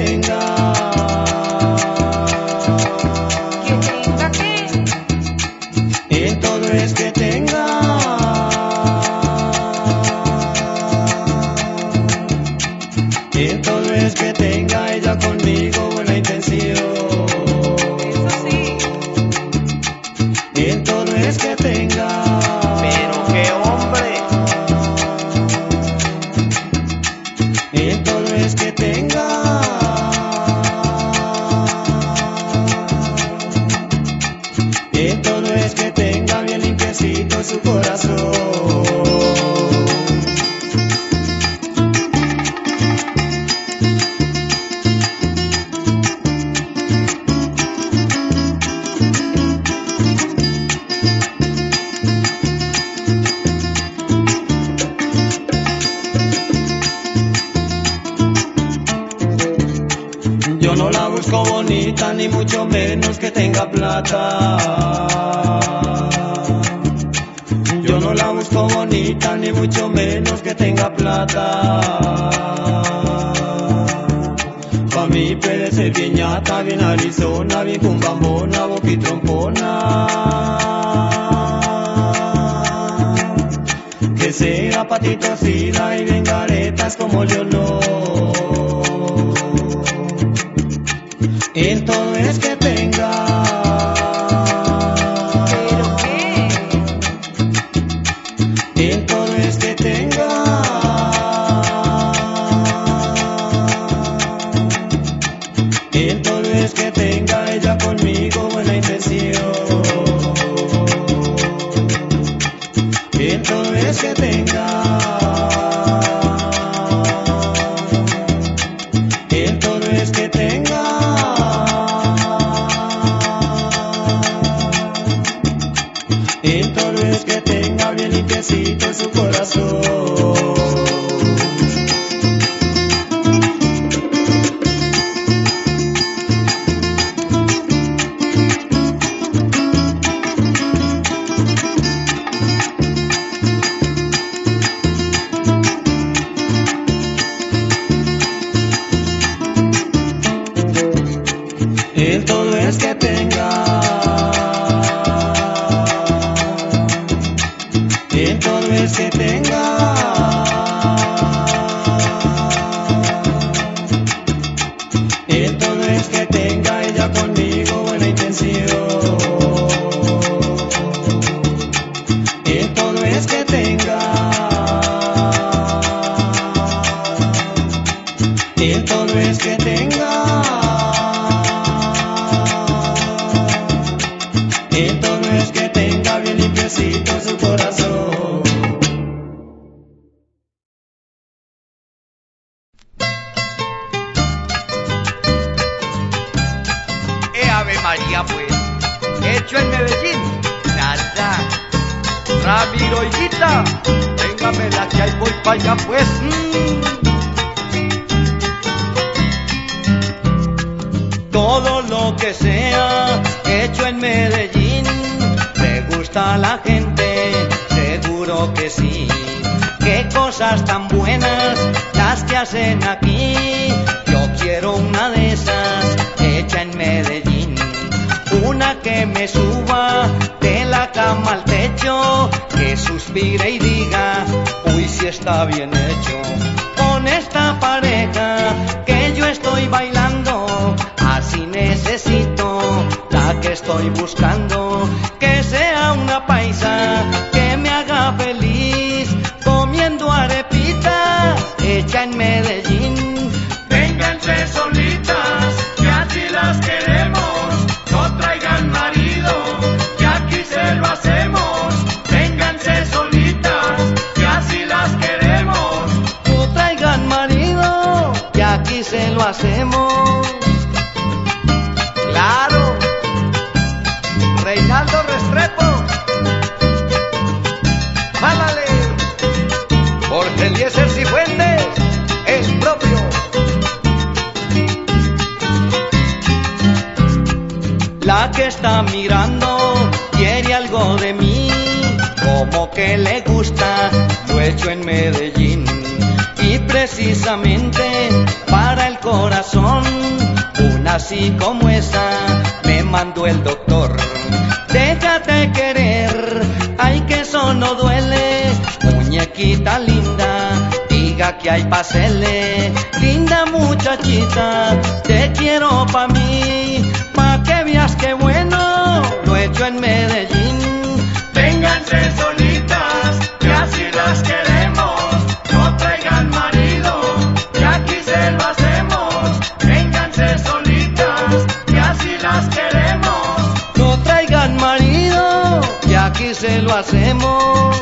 aquí se lo hacemos.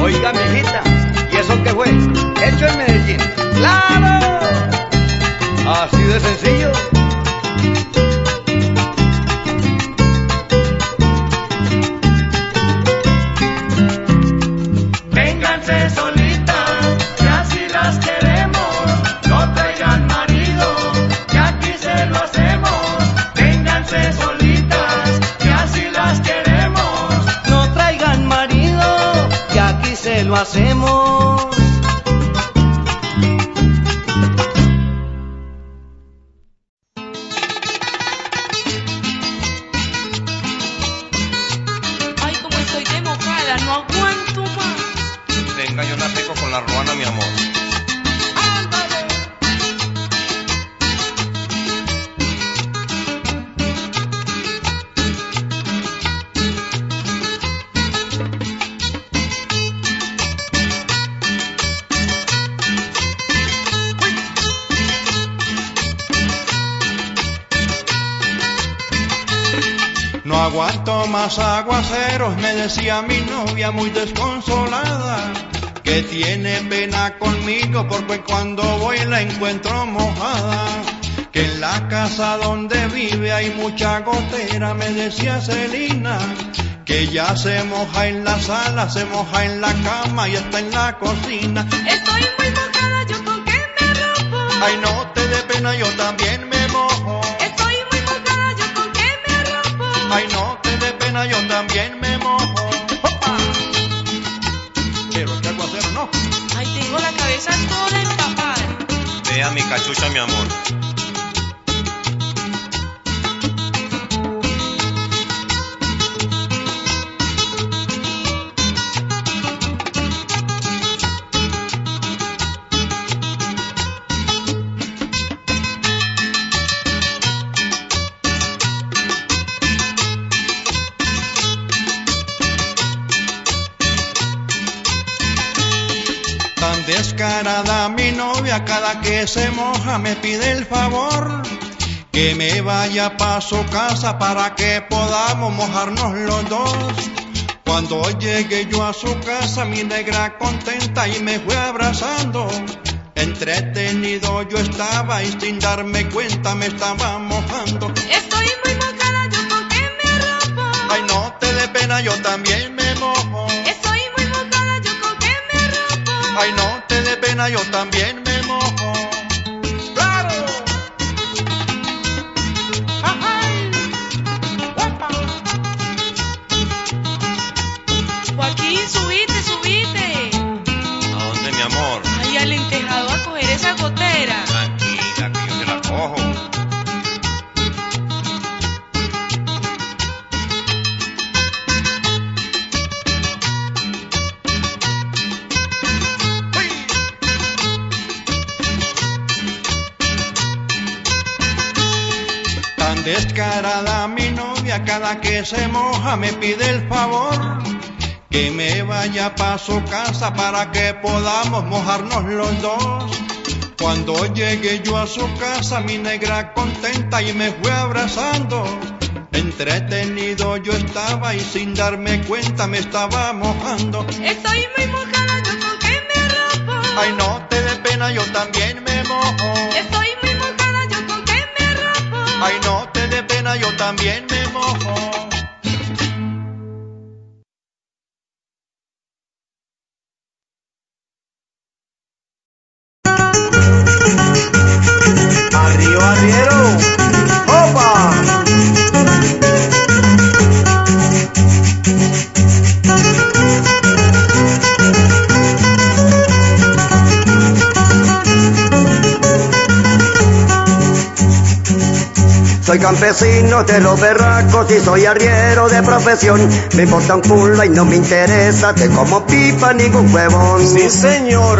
Oiga, mijita, ¿y eso qué fue? Hecho en Medellín. ¡Claro! Así de sencillo. lo hacemos. me decía Celina que ya se moja en la sala, se moja en la cama y está en la cocina. Estoy muy mojada, yo con qué me rompo. Ay, no me pide el favor que me vaya pa' su casa para que podamos mojarnos los dos. Cuando llegué yo a su casa, mi negra contenta y me fue abrazando. Entretenido yo estaba y sin darme cuenta me estaba mojando. Estoy muy mojada, yo con qué me arropo. Ay, no te dé pena, yo también me mojo. Estoy muy mojada, yo con qué me arropo. Ay, no te dé pena, yo también descarada mi novia cada que se moja me pide el favor que me vaya pa' su casa para que podamos mojarnos los dos. Cuando llegué yo a su casa mi negra contenta y me fue abrazando. Entretenido yo estaba y sin darme cuenta me estaba mojando. Estoy muy mojada, yo con qué me arropo. Ay no te dé pena, yo también me mojo. Estoy muy mojada, yo con qué me arropo. Ay no te yo también me mojo. Arriba, arriero. Soy campesino de los berracos y soy arriero de profesión. Me importa un culo y no me interesa que como pipa ningún huevón. Sí, señor.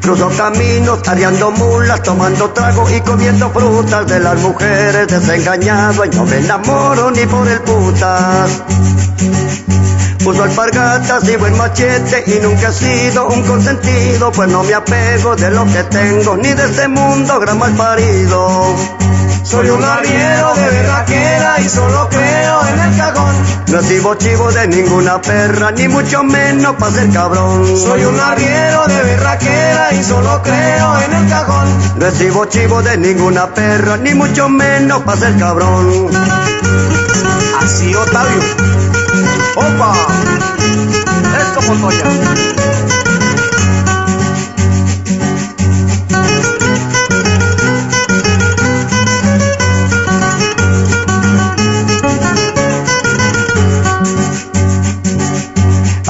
Cruzo caminos, arriando mulas, tomando trago y comiendo frutas de las mujeres desengañado y no me enamoro ni por el putas. Uso alpargatas y buen machete y nunca he sido un consentido, pues no me apego de lo que tengo, ni de este mundo gran mal parido. Soy un arriero de berraquera y solo creo en el cagón. No sigo chivo de ninguna perra, ni mucho menos pa' ser cabrón. Soy un arriero de berraquera y solo creo en el cagón. No sigo chivo de ninguna perra, ni mucho menos pa' ser cabrón. Así, Otavio. ¡Opa! Esto, Montoya.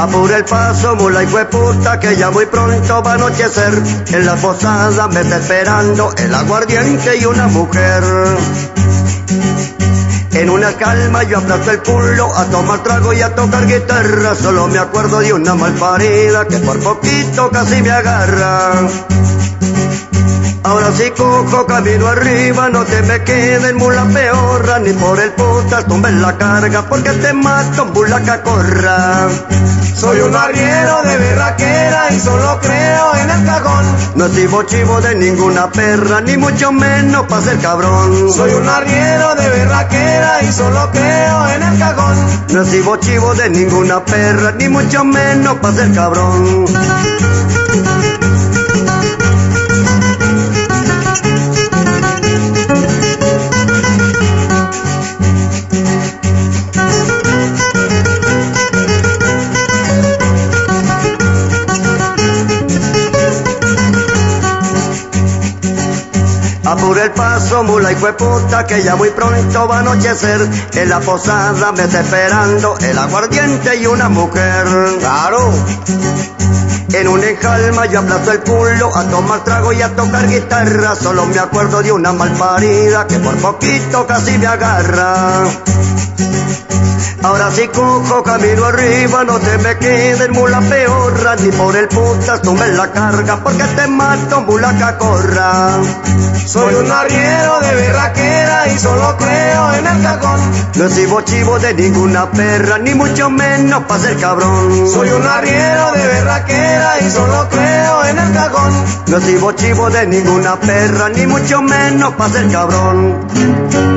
Apura el paso, mula y puta, que ya muy pronto va a anochecer. En la posada me está esperando el aguardiente y una mujer. En una calma yo aplasto el culo a tomar trago y a tocar guitarra. Solo me acuerdo de una malparida que por poquito casi me agarra. Ahora sí cojo camino arriba, no te me queden mula peorra, ni por el putas tumben la carga, porque te mato mula cacorra. Soy un arriero de berraquera y solo creo en el cagón. No sigo chivo de ninguna perra, ni mucho menos pa' ser cabrón. Soy un arriero de berraquera y solo creo en el cagón. No sigo chivo de ninguna perra, ni mucho menos pa' ser cabrón. Apura el paso, mula y puta, que ya muy pronto va a anochecer. En la posada me está esperando el aguardiente y una mujer. Claro. En un enjalma yo aplasto el culo a tomar trago y a tocar guitarra. Solo me acuerdo de una malparida que por poquito casi me agarra. Ahora sí cojo camino arriba, no te me quedes mula peorra, ni por el putas tomes la carga, porque te mato mula cacorra. Soy un arriero de berraquera y solo creo en el cagón. No sigo chivo de ninguna perra, ni mucho menos pa' ser cabrón. Soy un arriero de berraquera y solo creo cagón. No sigo chivo de ninguna perra, ni mucho menos pa' ser cabrón.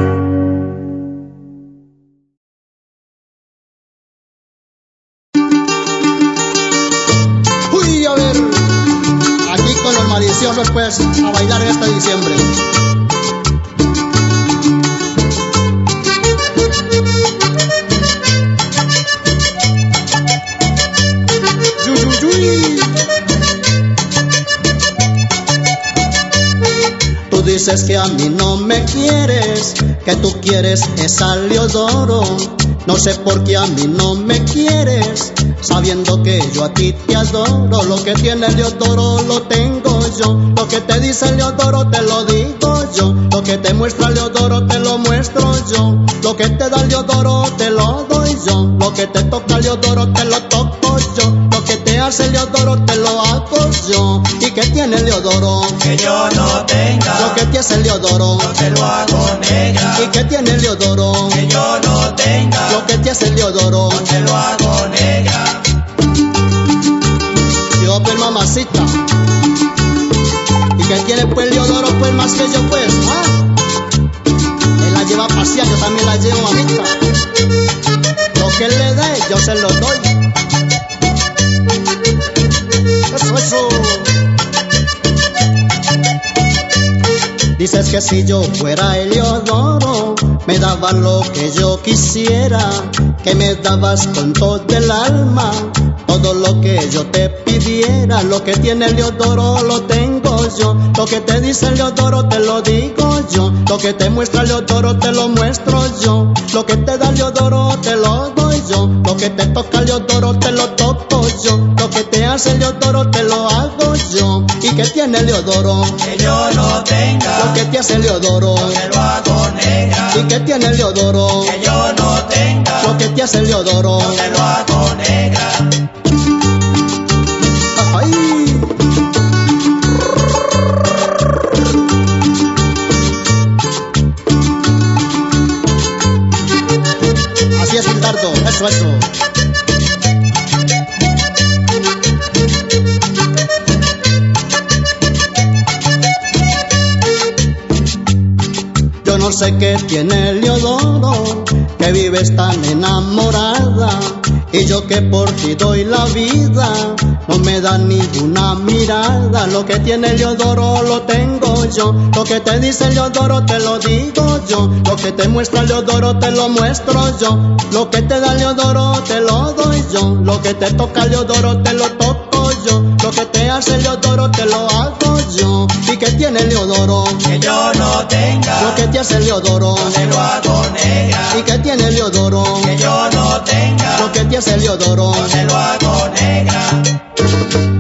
Dices que a mí no me quieres, que tú quieres es a Leodoro. No sé por qué a mí no me quieres, sabiendo que yo a ti te adoro. Lo que tiene Leodoro lo tengo yo, lo que te dice Leodoro te lo digo yo, lo que te muestra Leodoro te lo muestro yo, lo que te da Leodoro te lo doy yo, lo que te toca Leodoro te lo toco yo, lo que te hace Leodoro te lo hago yo. ¿Y qué tiene Leodoro? Que yo no tenga. Lo que te hace Leodoro te lo hago negra. ¿Y qué tiene Leodoro? Que yo no tenga. Lo que te hace Leodoro te lo hago negra. Yo pues mamacita. ¿Y qué tiene pues Leodoro pues más que yo pues? ¿Ah? Él la lleva a pasear, yo también la llevo mamita. Lo que él le dé, yo se lo doy. Eso, eso. Dices que si yo fuera Eleodoro, me dabas lo que yo quisiera, que me dabas con todo el alma, todo lo que yo te pidiera, lo que tiene Leodoro lo tengo yo, lo que te dice Leodoro te lo digo yo, lo que te muestra Leodoro te lo muestro yo, lo que te da Leodoro te lo doy yo, lo que te toca Leodoro te lo toco yo, lo que te hace Leodoro te lo hago yo, y que tiene Leodoro Que yo no tenga. lo que te hace Leodoro te lo hago negra. y que tiene Leodoro Que yo no tenga. lo que te hace Leodoro te lo hago negra. Ay. Así es, Gildardo, eso, eso. No sé qué tiene Leodoro, que vives tan enamorada. Y yo que por ti doy la vida, no me da ninguna mirada. Lo que tiene Leodoro lo tengo yo. Lo que te dice Leodoro te lo digo yo. Lo que te muestra Leodoro te lo muestro yo. Lo que te da Leodoro te lo doy yo. Lo que te toca Leodoro te lo toco yo. Lo que te hace Leodoro te lo hago ¿Y que tiene Leodoro? Que yo no tenga. Lo que te hace Leodoro te lo hago negra. ¿Y que tiene Leodoro? Que yo no tenga. Lo que te hace Leodoro te lo hago negra.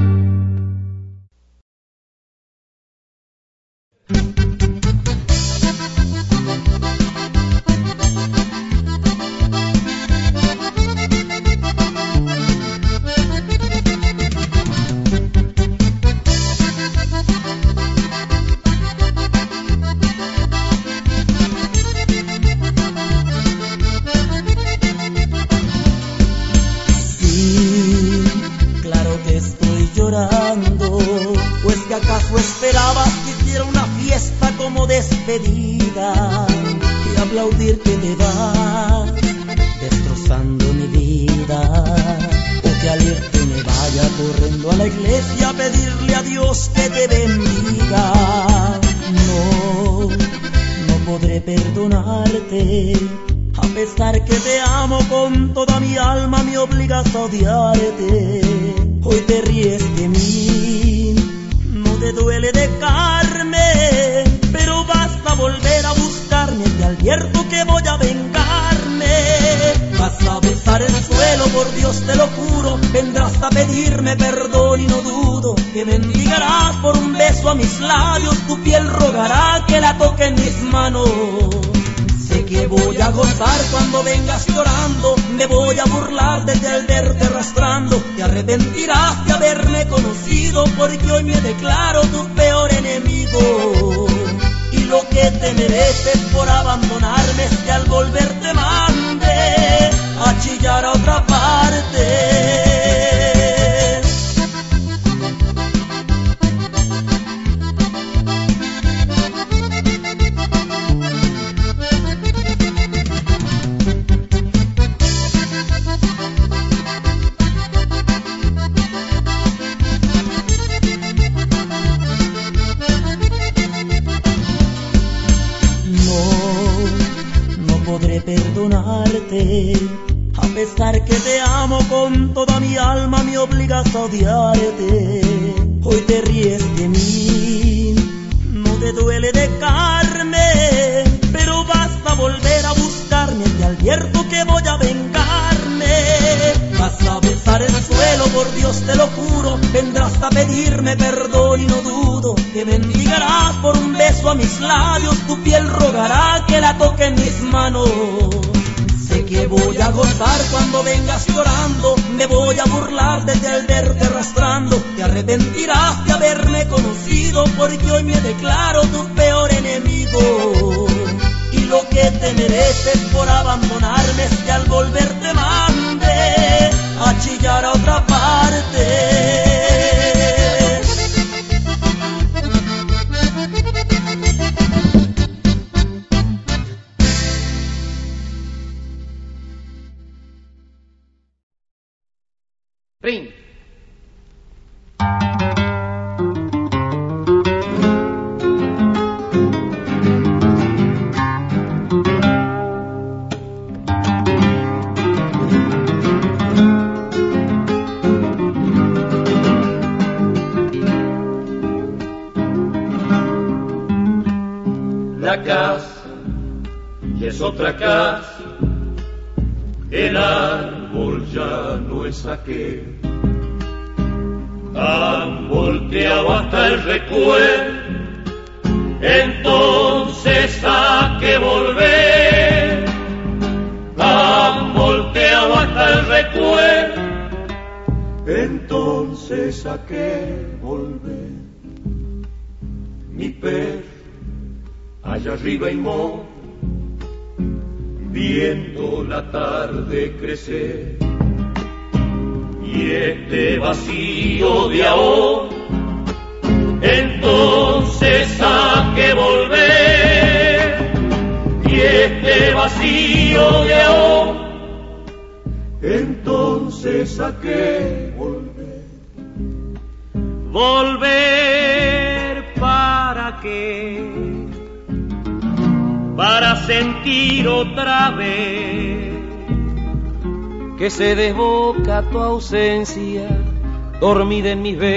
pirámide en mis venas.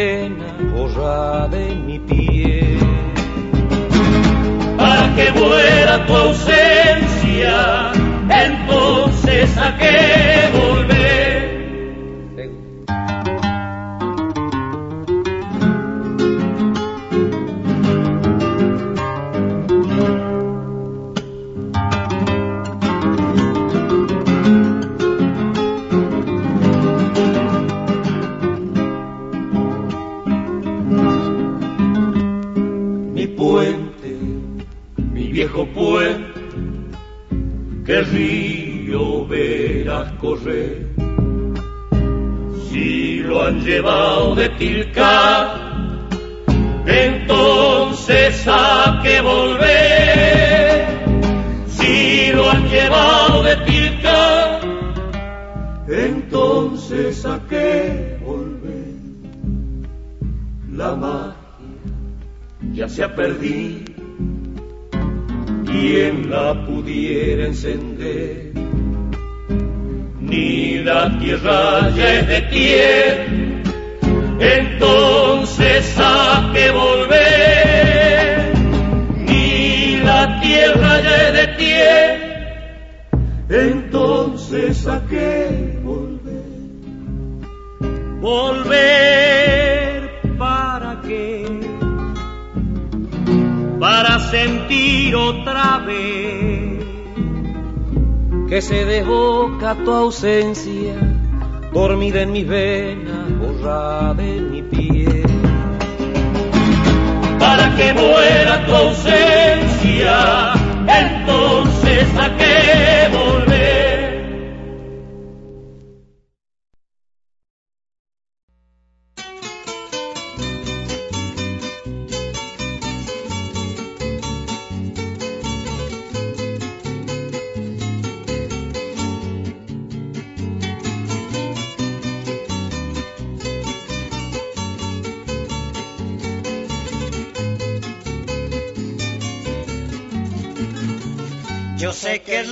entonces a qué volver. La magia ya se ha perdido, quien la pudiera encender. Ni la tierra ya es de tierra, entonces a qué volver. Ni la tierra ya es de tierra, entonces a qué volver para qué, para sentir otra vez que se dejó tu ausencia, dormida en mis venas, borrada en mi piel. Para que muera tu ausencia, entonces a qué volver.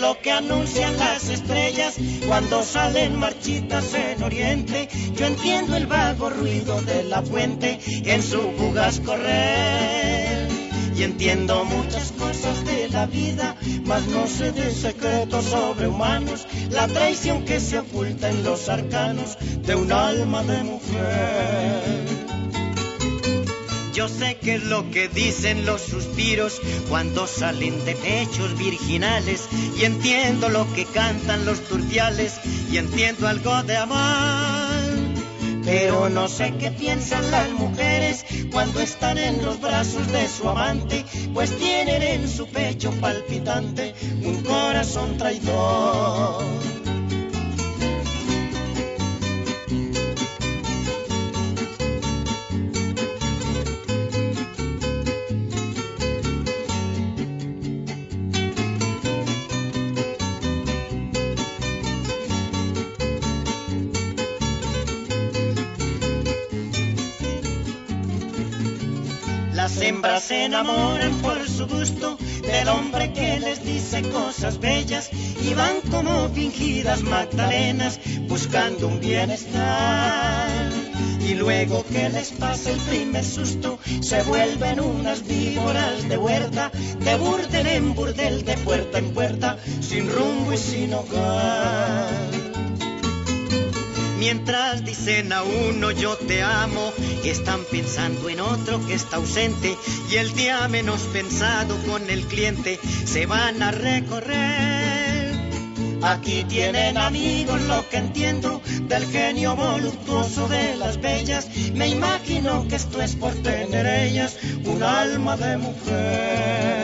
Lo que anuncian las estrellas cuando salen marchitas en oriente. Yo entiendo el vago ruido de la fuente en su fugaz correr. Y entiendo muchas cosas de la vida, mas no sé de secretos sobrehumanos, la traición que se oculta en los arcanos de un alma de mujer. Yo sé qué es lo que dicen los suspiros cuando salen de pechos virginales y entiendo lo que cantan los turbiales y entiendo algo de amor. Pero no sé qué piensan las mujeres cuando están en los brazos de su amante, pues tienen en su pecho palpitante un corazón traidor. Hembras se enamoran por su gusto del hombre que les dice cosas bellas y van como fingidas magdalenas buscando un bienestar. Y luego que les pasa el primer susto, se vuelven unas víboras de huerta, de burdel en burdel, de puerta en puerta, sin rumbo y sin hogar. Mientras dicen a uno yo te amo, están pensando en otro que está ausente y el día menos pensado con el cliente se van a recorrer. Aquí tienen amigos lo que entiendo del genio voluptuoso de las bellas. Me imagino que esto es por tener ellas un alma de mujer.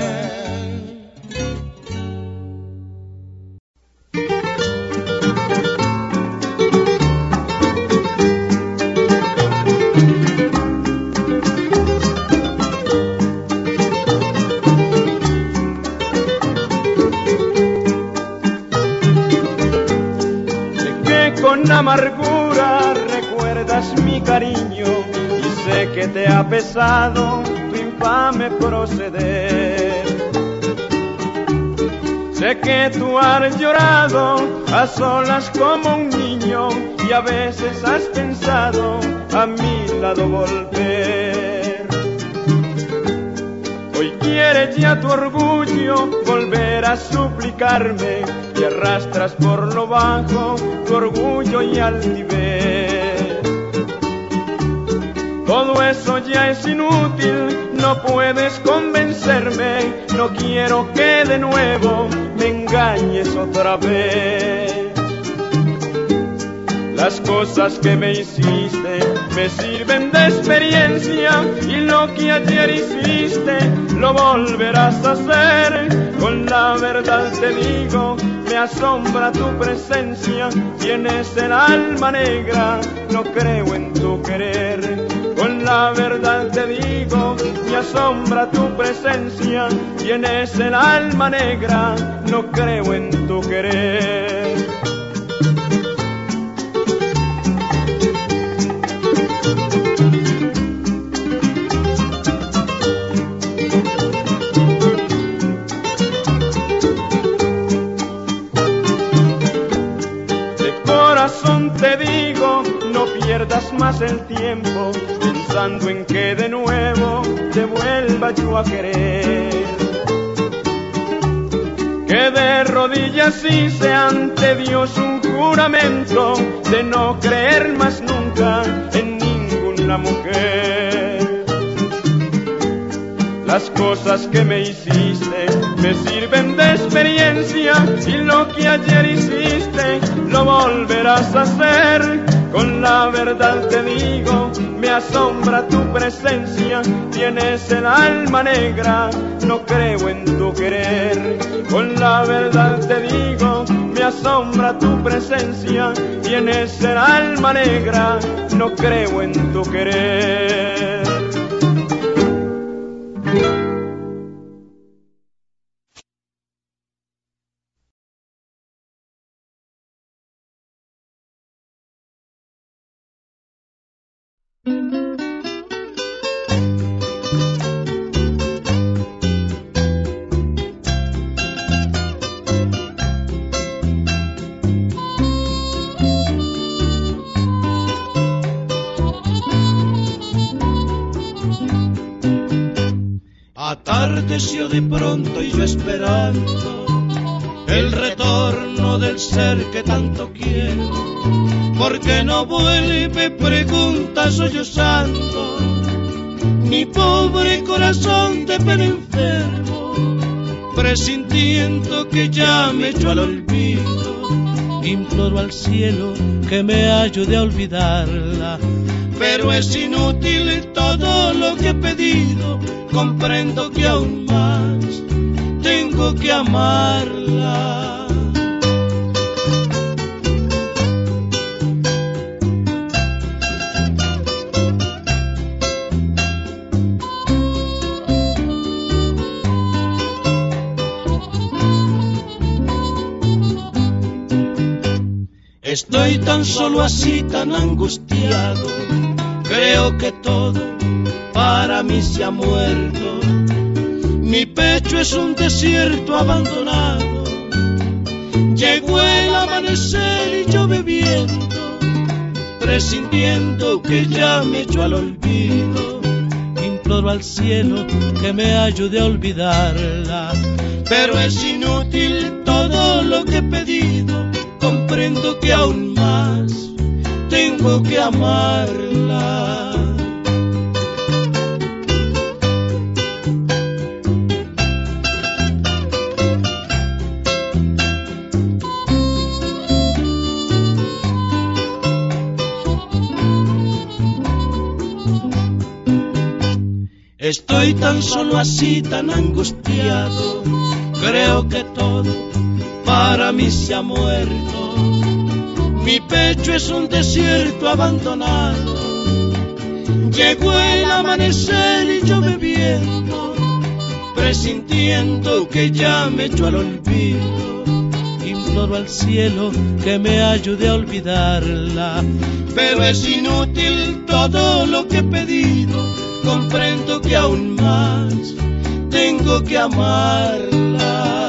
Amargura recuerdas mi cariño y sé que te ha pesado tu infame proceder. Sé que tú has llorado a solas como un niño y a veces has pensado a mi lado volver. Hoy quieres ya tu orgullo volver a suplicarme y arrastras por lo bajo tu orgullo y altivez. Todo eso ya es inútil, no puedes convencerme, no quiero que de nuevo me engañes otra vez. Las cosas que me hiciste me sirven de experiencia y lo que ayer hiciste lo volverás a hacer. Con la verdad te digo, me asombra tu presencia, tienes el alma negra, no creo en tu querer. Con la verdad te digo, me asombra tu presencia, tienes el alma negra, no creo en tu querer. Pierdas más el tiempo pensando en que de nuevo te vuelva yo a querer. Que de rodillas hice ante Dios un juramento de no creer más nunca en ninguna mujer. Las cosas que me hiciste me sirven de experiencia y lo que ayer hiciste lo volverás a hacer. Con la verdad te digo, me asombra tu presencia, tienes el alma negra, no creo en tu querer. Con la verdad te digo, me asombra tu presencia, tienes el alma negra, no creo en tu querer. De pronto y yo esperando el retorno del ser que tanto quiero. Porque no vuelve, pregunta sollozando, mi pobre corazón de pena enfermo, presintiendo que ya me echó al olvido. Imploro al cielo que me ayude a olvidarla, pero es inútil todo lo que he pedido. Comprendo que aún más tengo que amarla. Estoy tan solo así, tan angustiado. Creo que todo para mí se ha muerto. Mi pecho es un desierto abandonado. Llegó el amanecer y yo bebiendo, presintiendo que ya me echó al olvido. Imploro al cielo que me ayude a olvidarla, pero es inútil todo lo que he pedido. Comprendo que aún más tengo que amarla. Estoy tan solo así, tan angustiado. Creo que todo para mí se ha muerto. Mi pecho es un desierto abandonado. Llegó el amanecer y yo bebiendo, presintiendo que ya me echó al olvido. Imploro al cielo que me ayude a olvidarla, pero es inútil todo lo que he pedido comprendo que aún más tengo que amarla.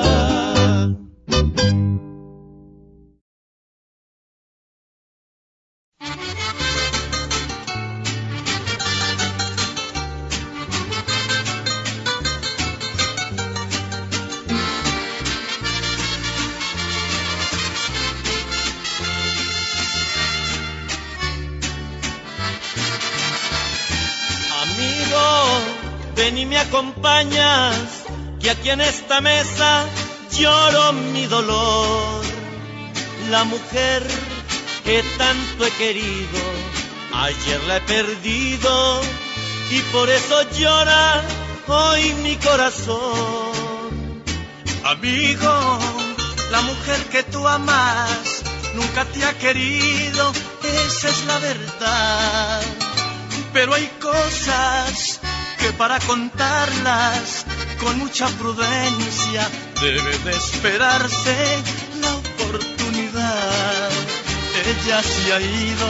Esta mesa lloro mi dolor. La mujer que tanto he querido, ayer la he perdido y por eso llora hoy mi corazón. Amigo, la mujer que tú amas nunca te ha querido, esa es la verdad. Pero hay cosas que para contarlas con mucha prudencia debe de esperarse la oportunidad. Ella se ha ido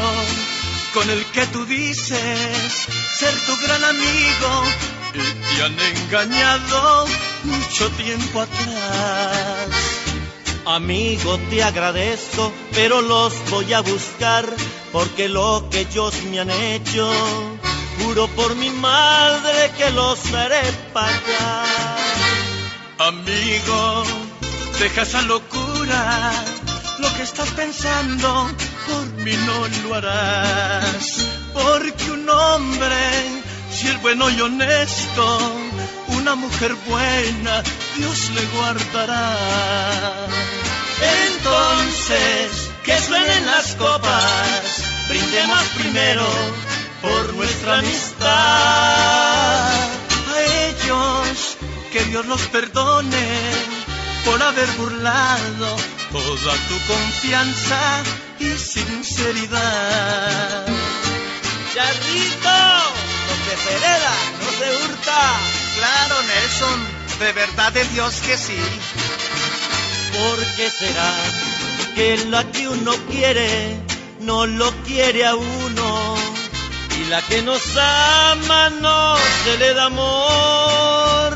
con el que tú dices ser tu gran amigo y te han engañado mucho tiempo atrás. Amigo, te agradezco, pero los voy a buscar porque lo que ellos me han hecho Juro por mi madre que los haré pagar. Amigo, deja esa locura. Lo que estás pensando, por mí no lo harás. Porque un hombre, si es bueno y honesto, una mujer buena, Dios le guardará. Entonces, que suenen las copas, brindemos primero por nuestra amistad. A ellos que Dios los perdone por haber burlado toda tu confianza y sinceridad. Charrito, no se hereda, no se hurta. Claro, Nelson, de verdad de Dios que sí. ¿Por qué será que la que uno quiere no lo quiere a uno? La que nos ama no se le da amor.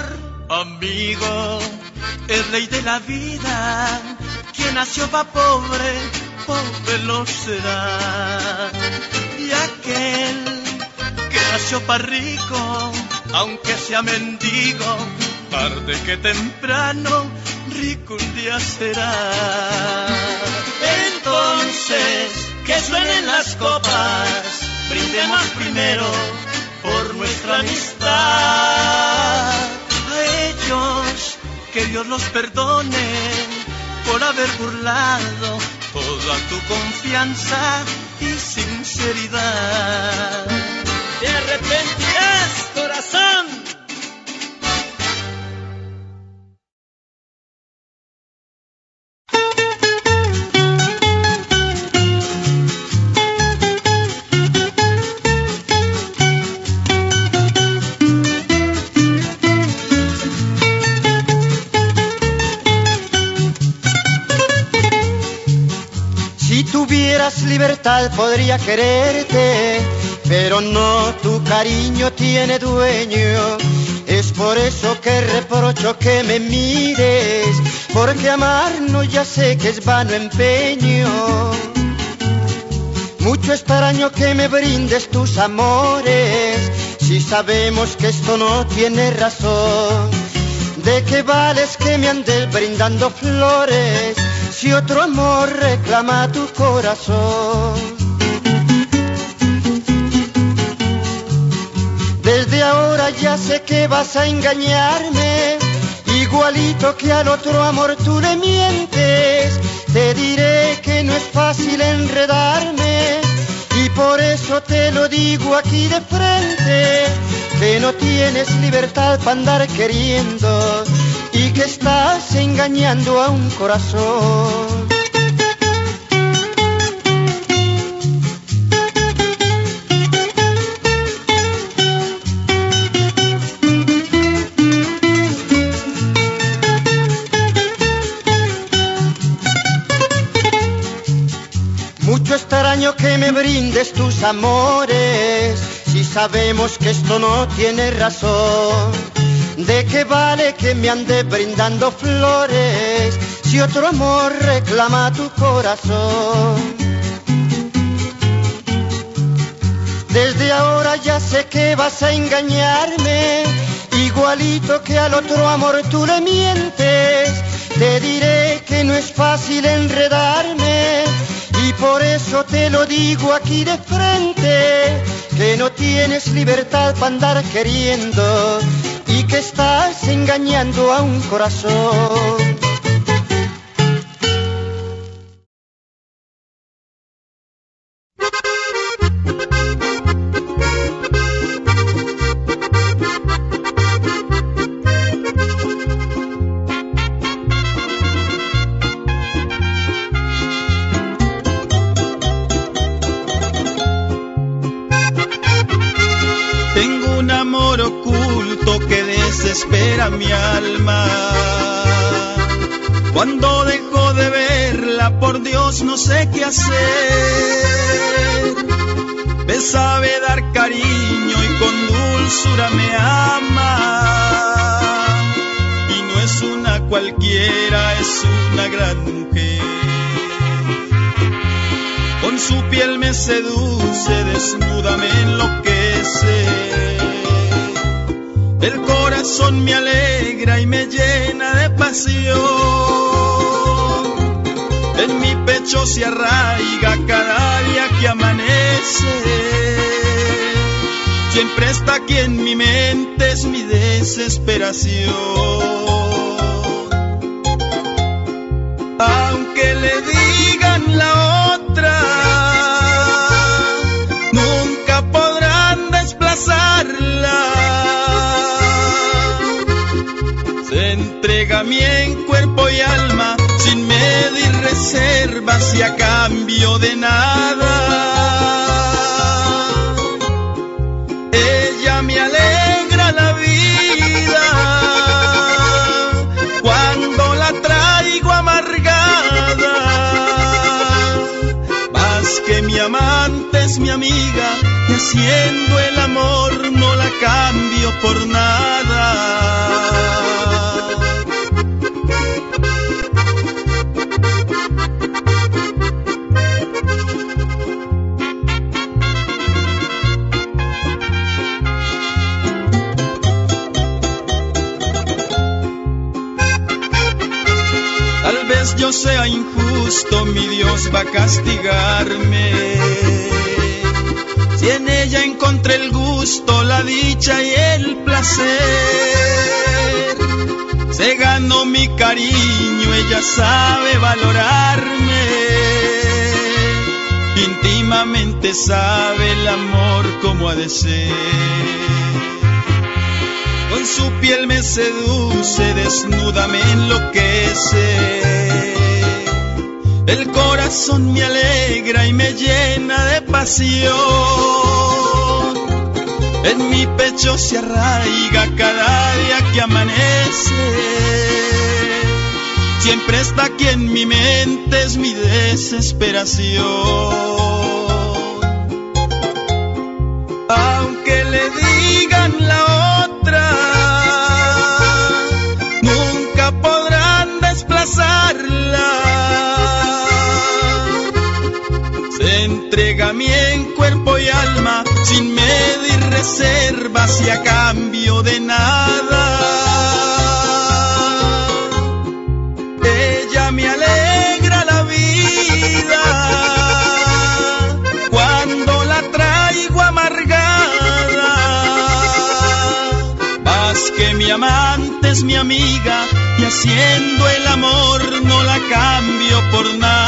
Amigo, es ley de la vida, quien nació pa' pobre, pobre lo será. Y aquel que nació pa' rico, aunque sea mendigo, tarde que temprano, rico un día será. Entonces, que suenen las copas, brindemos primero por nuestra amistad. A ellos, que Dios los perdone por haber burlado toda tu confianza y sinceridad. Te arrepentirás, libertad podría quererte, pero no, tu cariño tiene dueño. Es por eso que reprocho que me mires, porque amarnos ya sé que es vano empeño. Mucho extraño que me brindes tus amores, si sabemos que esto no tiene razón. ¿De qué vales que me andes brindando flores si otro amor reclama tu corazón? Desde ahora ya sé que vas a engañarme, igualito que al otro amor tú le mientes. Te diré que no es fácil enredarme y por eso te lo digo aquí de frente, que no tienes libertad para andar queriendo y que estás engañando a un corazón. Mucho extraño que me brindes tus amores, si sabemos que esto no tiene razón. ¿De qué vale que me ande brindando flores si otro amor reclama tu corazón? Desde ahora ya sé que vas a engañarme, igualito que al otro amor tú le mientes. Te diré que no es fácil enredarme y por eso te lo digo aquí de frente, que no tienes libertad para andar queriendo y que estás engañando a un corazón. Sé qué hacer. Me sabe dar cariño y con dulzura me ama. Y no es una cualquiera, es una gran mujer. Con su piel me seduce, desnuda me enloquece. El corazón me alegra y me llena de pasión. En mi pecho se arraiga cada día que amanece. Siempre está aquí en mi mente, es mi desesperación. Aunque le digan la otra, nunca podrán desplazarla. Se entrega a mí en cuerpo y alma, reservas y a cambio de nada. Ella me alegra la vida cuando la traigo amargada. Más que mi amante es mi amiga y haciendo el amor no la cambio por nada. Yo sea injusto, mi Dios va a castigarme. Si en ella encontré el gusto, la dicha y el placer, se ganó mi cariño, ella sabe valorarme. Íntimamente sabe el amor como ha de ser. Su piel me seduce, desnuda me enloquece. El corazón me alegra y me llena de pasión. En mi pecho se arraiga cada día que amanece. Siempre está aquí en mi mente, es mi desesperación. En cuerpo y alma, sin medir reservas y a cambio de nada. Ella me alegra la vida cuando la traigo amargada. Más que mi amante es mi amiga y haciendo el amor no la cambio por nada.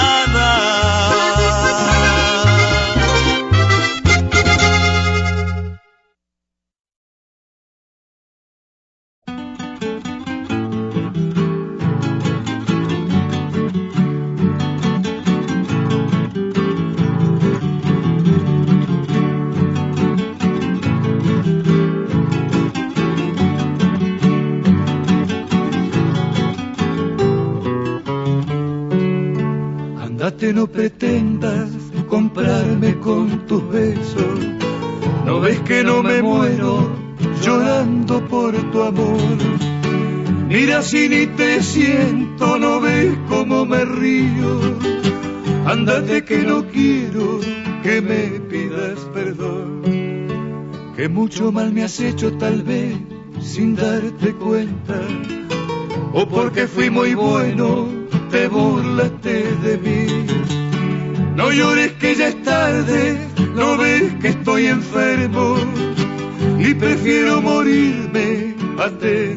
Amor. Mira si ni te siento, no ves cómo me río. Andate que no quiero que me pidas perdón. Que mucho mal me has hecho tal vez sin darte cuenta. O porque fui muy bueno, te burlaste de mí. No llores que ya es tarde, no ves que estoy enfermo y prefiero morirme a tener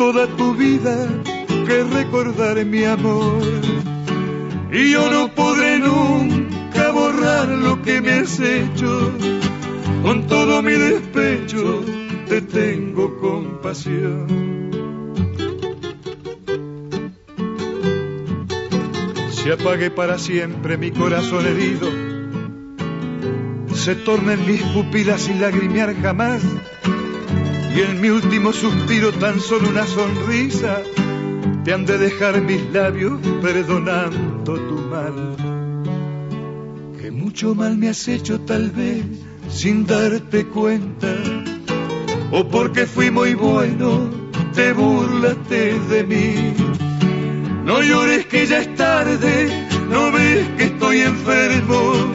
toda tu vida que recordar mi amor. Y yo no podré nunca borrar lo que me has hecho. Con todo mi despecho te tengo compasión. Se apague para siempre mi corazón herido. Se tornen mis pupilas sin lagrimear jamás. Y en mi último suspiro tan solo una sonrisa te han de dejar mis labios perdonando tu mal. Que mucho mal me has hecho tal vez sin darte cuenta. O porque fui muy bueno, te burlaste de mí. No llores que ya es tarde, no ves que estoy enfermo.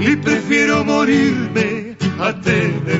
Y prefiero morirme a tener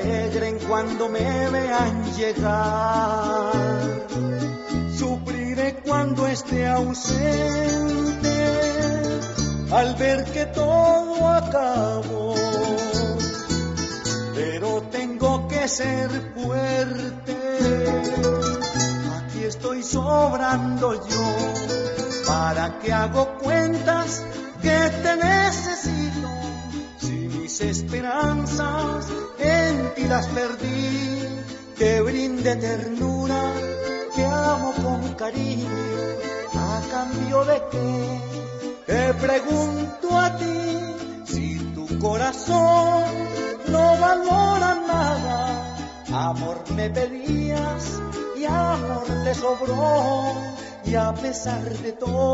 alegren cuando me vean llegar. pregunto a ti si tu corazón no valora nada. Amor me pedías y amor te sobró y a pesar de todo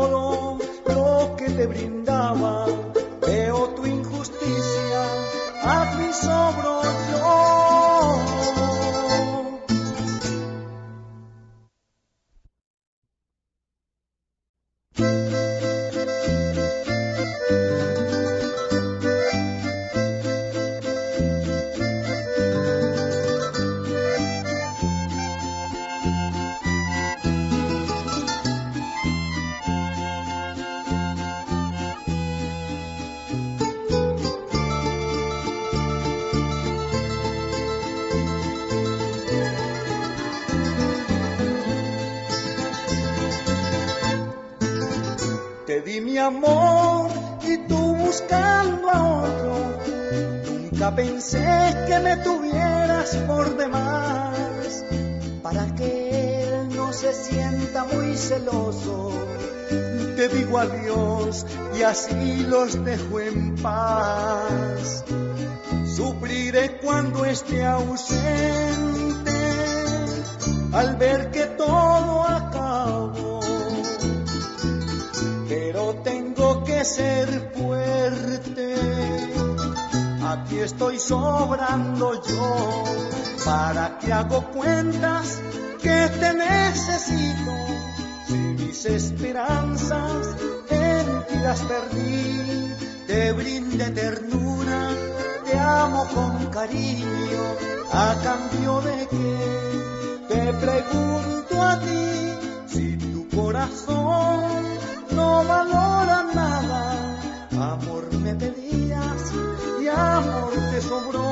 pregunto a ti si tu corazón no valora nada. Amor me pedías y amor te sobró.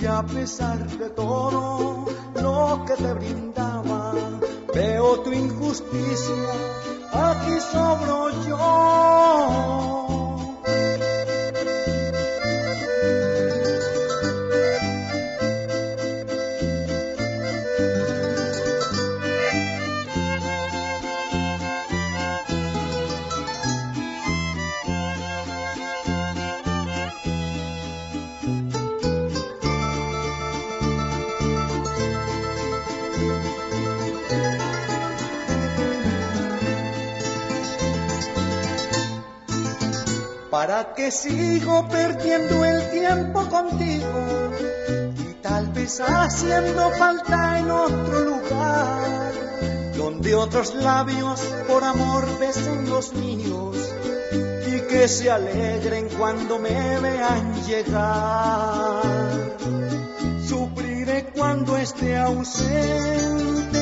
Y a pesar de todo lo que te brindaba, veo tu injusticia, aquí sobro yo. ¿Para qué sigo perdiendo el tiempo contigo? Y tal vez haciendo falta en otro lugar, donde otros labios por amor besen los míos y que se alegren cuando me vean llegar. Sufriré cuando esté ausente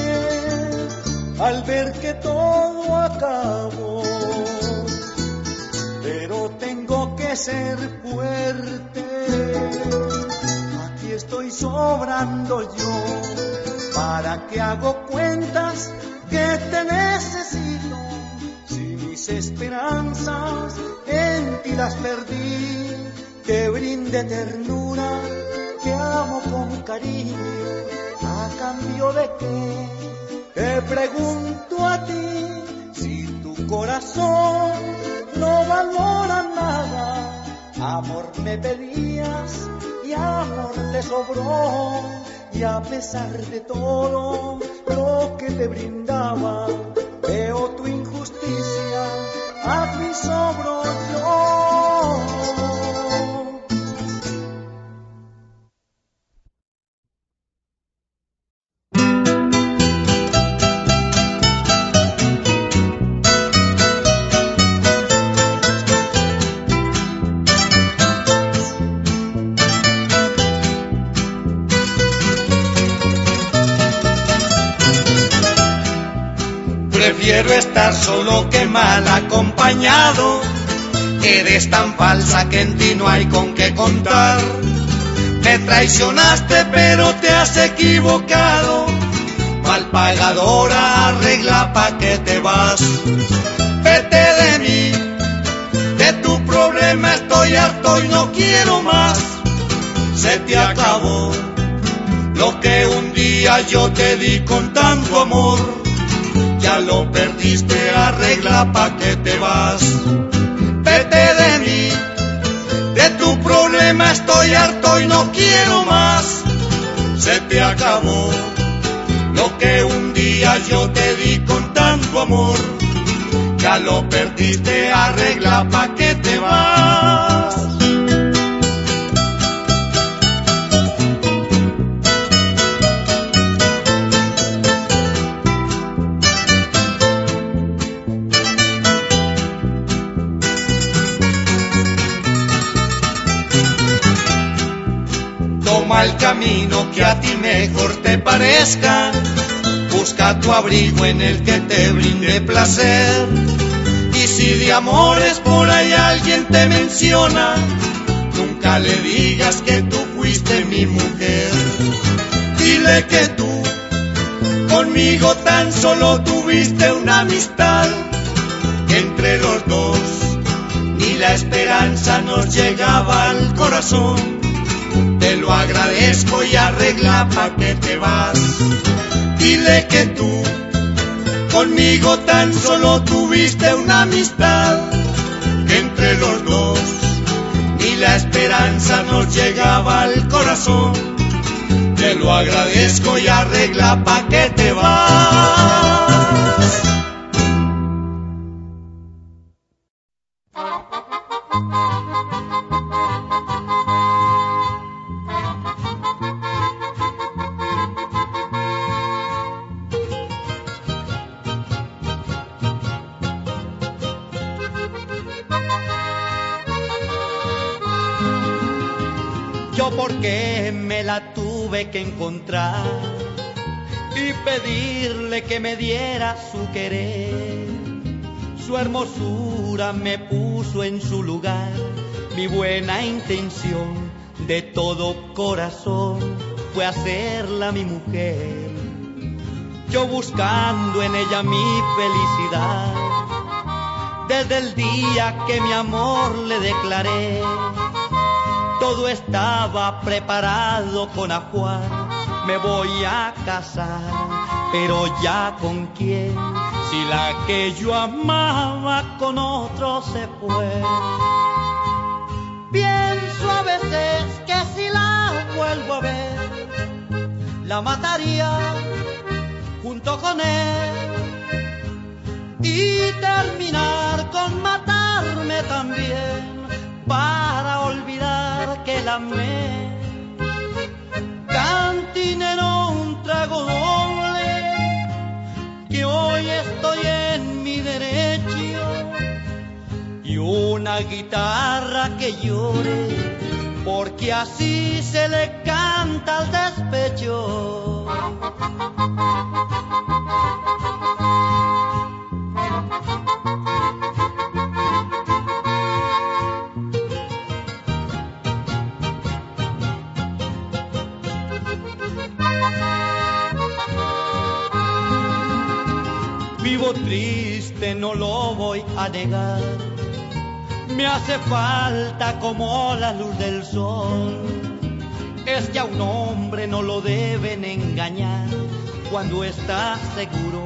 al ver que todo acabó que ser fuerte. Aquí estoy sobrando yo, para que hago cuentas que te necesito. Si mis esperanzas en ti las perdí, te brinde ternura, te amo con cariño, a cambio de que te pregunto a ti si tu corazón no valora nada. Amor me pedías y amor te sobró. Y a pesar de todo lo que te brindaba, veo tu injusticia, aquí sobro yo. Prefiero estar solo que mal acompañado. Eres tan falsa que en ti no hay con qué contar. Me traicionaste pero te has equivocado. Mal pagadora, arregla pa' que te vas. Vete de mí, de tu problema estoy harto y no quiero más. Se te acabó lo que un día yo te di con tanto amor ya lo perdiste, arregla pa' que te vas. Vete de mí, de tu problema estoy harto y no quiero más. Se te acabó lo que un día yo te di con tanto amor. Ya lo perdiste, arregla pa' que te vas. Toma el camino que a ti mejor te parezca. Busca tu abrigo en el que te brinde placer. Y si de amores por ahí alguien te menciona, nunca le digas que tú fuiste mi mujer. Dile que tú conmigo tan solo tuviste una amistad. entre los dos, ni la esperanza nos llegaba al corazón. Te lo agradezco y arregla pa' que te vas. Dile que tú conmigo tan solo tuviste una amistad entre los dos. Ni la esperanza nos llegaba al corazón. Te lo agradezco y arregla pa' que te vas. Que encontrar y pedirle que me diera su querer. Su hermosura me puso en su lugar, mi buena intención de todo corazón fue hacerla mi mujer. Yo buscando en ella mi felicidad, desde el día que mi amor le declaré todo estaba preparado con ajuar. Me voy a casar, pero ya con quién, si la que yo amaba con otro se fue. Pienso a veces que si la vuelvo a ver, la mataría junto con él y terminar con matarme también para olvidar que la amé. Cantinero, un trago doble, que hoy estoy en mi derecho, y una guitarra que llore, porque así se le canta al despecho. Triste, no lo voy a negar. Me hace falta como la luz del sol. Es que a un hombre no lo deben engañar cuando está seguro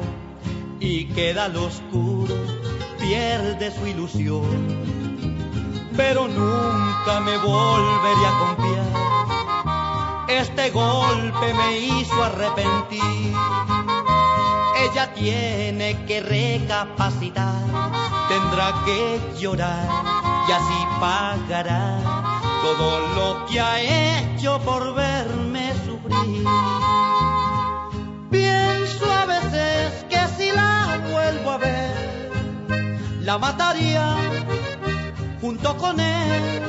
y queda al oscuro, pierde su ilusión. Pero nunca me volveré a confiar. Este golpe me hizo arrepentir ella tiene que recapacitar, tendrá que llorar y así pagará todo lo que ha hecho por verme sufrir. Pienso a veces que si la vuelvo a ver, la mataría junto con él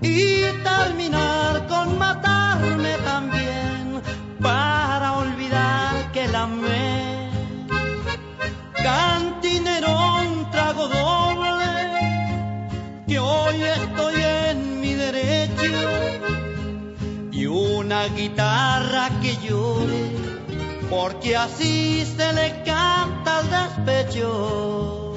y terminar con matarme también para olvidar que la amé. Cantinero, un trago doble, que hoy estoy en mi derecho, y una guitarra que llore, porque así se le canta al despecho.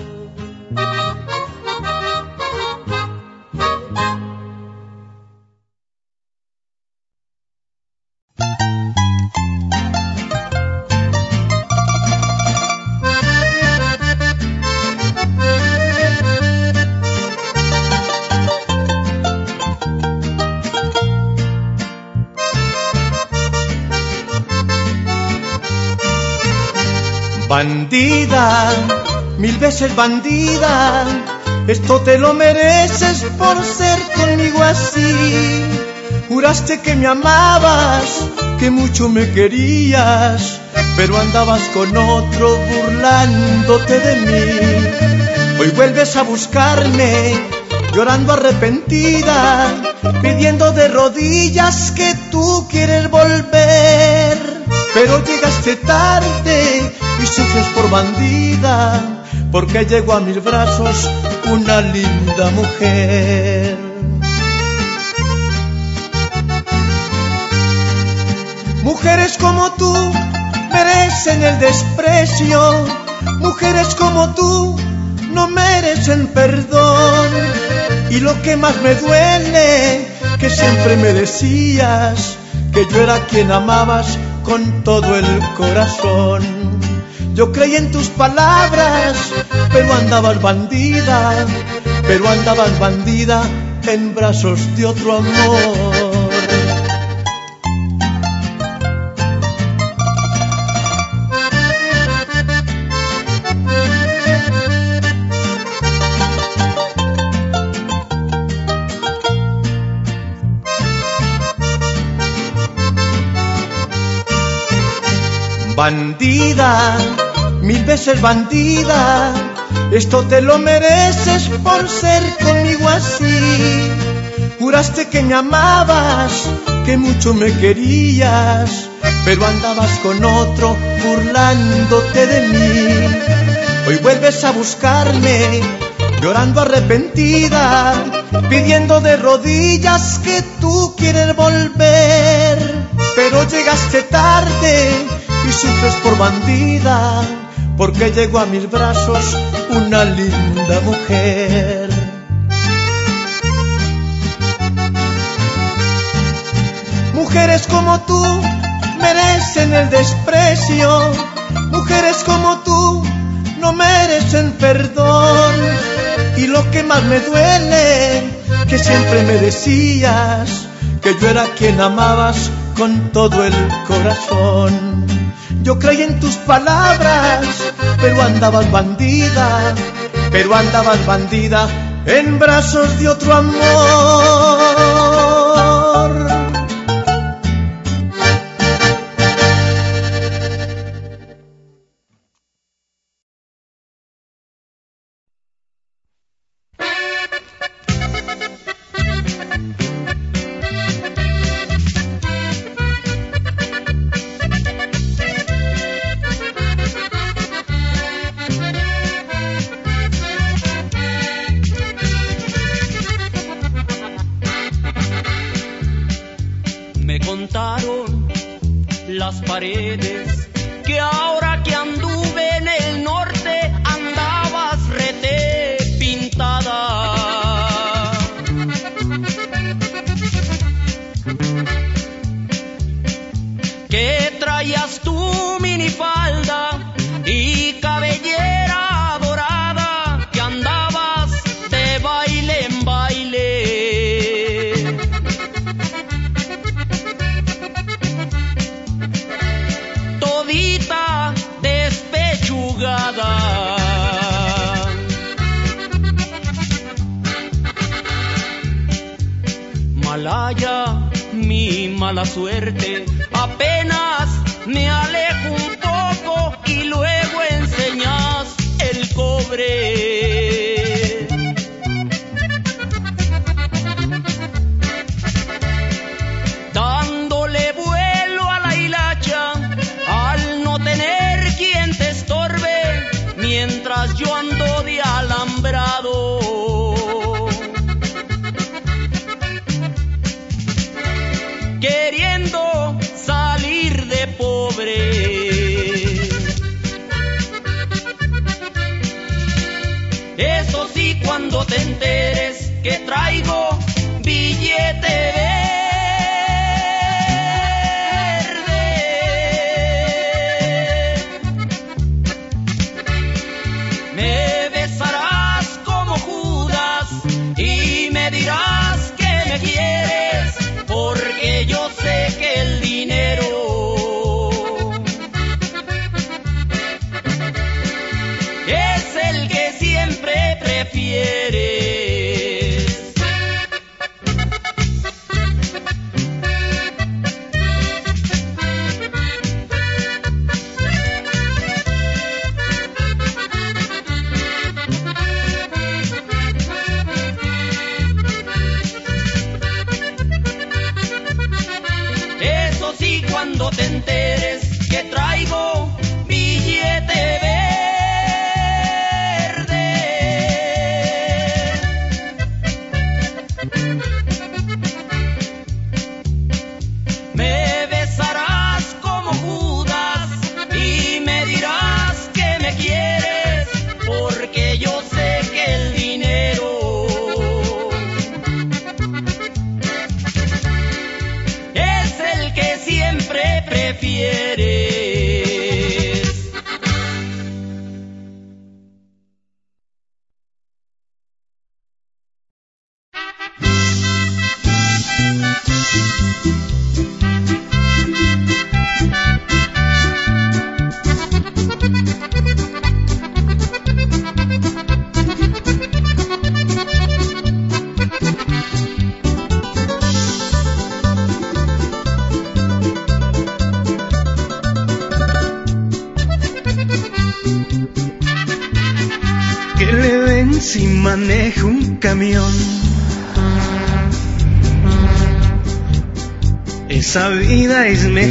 Bandida, mil veces bandida, esto te lo mereces por ser conmigo así. Juraste que me amabas, que mucho me querías, pero andabas con otro burlándote de mí. Hoy vuelves a buscarme, llorando arrepentida, pidiendo de rodillas que tú quieres volver. Pero llegaste tarde y sufres por bandida, porque llegó a mis brazos una linda mujer. Mujeres como tú merecen el desprecio, mujeres como tú no merecen perdón. Y lo que más me duele, que siempre me decías que yo era quien amabas con todo el corazón. Yo creí en tus palabras, pero andabas bandida, pero andabas bandida en brazos de otro amor. Bandida, mil veces bandida, esto te lo mereces por ser conmigo así. Juraste que me amabas, que mucho me querías, pero andabas con otro burlándote de mí. Hoy vuelves a buscarme, llorando arrepentida, pidiendo de rodillas que tú quieres volver, pero llegaste tarde y sufres por bandida, porque llegó a mis brazos una linda mujer. Mujeres como tú merecen el desprecio, mujeres como tú no merecen perdón. Y lo que más me duele, que siempre me decías que yo era quien amabas con todo el corazón. Yo creí en tus palabras, pero andabas bandida, pero andabas bandida en brazos de otro amor.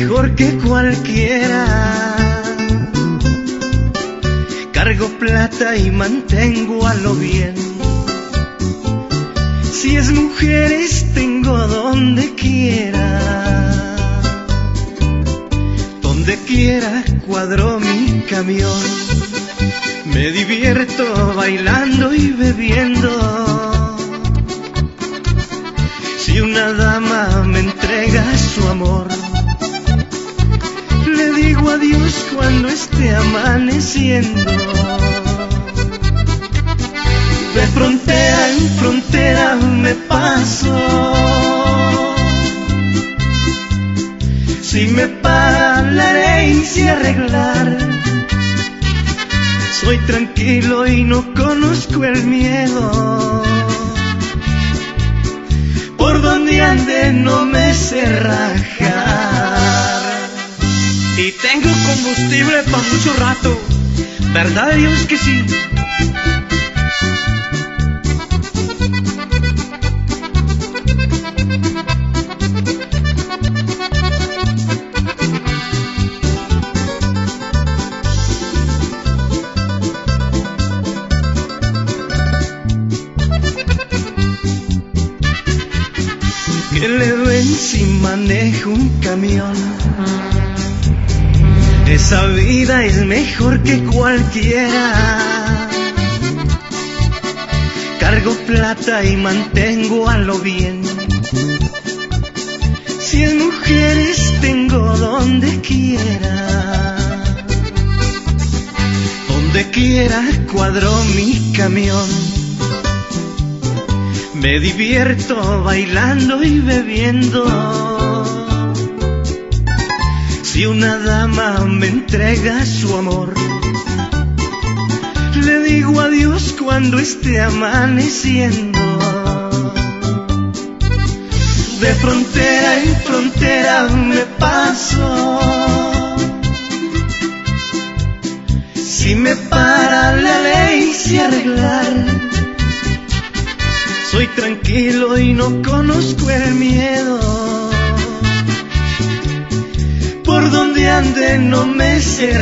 Mejor que cualquiera. Cargo plata y mantengo a lo bien. Si es mujeres tengo donde quiera. Donde quiera cuadro mi camión. Me divierto bailando y bebiendo. De frontera en frontera me paso. Si me para la herencia arreglar soy tranquilo y no conozco el miedo. Por donde ande no me sé. Y tengo combustible para mucho rato. ¿Verdad de Dios que sí? que le ven si manejo un camión. Esa vida es mejor que cualquiera. Cargo plata y mantengo a lo bien. Si es mujeres tengo donde quiera. Donde quiera cuadro mi camión. Me divierto bailando y bebiendo. Si una dama me entrega su amor, le digo adiós cuando esté amaneciendo. De frontera en frontera me paso. Si me para la ley se arreglar soy tranquilo y no conozco el miedo. Por donde ande no me sé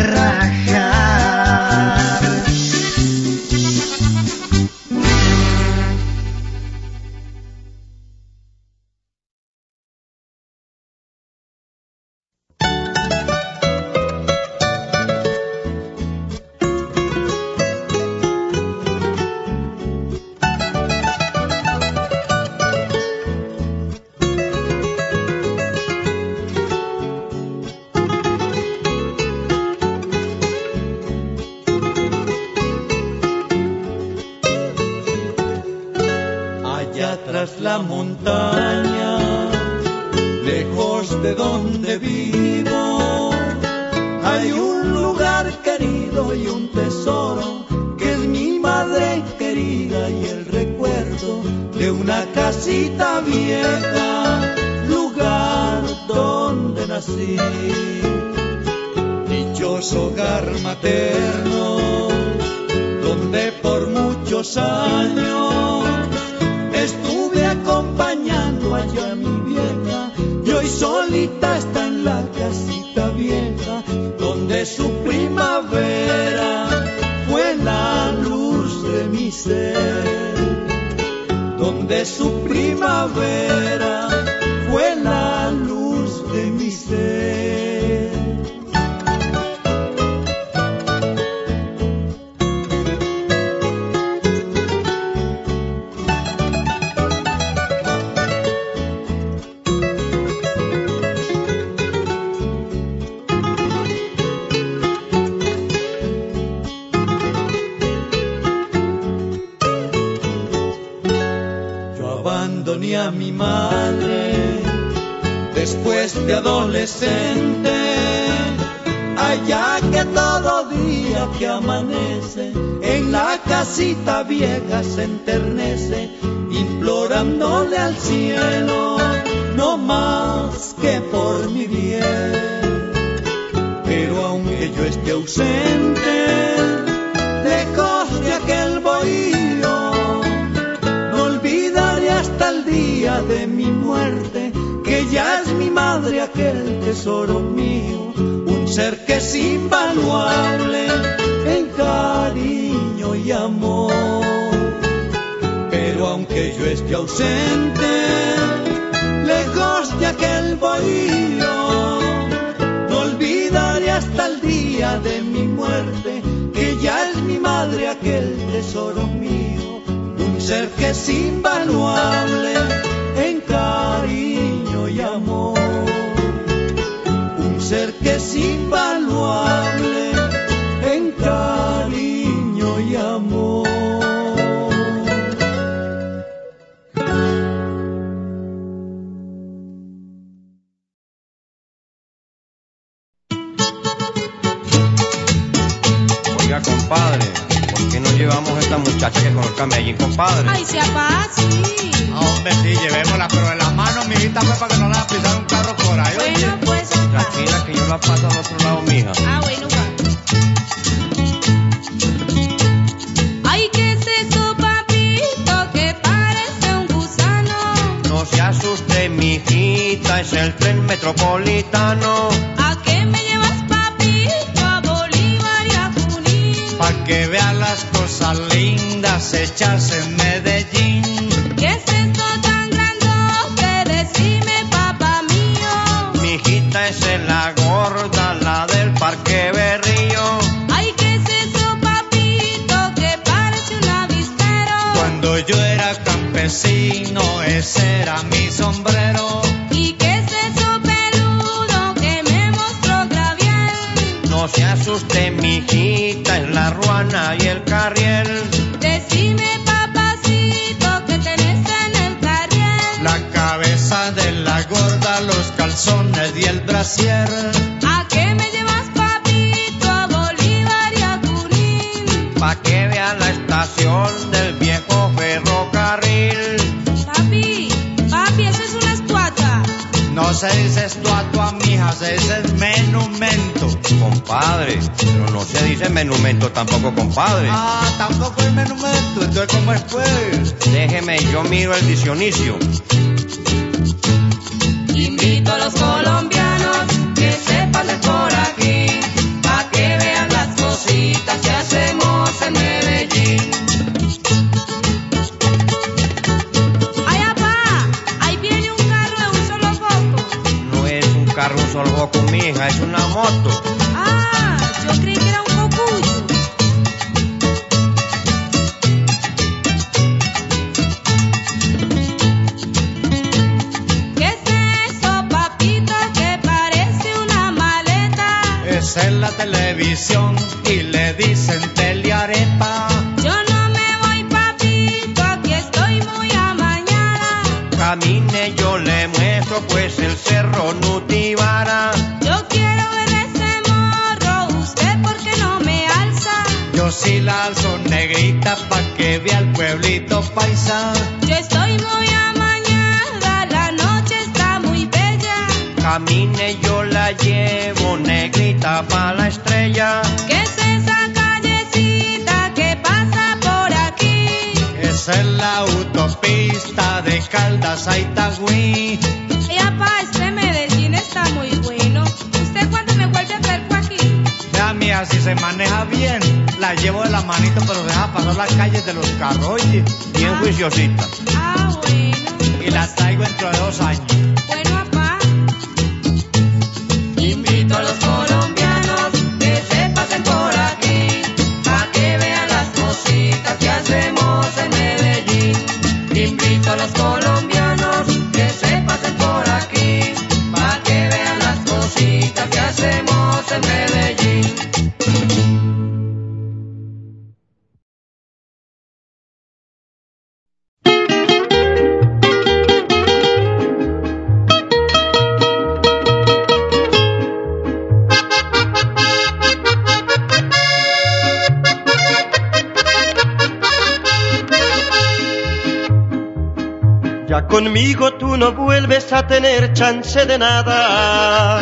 Conmigo tú no vuelves a tener chance de nada.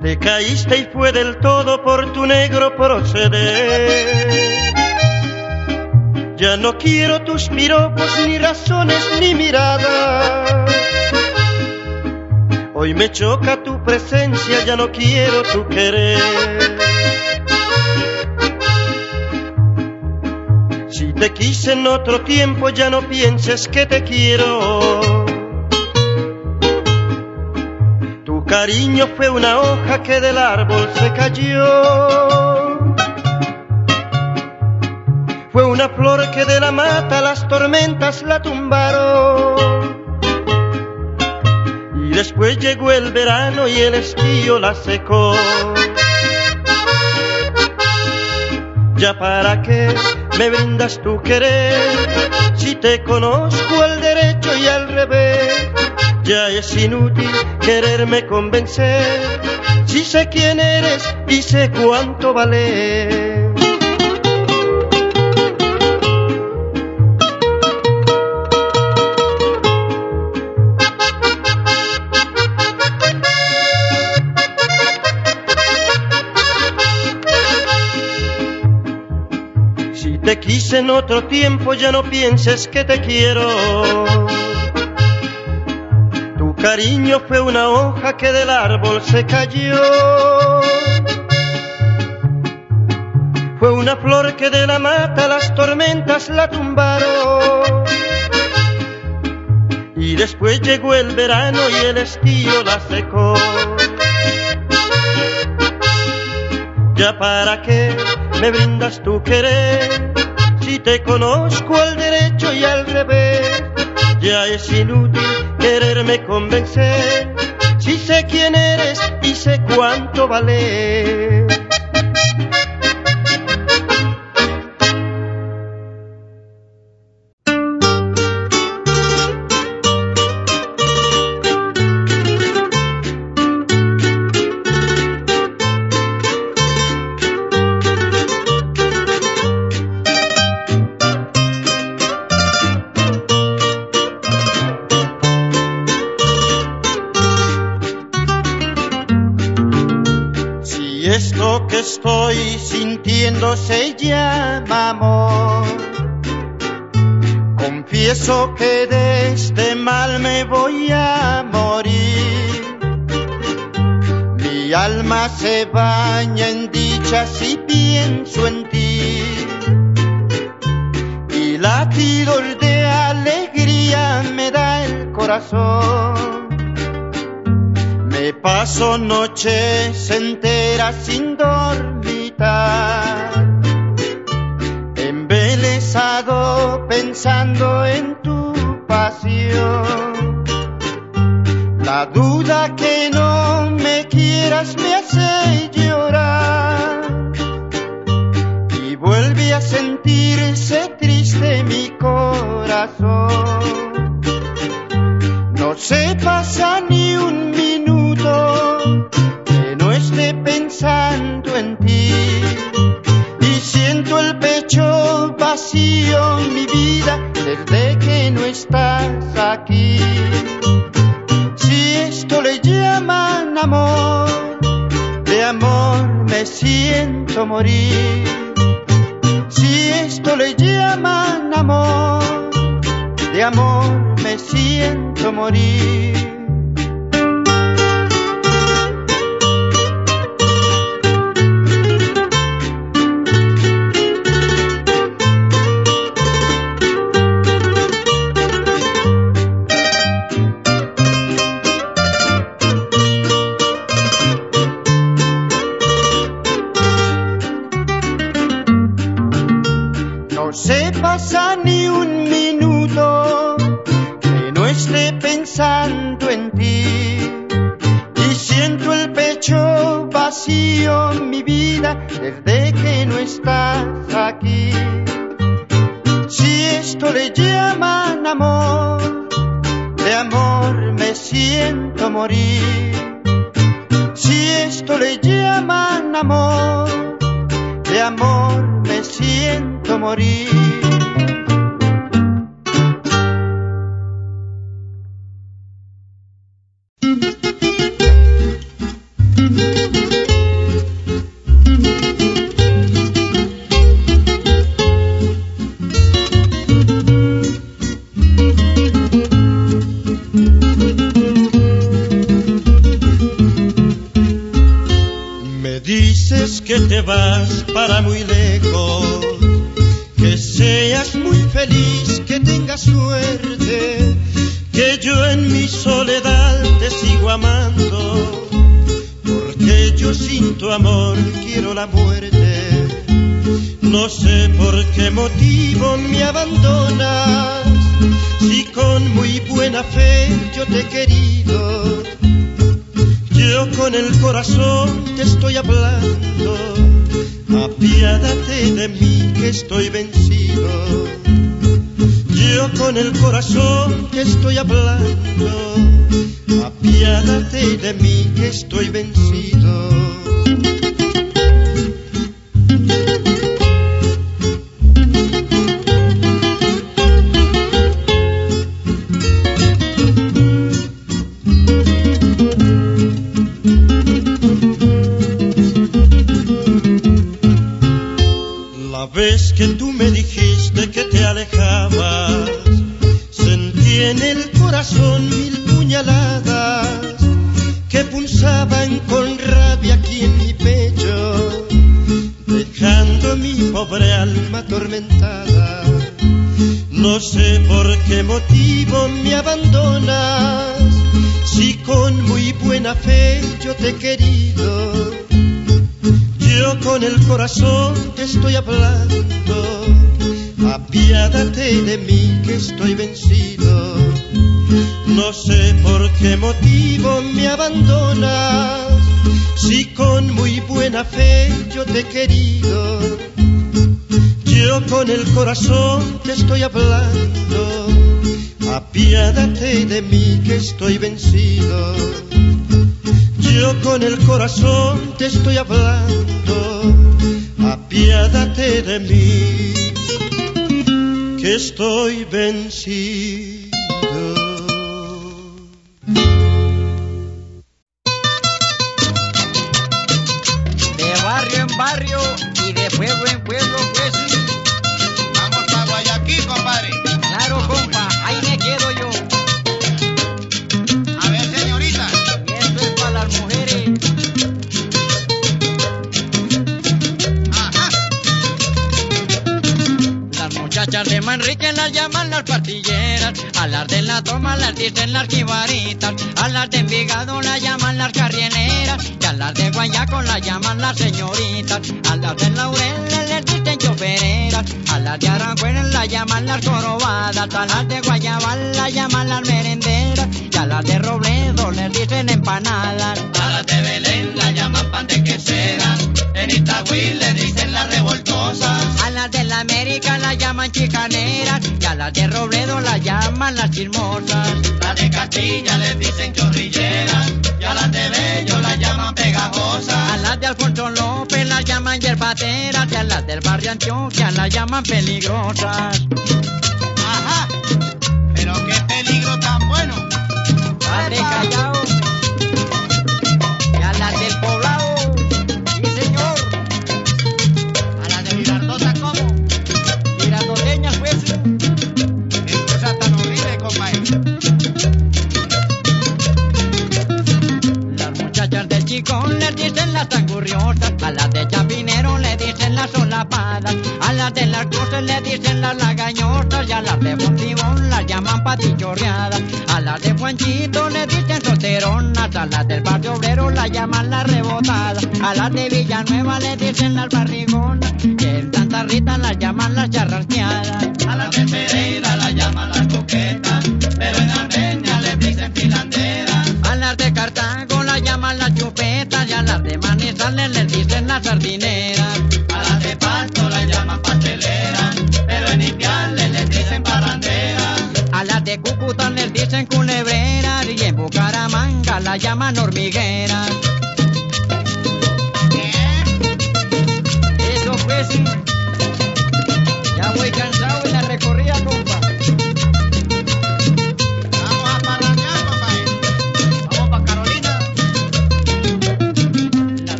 Te caíste y fue del todo por tu negro proceder. Ya no quiero tus piropos, ni razones, ni miradas. Hoy me choca tu presencia, ya no quiero tu querer. Te quise en otro tiempo, ya no pienses que te quiero. Tu cariño fue una hoja que del árbol se cayó. Fue una flor que de la mata las tormentas la tumbaron. Y después llegó el verano y el estío la secó. Ya para qué me brindas tu querer si te conozco al derecho y al revés. Ya es inútil quererme convencer si sé quién eres y sé cuánto vale. En otro tiempo, ya no pienses que te quiero. Tu cariño fue una hoja que del árbol se cayó. Fue una flor que de la mata las tormentas la tumbaron. Y después llegó el verano y el estío la secó. Ya para qué me brindas tu querer te conozco al derecho y al revés. Ya es inútil quererme convencer si sé quién eres y sé cuánto vale. Se llama amor, confieso que de este mal me voy a morir. Mi alma se baña en dicha si pienso en ti. Y latidos de alegría me da el corazón. Me paso noches enteras sin muchachas de Manrique las llaman las partilleras, a las de la toma las dicen las jibaritas, a las de Envigado las llaman las carrieneras, y a las de Guayaco las llaman las señoritas, a las de Laurel les dicen chofereras, a las de Aranjuez las llaman las jorobadas, a las de Guayabal las llaman las merenderas, y a las de Robledo les dicen empanadas. A las de Belén la llaman pan de quesera. En Itagüí le dicen las revoltosas. A las de la América las llaman chicaneras y a las de Robledo las llaman las chismosas. Las de Castilla les dicen chorrilleras. Y a las de Bello las llaman pegajosas. A las de Alfonso López las llaman yerbateras y a las del barrio Antioquia las llaman peligrosas. Padre callao. Y a las del poblado. Sí, señor. A las de Girardota, ¿cómo? Girandoteñas, pues. Qué cosa tan horrible, compadre. Las muchachas del Chicón dicen las angurriosas, a las de Chapinero le dicen las solapadas, a las de las cruces le dicen las lagañosas y a las de Fontibón las llaman patichorreadas, a las de Juanchito le dicen solteronas, a las del barrio obrero las llaman las rebotadas, a las de Villanueva le dicen las barrigonas, y en Santa Rita las llaman las charrasqueadas. A las de Pereira la llaman las coquetas. Pero en Armenia les dicen filanderas. A las de Cartago las llaman las chupetas y a las de Manizales les dicen las sardineras. Pasto la llaman pasteleras. Pero en Ipiales les dicen parranderas. A las de Cúcuta les dicen culebreras y en Bucaramanga las llaman hormigueras.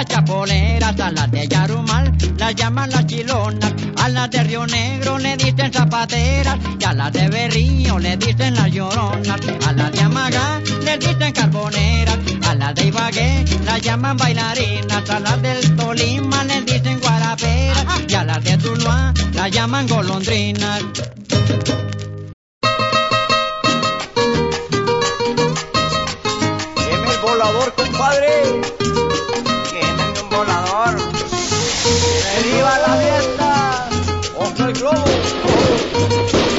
Las chapoleras, a las de Yarumal las llaman las chilonas, a las de Río Negro le dicen zapateras, y a las de Berrío le dicen las lloronas, a las de Amagá les dicen carboneras, a las de Ibagué las llaman bailarinas, a las del Tolima les dicen guaraperas, y a las de Tuluá las llaman golondrinas. Deme compadre. Quémeme un volador. ¡Viva la fiesta! ¡Ojo el globo!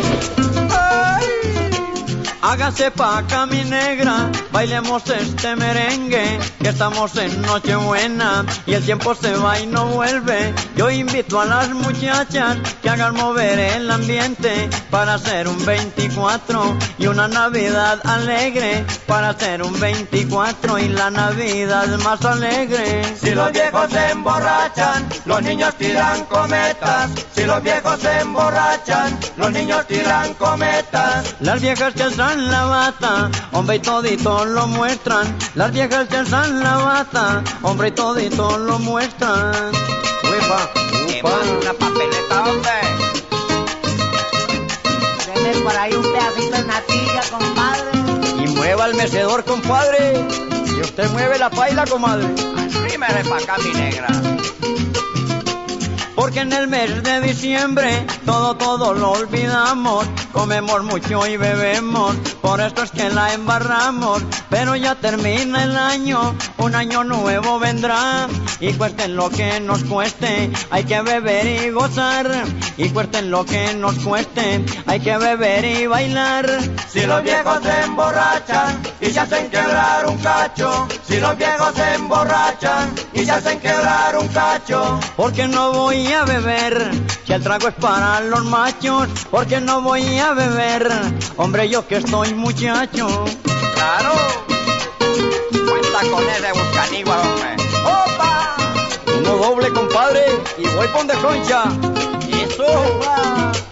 Hágase pa' acá mi negra, bailemos este merengue, que estamos en Nochebuena y el tiempo se va y no vuelve. Yo invito a las muchachas que hagan mover el ambiente para hacer un 24 y una Navidad alegre, para hacer un 24 y la Navidad más alegre. Si los viejos se emborrachan, los niños tiran cometas. Si los viejos se emborrachan, los niños tiran cometas. Las viejas que alzan la bata, hombre y todito lo muestran. Las viejas que alzan la bata, hombre y todito lo muestran. Uepa, Llevan una papeleta, hombre. Deme por ahí un pedacito de natilla, compadre. Y mueva el mecedor, compadre. Y usted mueve la paila, comadre. Arrímele pa' acá, mi negra. Porque en el mes de diciembre todo, todo lo olvidamos. Comemos mucho y bebemos, por esto es que la embarramos. Pero ya termina el año, un año nuevo vendrá. Y cuesten lo que nos cueste, hay que beber y gozar. Y cuesten lo que nos cueste, hay que beber y bailar. Si los viejos se emborrachan y se hacen quebrar un cacho. Si los viejos se emborrachan y se hacen quebrar un cacho. Porque no voy a beber, si el trago es para los machos. Porque no voy a beber, hombre, yo que estoy muchacho. Claro. Cuenta con ese buscanigua, hombre. ¡Opa! Uno doble, compadre, y voy pon de concha. Eso.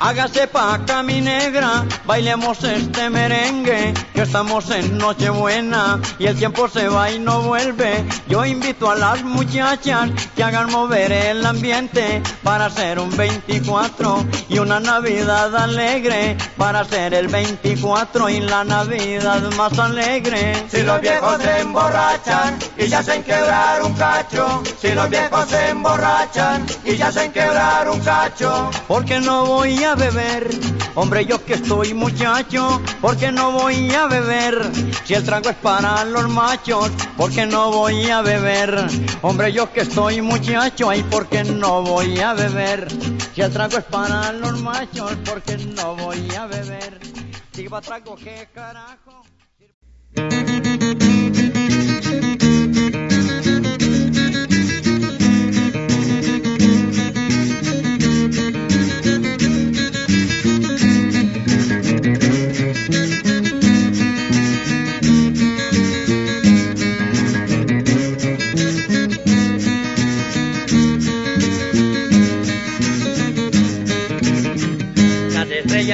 Hágase pa' acá mi negra, bailemos este merengue, que estamos en Nochebuena y el tiempo se va y no vuelve. Yo invito a las muchachas que hagan mover el ambiente para hacer un 24 y una Navidad alegre, para hacer el 24 y la Navidad más alegre. Si los viejos se emborrachan y ya hacen quebrar un cacho. Si los viejos se emborrachan y ya hacen quebrar un cacho. Porque no voy a beber, hombre yo que estoy muchacho, porque no voy a beber, si el trago es para los machos, porque no voy a beber, hombre yo que estoy muchacho, ay porque no voy a beber, si el trago es para los machos, porque no voy a beber, si va trago qué carajo.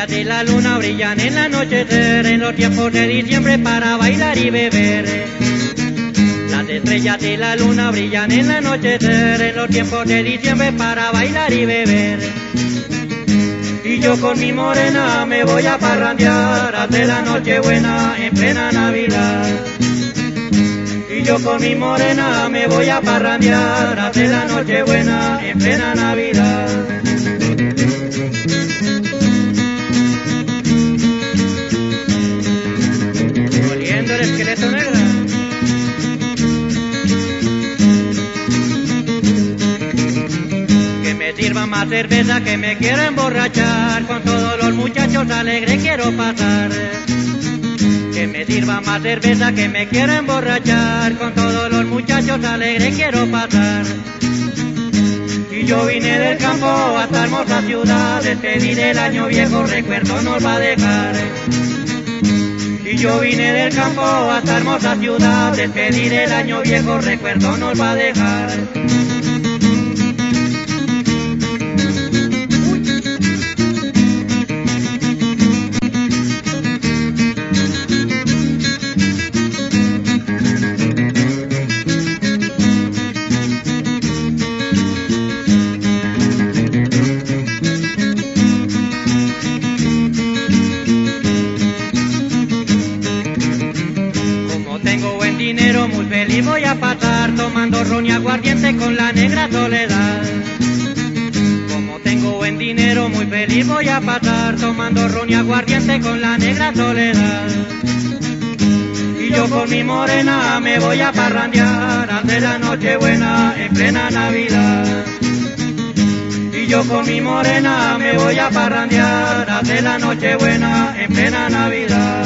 Estrellas de la luna brillan en la anochecer, en los tiempos de diciembre para bailar y beber. Las estrellas de la luna brillan en la anochecer, en los tiempos de diciembre para bailar y beber. Y yo con mi morena me voy a parrandear, hacer la noche buena en plena Navidad. Y yo con mi morena me voy a parrandear, hacer la noche buena en plena Navidad. Que me sirvan más cerveza, que me quiero emborrachar. Con todos los muchachos alegres quiero pasar. Que me sirvan más cerveza, que me quiero emborrachar. Con todos los muchachos alegres quiero pasar. Y yo vine del campo a esta hermosa ciudad, despedir el año viejo, recuerdo nos va a dejar. Y yo vine del campo a hermosa ciudad, despedir el año viejo, recuerdo nos va a dejar. Ron y aguardiente con la negra soledad. Como tengo buen dinero, muy feliz voy a pasar tomando ron y aguardiente con la negra soledad. Y yo con mi morena me voy a parrandear ante la noche buena en plena Navidad. Y yo con mi morena me voy a parrandear ante la noche buena en plena Navidad.